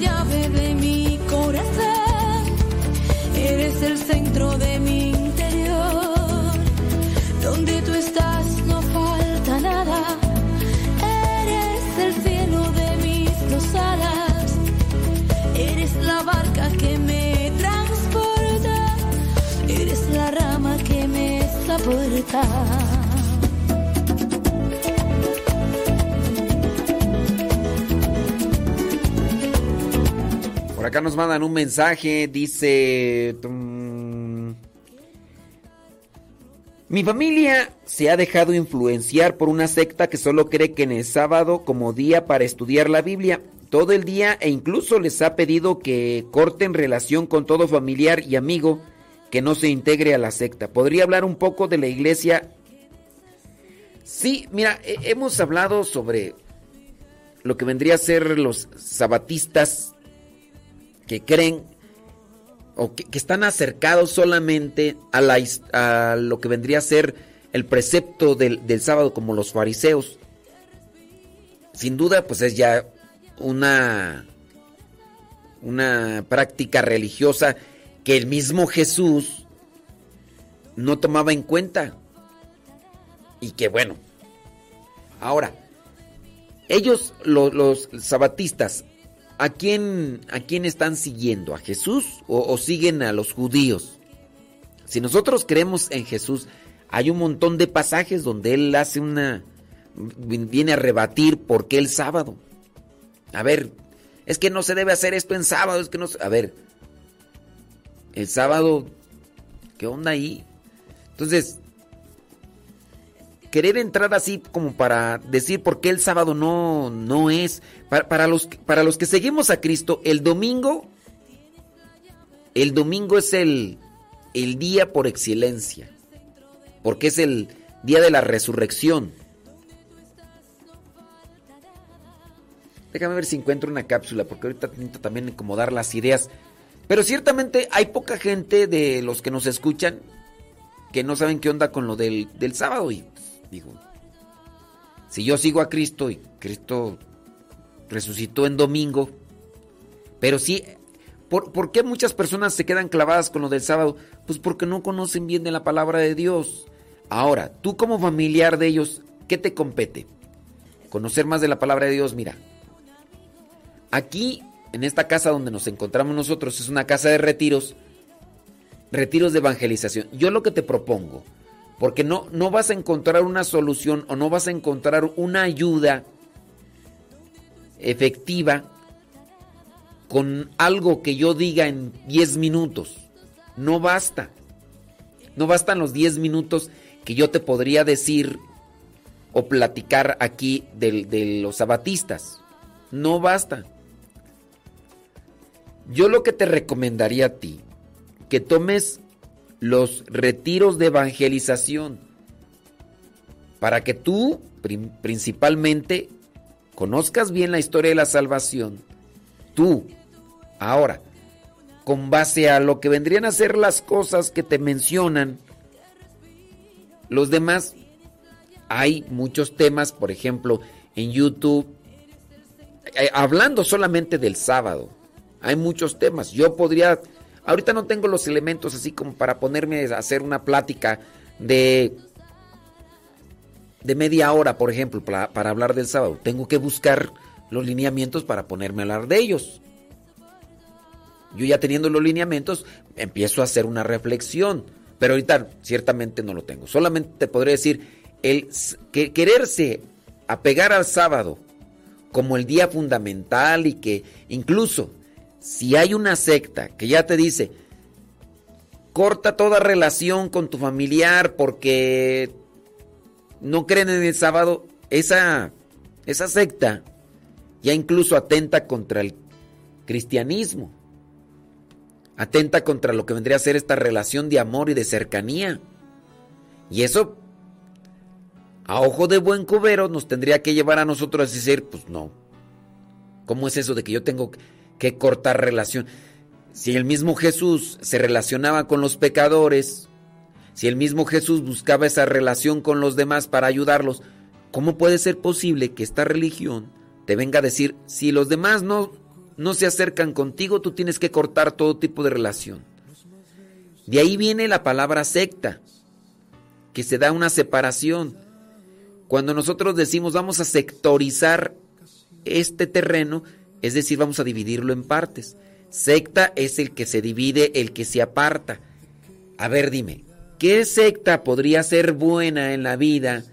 llave de mi corazón. Eres el centro de mi interior. Donde tú estás no falta nada. Eres el cielo de mis dos alas. Eres la barca que me transporta. Eres la rama que me soporta. Por acá nos mandan un mensaje, dice... Mi familia se ha dejado influenciar por una secta que solo cree que en el sábado como día para estudiar la Biblia todo el día e incluso les ha pedido que corten relación con todo familiar y amigo que no se integre a la secta. ¿Podría hablar un poco de la iglesia? Sí, mira, he- hemos hablado sobre lo que vendría a ser los sabatistas que creen o que, están acercados solamente a, la, a lo que vendría a ser el precepto del, del sábado como los fariseos. Sin duda, pues es ya una, una práctica religiosa que el mismo Jesús no tomaba en cuenta. Y que bueno, ahora, ellos, lo- los sabatistas, ¿a quién, ¿a quién están siguiendo? ¿A Jesús o, siguen a los judíos? Si nosotros creemos en Jesús, hay un montón de pasajes donde Él hace una... viene a rebatir por qué el sábado. A ver, es que no se debe hacer esto en sábado, es que no... A ver, el sábado, ¿qué onda ahí? Entonces, querer entrar así como para decir por qué el sábado no, no es. Para, para los, para los que seguimos a Cristo, el domingo, el domingo es el, el día por excelencia. Porque es el día de la resurrección. Déjame ver si encuentro una cápsula, porque ahorita necesito también acomodar las ideas. Pero ciertamente hay poca gente de los que nos escuchan que no saben qué onda con lo del, del sábado. Y digo, si yo sigo a Cristo y Cristo resucitó en domingo, pero sí, ¿por, por qué muchas personas se quedan clavadas con lo del sábado? Pues porque no conocen bien de la palabra de Dios. Ahora, tú como familiar de ellos, ¿qué te compete? Conocer más de la palabra de Dios, mira. Aquí, en esta casa donde nos encontramos nosotros, es una casa de retiros, retiros de evangelización. Yo lo que te propongo, porque no, no vas a encontrar una solución o no vas a encontrar una ayuda efectiva con algo que yo diga en 10 minutos. No basta. No bastan los 10 minutos que yo te podría decir o platicar aquí de, de los sabatistas. No basta. Yo lo que te recomendaría a ti, que tomes los retiros de evangelización. para que tú principalmente conozcas bien la historia de la salvación. Tú, ahora, con base a lo que vendrían a ser las cosas que te mencionan, los demás, hay muchos temas, por ejemplo, en YouTube, eh, hablando solamente del sábado, hay muchos temas. Yo podría, ahorita no tengo los elementos así como para ponerme a hacer una plática de de media hora, por ejemplo, para, hablar del sábado. Tengo que buscar los lineamientos para ponerme a hablar de ellos. Yo ya teniendo los lineamientos, empiezo a hacer una reflexión. Pero ahorita ciertamente no lo tengo. Solamente te podré decir, el que quererse apegar al sábado como el día fundamental y que incluso si hay una secta que ya te dice, corta toda relación con tu familiar porque no creen en el sábado, esa, esa secta ya incluso atenta contra el cristianismo. Atenta contra lo que vendría a ser esta relación de amor y de cercanía. Y eso, a ojo de buen cubero, nos tendría que llevar a nosotros a decir, pues no. ¿Cómo es eso de que yo tengo que cortar relación? Si el mismo Jesús se relacionaba con los pecadores, si el mismo Jesús buscaba esa relación con los demás para ayudarlos, ¿cómo puede ser posible que esta religión te venga a decir, si los demás no, no se acercan contigo, tú tienes que cortar todo tipo de relación? De ahí viene la palabra secta, que se da una separación. Cuando nosotros decimos vamos a sectorizar este terreno, es decir, vamos a dividirlo en partes. Secta es el que se divide, el que se aparta. A ver, dime, ¿qué secta podría ser buena en la vida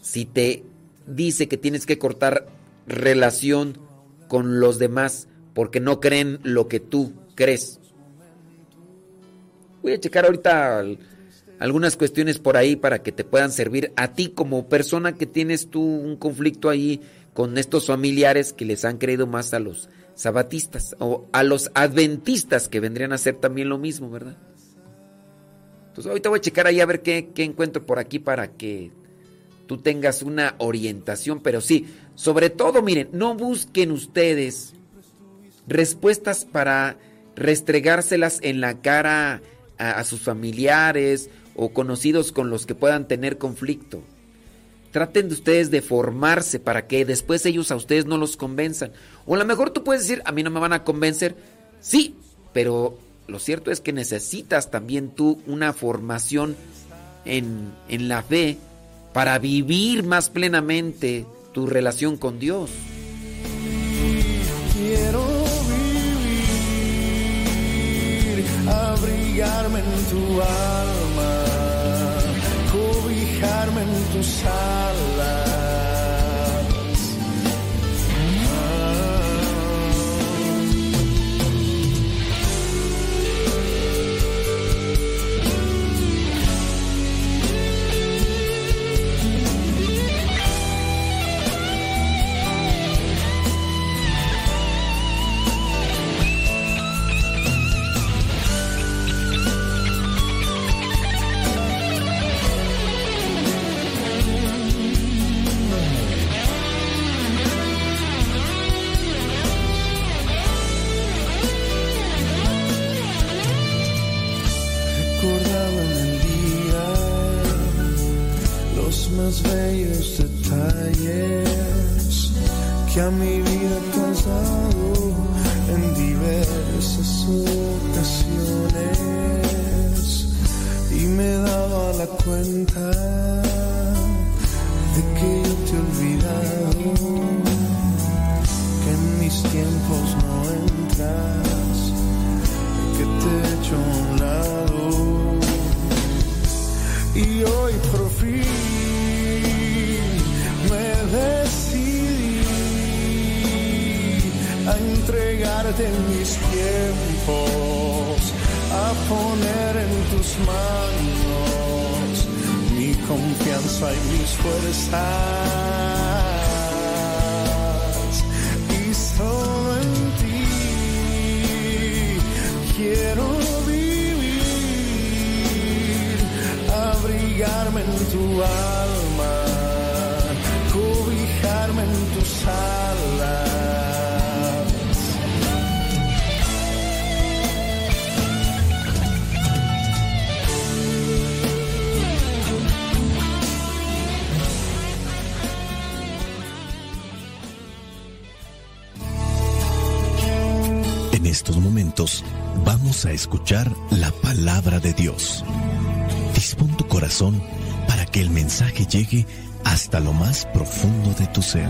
si te dice que tienes que cortar relación con los demás porque no creen lo que tú crees? Voy a checar ahorita al- algunas cuestiones por ahí para que te puedan servir a ti como persona que tienes tú un conflicto ahí con estos familiares que les han creído más a los sabatistas o a los adventistas que vendrían a ser también lo mismo, ¿verdad? Entonces ahorita voy a checar ahí a ver qué, encuentro por aquí para que tú tengas una orientación, pero sí, sobre todo, miren, no busquen ustedes respuestas para restregárselas en la cara a sus familiares o conocidos con los que puedan tener conflicto. Traten de ustedes de formarse para que después ellos a ustedes no los convenzan. O a lo mejor tú puedes decir, a mí no me van a convencer. Sí, pero lo cierto es que necesitas también tú una formación en, en la fe para vivir más plenamente tu relación con Dios. Quiero vivir, abrigarme en tu alma, cobijarme en alas. A escuchar la palabra de Dios. Dispón tu corazón para que el mensaje llegue hasta lo más profundo de tu ser.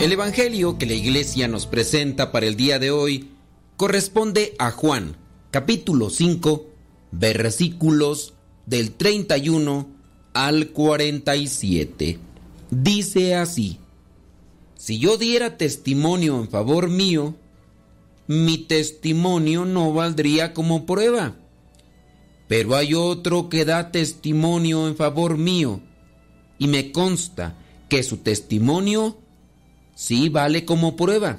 El Evangelio que la iglesia nos presenta para el día de hoy corresponde a Juan, capítulo 5, versículos del 31 al 47. Dice así, si yo diera testimonio en favor mío, mi testimonio no valdría como prueba. Pero hay otro que da testimonio en favor mío, y me consta que su testimonio sí vale como prueba.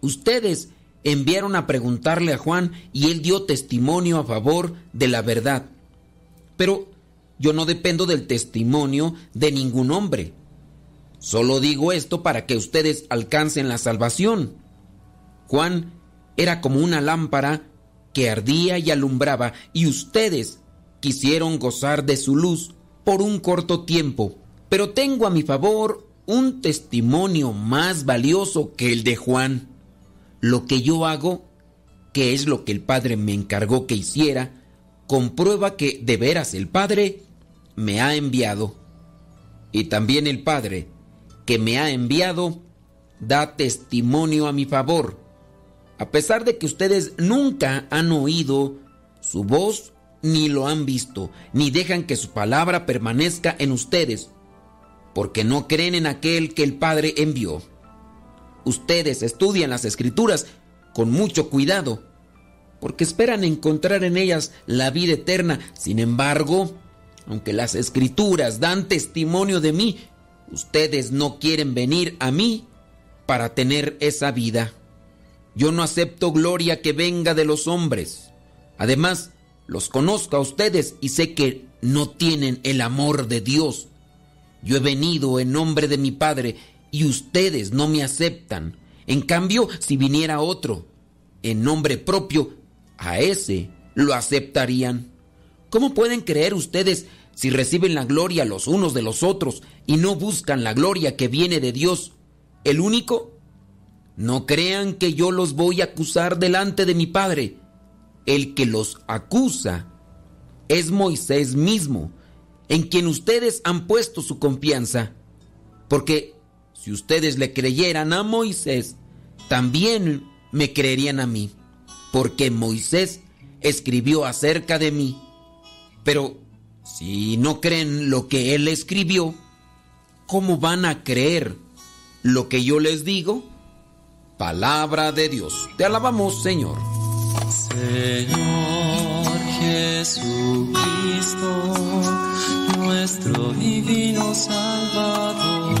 Ustedes enviaron a preguntarle a Juan y él dio testimonio a favor de la verdad. Pero yo no dependo del testimonio de ningún hombre. Solo digo esto para que ustedes alcancen la salvación. Juan era como una lámpara que ardía y alumbraba y ustedes quisieron gozar de su luz por un corto tiempo. Pero tengo a mi favor un testimonio más valioso que el de Juan. Lo que yo hago, que es lo que el Padre me encargó que hiciera, comprueba que de veras el Padre me ha enviado. Y también el Padre que me ha enviado da testimonio a mi favor, a pesar de que ustedes nunca han oído su voz, ni lo han visto, ni dejan que su palabra permanezca en ustedes, porque no creen en aquel que el Padre envió. Ustedes estudian las escrituras con mucho cuidado, porque esperan encontrar en ellas la vida eterna. Sin embargo, aunque las escrituras dan testimonio de mí, ustedes no quieren venir a mí para tener esa vida. Yo no acepto gloria que venga de los hombres. Además, los conozco a ustedes y sé que no tienen el amor de Dios. Yo he venido en nombre de mi Padre y ustedes no me aceptan. En cambio, si viniera otro en nombre propio, a ese lo aceptarían. ¿Cómo pueden creer ustedes si reciben la gloria los unos de los otros y no buscan la gloria que viene de Dios, el único? No crean que yo los voy a acusar delante de mi Padre. El que los acusa es Moisés mismo, en quien ustedes han puesto su confianza. Porque si ustedes le creyeran a Moisés, también me creerían a mí, porque Moisés escribió acerca de mí. Pero si no creen lo que él escribió, ¿cómo van a creer lo que yo les digo? Palabra de Dios. Te alabamos, Señor. Señor Jesucristo, nuestro divino Salvador,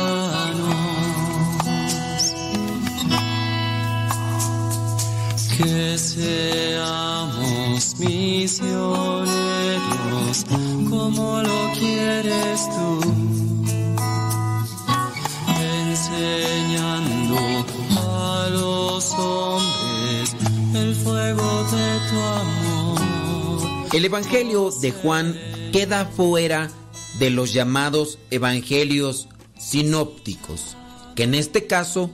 Que seamos misioneros como lo quieres tú enseñando a los hombres el fuego de tu amor. El Evangelio de Juan queda fuera de los llamados evangelios sinópticos, que en este caso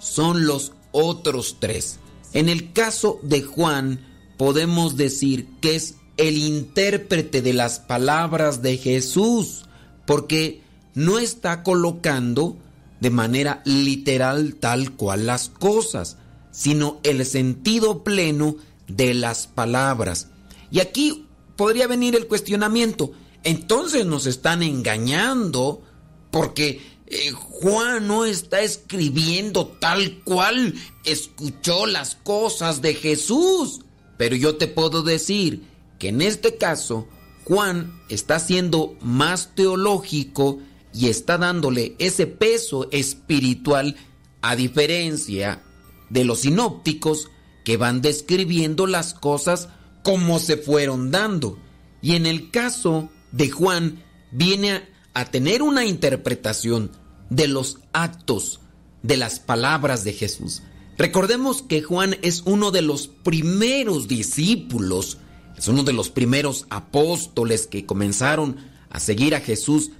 son los otros tres. En el caso de Juan podemos decir que es el intérprete de las palabras de Jesús, porque no está colocando de manera literal tal cual las cosas, sino el sentido pleno de las palabras. Y aquí podría venir el cuestionamiento. Entonces nos están engañando porque eh, Juan no está escribiendo tal cual escuchó las cosas de Jesús. Pero yo te puedo decir que en este caso Juan está siendo más teológico y está dándole ese peso espiritual a diferencia de los sinópticos que van describiendo las cosas como se fueron dando. Y en el caso de Juan viene a, a tener una interpretación de los actos, de las palabras de Jesús. Recordemos que Juan es uno de los primeros discípulos, es uno de los primeros apóstoles que comenzaron a seguir a Jesús.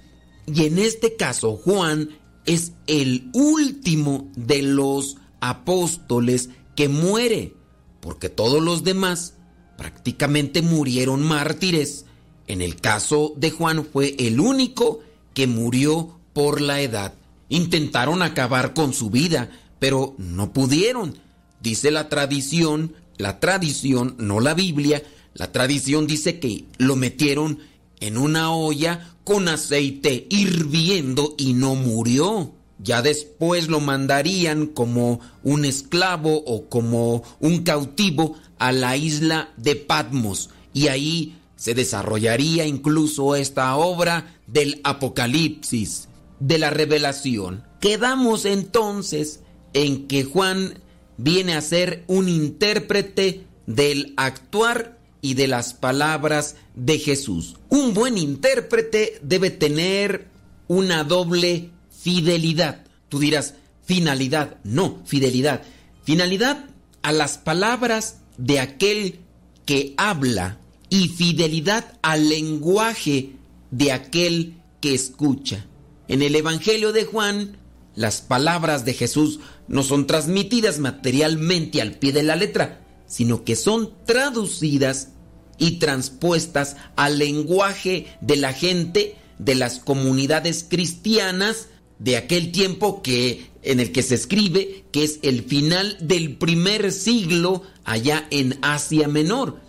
Y en este caso Juan es el último de los apóstoles que muere, porque todos los demás prácticamente murieron mártires. En el caso de Juan fue el único que murió por la edad. Intentaron acabar con su vida, pero no pudieron. Dice la tradición, la tradición, no la Biblia, la tradición dice que lo metieron en una olla con aceite hirviendo y no murió. Ya después lo mandarían como un esclavo o como un cautivo a la isla de Patmos y ahí se desarrollaría incluso esta obra del Apocalipsis, de la revelación. Quedamos entonces en que Juan viene a ser un intérprete del actuar y de las palabras de Jesús. Un buen intérprete debe tener una doble fidelidad. Tú dirás, finalidad. No, fidelidad. Finalidad a las palabras de aquel que habla y fidelidad al lenguaje de aquel que escucha. En el Evangelio de Juan, las palabras de Jesús no son transmitidas materialmente al pie de la letra, sino que son traducidas y transpuestas al lenguaje de la gente de las comunidades cristianas de aquel tiempo que en el que se escribe que es el final del primer siglo allá en Asia Menor.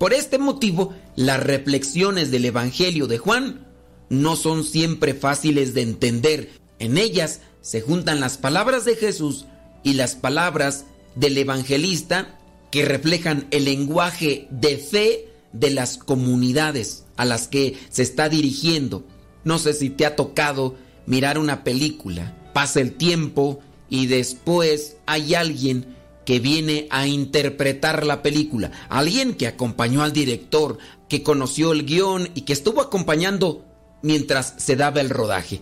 Por este motivo, las reflexiones del Evangelio de Juan no son siempre fáciles de entender. En ellas se juntan las palabras de Jesús y las palabras del evangelista que reflejan el lenguaje de fe de las comunidades a las que se está dirigiendo. No sé si te ha tocado mirar una película, pasa el tiempo y después hay alguien que viene a interpretar la película, alguien que acompañó al director, que conoció el guion y que estuvo acompañando mientras se daba el rodaje.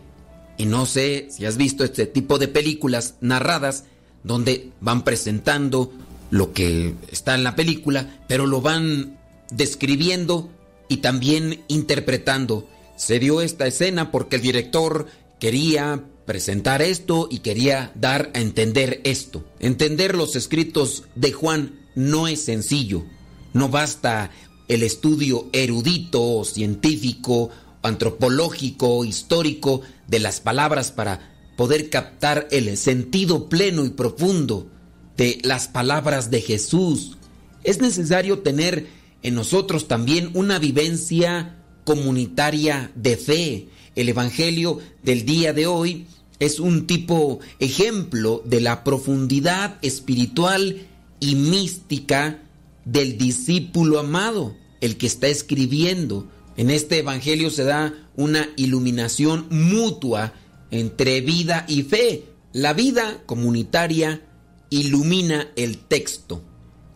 Y no sé si has visto este tipo de películas narradas donde van presentando lo que está en la película, pero lo van describiendo y también interpretando. Se dio esta escena porque el director quería presentar esto y quería dar a entender esto. Entender los escritos de Juan no es sencillo. No basta el estudio erudito, científico, antropológico, histórico de las palabras para poder captar el sentido pleno y profundo de las palabras de Jesús. Es necesario tener en nosotros también una vivencia comunitaria de fe. El Evangelio del día de hoy es un tipo ejemplo de la profundidad espiritual y mística del discípulo amado, el que está escribiendo. En este Evangelio se da una iluminación mutua entre vida y fe. La vida comunitaria ilumina el texto.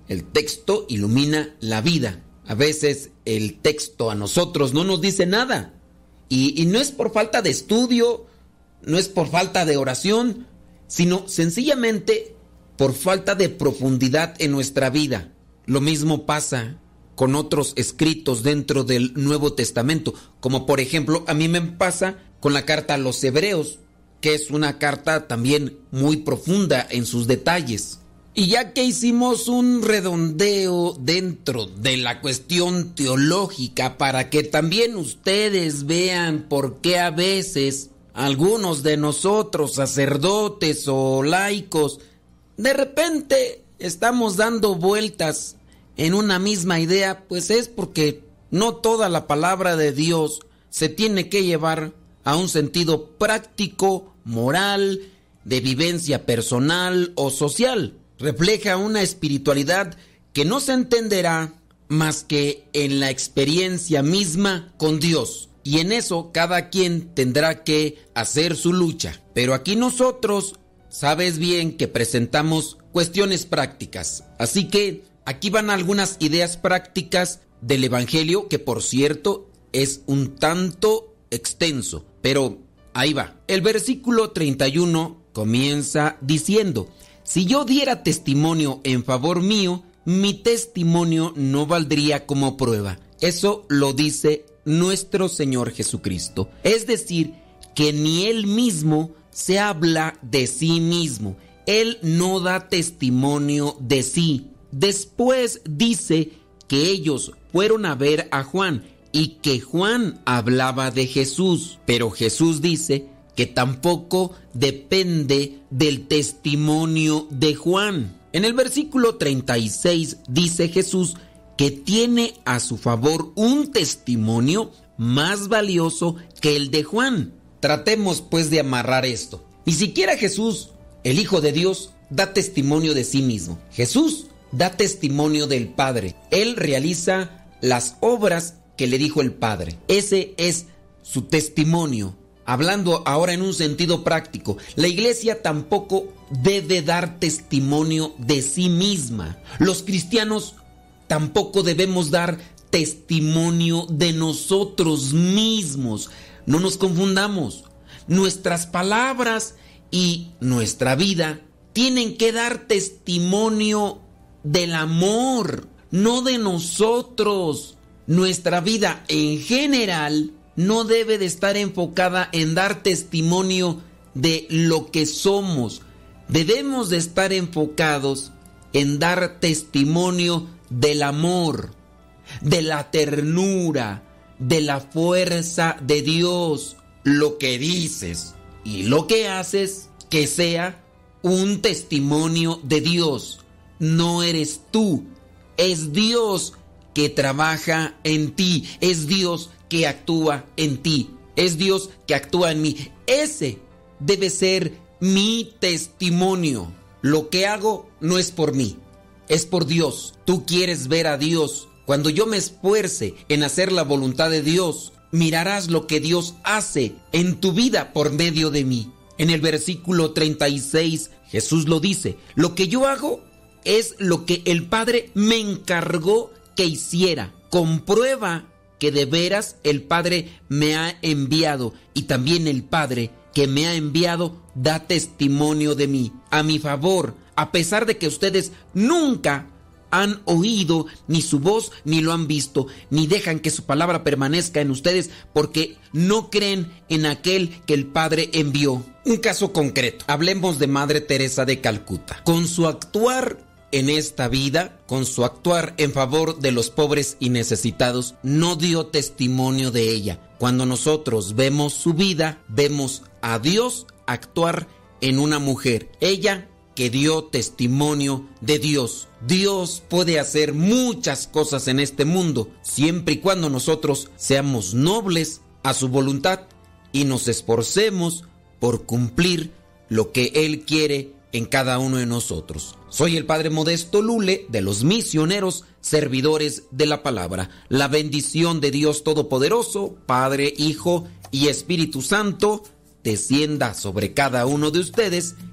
El texto ilumina la vida. A veces el texto a nosotros no nos dice nada. Y, y, no es por falta de estudio, no es por falta de oración, sino sencillamente por falta de profundidad en nuestra vida. Lo mismo pasa con otros escritos dentro del Nuevo Testamento, como por ejemplo a mí me pasa con la carta a los Hebreos, que es una carta también muy profunda en sus detalles. Y ya que hicimos un redondeo dentro de la cuestión teológica para que también ustedes vean por qué a veces algunos de nosotros, sacerdotes o laicos, de repente estamos dando vueltas en una misma idea, pues es porque no toda la palabra de Dios se tiene que llevar a un sentido práctico, moral, de vivencia personal o social refleja una espiritualidad que no se entenderá más que en la experiencia misma con Dios. Y en eso cada quien tendrá que hacer su lucha. Pero aquí nosotros, sabes bien que presentamos cuestiones prácticas. Así que aquí van algunas ideas prácticas del Evangelio, que por cierto es un tanto extenso. Pero ahí va. El versículo 31 comienza diciendo, si yo diera testimonio en favor mío, mi testimonio no valdría como prueba. Eso lo dice nuestro Señor Jesucristo. Es decir, que ni Él mismo se habla de sí mismo. Él no da testimonio de sí. Después dice que ellos fueron a ver a Juan y que Juan hablaba de Jesús. Pero Jesús dice que tampoco depende del testimonio de Juan. En el versículo 36 dice Jesús que tiene a su favor un testimonio más valioso que el de Juan. Tratemos pues de amarrar esto. Ni siquiera Jesús, el Hijo de Dios, da testimonio de sí mismo. Jesús da testimonio del Padre. Él realiza las obras que le dijo el Padre. Ese es su testimonio. Hablando ahora en un sentido práctico, la iglesia tampoco debe dar testimonio de sí misma. Los cristianos tampoco debemos dar testimonio de nosotros mismos. No nos confundamos. Nuestras palabras y nuestra vida tienen que dar testimonio del amor, no de nosotros. Nuestra vida en general no debe de estar enfocada en dar testimonio de lo que somos. Debemos de estar enfocados en dar testimonio del amor, de la ternura, de la fuerza de Dios. Lo que dices y lo que haces que sea un testimonio de Dios. No eres tú, es Dios que trabaja en ti, es Dios que actúa en ti, es Dios que actúa en mí. Ese debe ser mi testimonio. Lo que hago no es por mí, es por Dios. Tú quieres ver a Dios. Cuando yo me esfuerce en hacer la voluntad de Dios, mirarás lo que Dios hace en tu vida por medio de mí. En el versículo 36 Jesús lo dice, lo que yo hago es lo que el Padre me encargó que hiciera. Comprueba que de veras el Padre me ha enviado y también el Padre que me ha enviado da testimonio de mí, a mi favor, a pesar de que ustedes nunca han oído ni su voz ni lo han visto, ni dejan que su palabra permanezca en ustedes porque no creen en aquel que el Padre envió. Un caso concreto, hablemos de Madre Teresa de Calcuta. Con su actuar en esta vida, con su actuar en favor de los pobres y necesitados, no dio testimonio de ella. Cuando nosotros vemos su vida, vemos a Dios actuar en una mujer. Ella que dio testimonio de Dios. Dios puede hacer muchas cosas en este mundo, siempre y cuando nosotros seamos nobles a su voluntad y nos esforcemos por cumplir lo que Él quiere en cada uno de nosotros. Soy el Padre Modesto Lule de los misioneros servidores de la palabra. La bendición de Dios Todopoderoso, Padre, Hijo y Espíritu Santo, descienda sobre cada uno de ustedes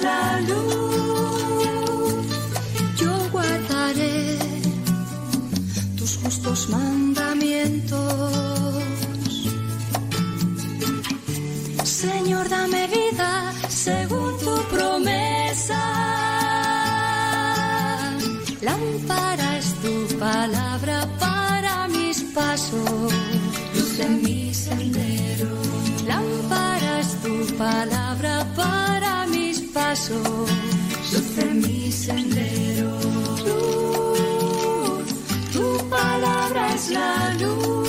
La luz. Yo guardaré tus justos mandamientos. Señor, dame vida según tu promesa. Lámpara es tu palabra pasos, mi sendero. Luz, tu palabra es la luz.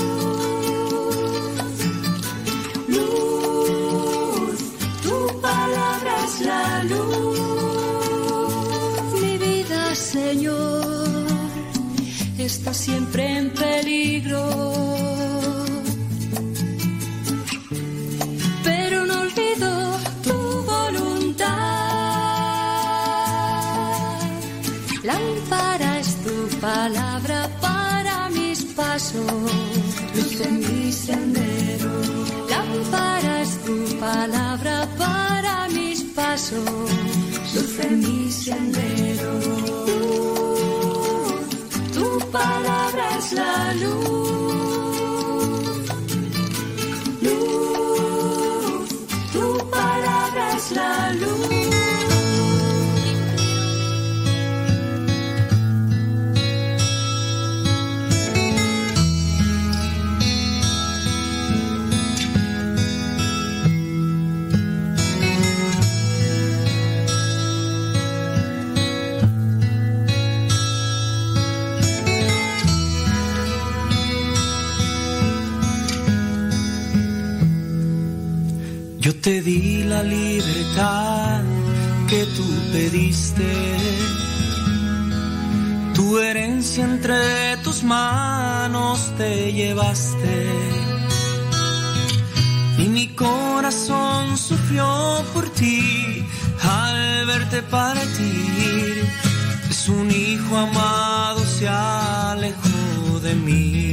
Luz, tu palabra es la luz. Mi vida, Señor, está siempre tu palabra para mis pasos, luz en mi sendero. Tu palabra es la luz. Te di la libertad que tú pediste. Tu herencia entre tus manos te llevaste. Y mi corazón sufrió por ti al verte partir. Es un hijo amado se alejó de mí.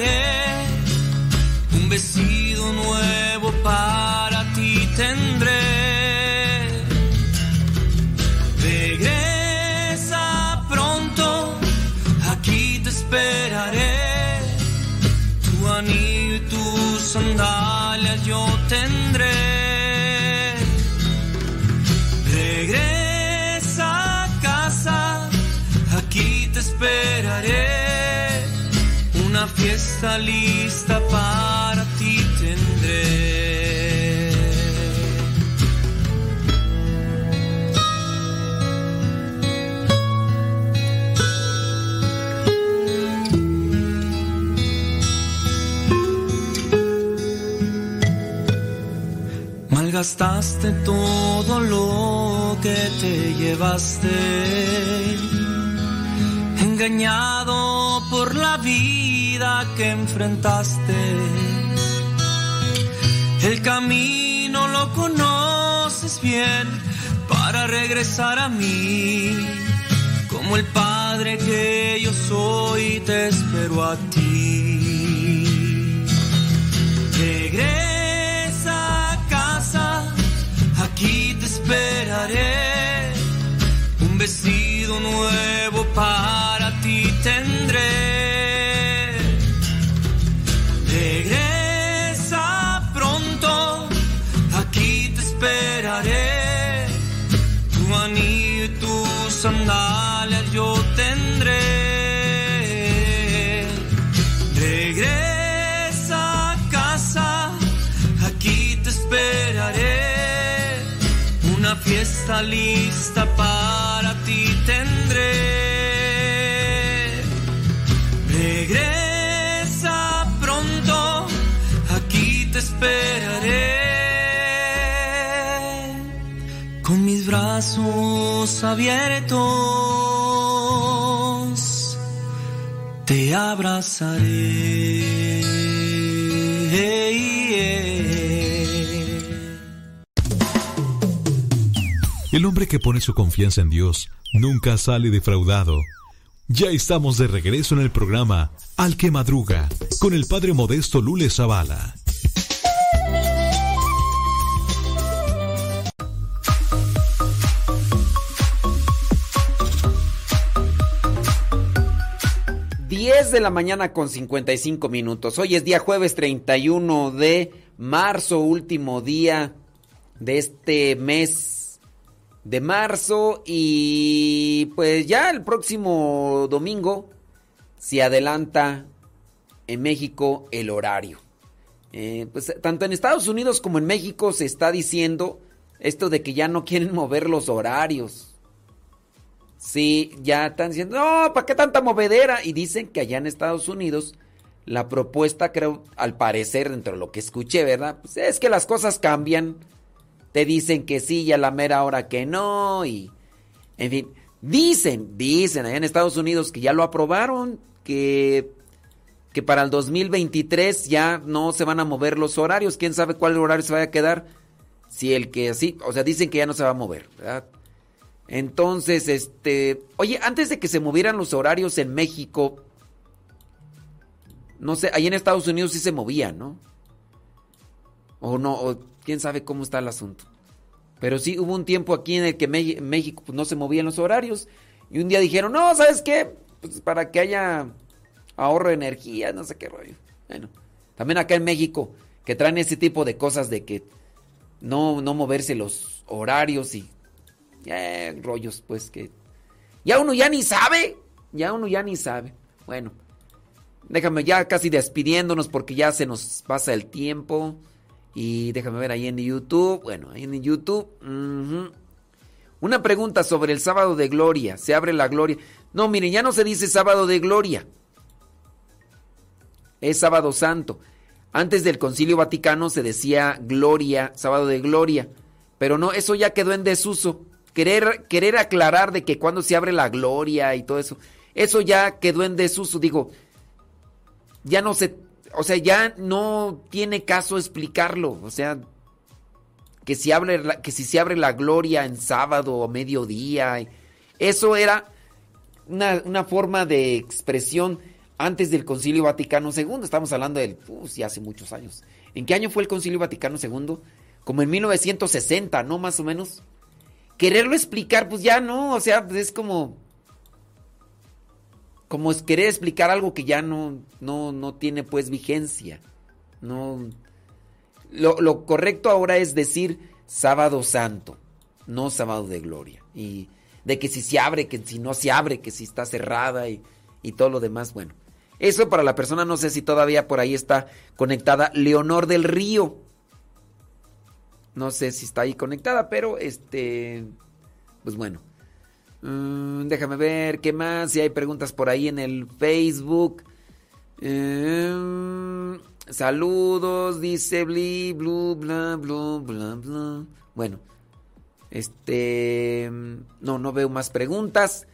Un vestido nuevo para ti tendré. Fiesta lista para ti tendré. Malgastaste todo lo que te llevaste, engañado por la vida que enfrentaste. El camino lo conoces bien para regresar a mí, como el Padre que yo soy, te espero a ti. Regresa a casa, aquí te esperaré. Un vestido nuevo para lista para ti tendré. Regresa pronto, aquí te esperaré. Con mis brazos abiertos te abrazaré. El hombre que pone su confianza en Dios nunca sale defraudado. Ya estamos de regreso en el programa Al que Madruga con el padre modesto Lule Zavala. De la mañana con 55 minutos. Hoy es día jueves 31 de marzo, último día de este mes de marzo y pues ya el próximo domingo se adelanta en México el horario. Eh, pues tanto en Estados Unidos como en México se está diciendo esto de que ya no quieren *laughs* mover los horarios. Sí, ya están diciendo, no, ¿para qué tanta movedera? Y dicen que allá en Estados Unidos la propuesta, creo, al parecer, dentro de lo que escuché, ¿verdad? Pues es que las cosas cambian. Te dicen que sí y a la mera hora que no. Y, en fin, dicen, dicen allá en Estados Unidos que ya lo aprobaron, que, que para el 2023 ya no se van a mover los horarios. ¿Quién sabe cuál horario se vaya a quedar? Si el que así, o sea, dicen que ya no se va a mover, ¿verdad? Entonces, este, oye, antes de que se movieran los horarios en México, no sé, ahí en Estados Unidos sí se movían, ¿no? O no, o quién sabe cómo está el asunto. Pero sí hubo un tiempo aquí en el que México pues, no se movían los horarios. Y un día dijeron, no, ¿sabes qué? Pues para que haya ahorro de energía, no sé qué rollo. Bueno, también acá en México, que traen ese tipo de cosas de que no, no moverse los horarios y rollos, pues que ya uno ya ni sabe, ya uno ya ni sabe. Bueno, déjame ya casi despidiéndonos porque ya se nos pasa el tiempo. Y déjame ver ahí en YouTube. Bueno, ahí en YouTube. Una pregunta sobre el sábado de gloria. Se abre la gloria. No, miren, ya no se dice sábado de gloria. Es sábado santo. Antes del concilio vaticano se decía gloria, sábado de gloria. Pero no, eso ya quedó en desuso. Querer, querer aclarar de que cuando se abre la gloria y todo eso. Eso ya quedó en desuso. Digo, ya no se. O sea, ya no tiene caso explicarlo. O sea, que si, abre que si se abre la gloria en sábado o mediodía. Eso era una, una forma de expresión antes del Concilio Vaticano II. Estamos hablando del, uh, sí, hace muchos años. ¿En qué año fue el Concilio Vaticano II? Como en 1960, ¿no? Más o menos. Quererlo explicar, pues ya no, o sea, es como... Como es querer explicar algo que ya no, no, no tiene pues vigencia. No... Lo, lo correcto ahora es decir sábado santo, no sábado de gloria. Y de que si se abre, que si no se abre, que si está cerrada y, y todo lo demás, bueno. Eso para la persona, no sé si todavía por ahí está conectada Leonor del Río. No sé si está ahí conectada, pero este, pues bueno. Mm, déjame ver qué más, si hay preguntas por ahí en el Facebook. Em, saludos, dice Bli, blu, bla. Bueno, este. No, no veo más preguntas.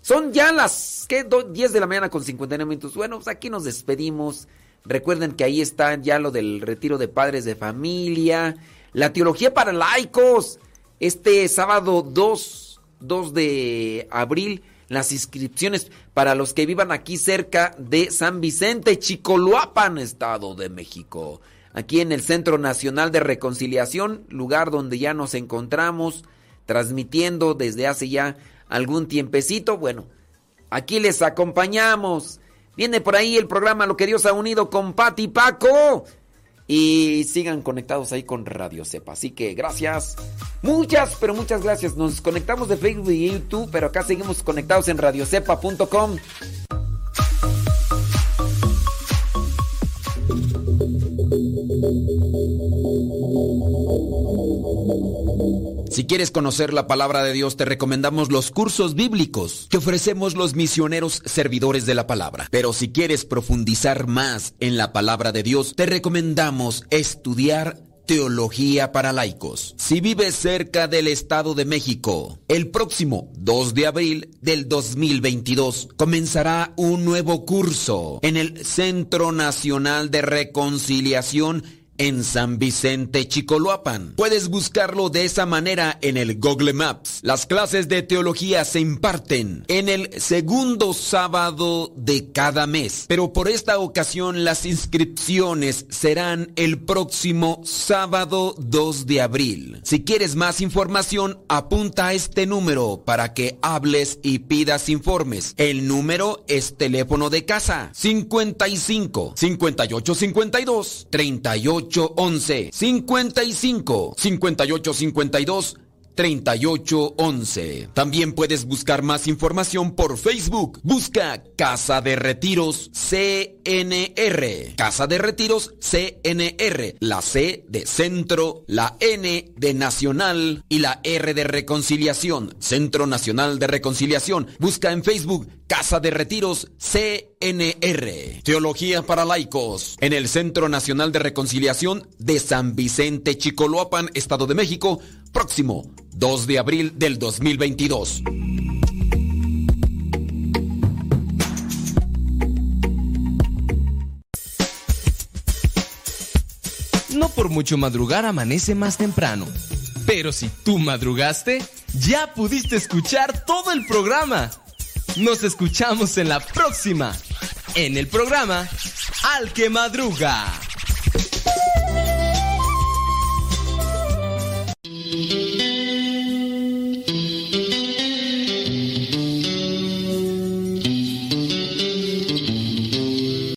Son ya las ¿qué? Do- 10 de la mañana con 59 minutos. Bueno, pues aquí nos despedimos. Recuerden que ahí está ya lo del retiro de padres de familia. La teología para laicos. Este sábado 2, 2 de abril. Las inscripciones para los que vivan aquí cerca de San Vicente, Chicoloapan, Estado de México. Aquí en el Centro Nacional de Reconciliación, lugar donde ya nos encontramos transmitiendo desde hace ya algún tiempecito. Bueno, aquí les acompañamos. Viene por ahí el programa Lo que Dios ha unido con Pati Paco. Y sigan conectados ahí con Radio Cepa. Así que gracias. Muchas, pero muchas gracias. Nos conectamos de Facebook y YouTube, pero acá seguimos conectados en radiocepa.com. Si quieres conocer la palabra de Dios, te recomendamos los cursos bíblicos que ofrecemos los misioneros servidores de la palabra. Pero si quieres profundizar más en la palabra de Dios, te recomendamos estudiar Teología para laicos. Si vives cerca del Estado de México, el próximo 2 de abril del 2022 comenzará un nuevo curso en el Centro Nacional de Reconciliación en San Vicente Chicoloapan. Puedes buscarlo de esa manera en el Google Maps. Las clases de teología se imparten en el segundo sábado de cada mes, pero por esta ocasión las inscripciones serán el próximo sábado 2 de abril. Si quieres más información, apunta a este número para que hables y pidas informes. El número es teléfono de casa 55 58 52 38 11 55 58 52 3811. También puedes buscar más información por Facebook. Busca Casa de Retiros CNR. Casa de Retiros CNR. La C de Centro, la N de Nacional y la R de Reconciliación. Centro Nacional de Reconciliación. Busca en Facebook Casa de Retiros CNR. Teología para laicos. En el Centro Nacional de Reconciliación de San Vicente Chicoloapan, Estado de México, próximo 2 de abril del 2022. No por mucho madrugar amanece más temprano. Pero si tú madrugaste, ya pudiste escuchar todo el programa. Nos escuchamos en la próxima, en el programa Al que Madruga.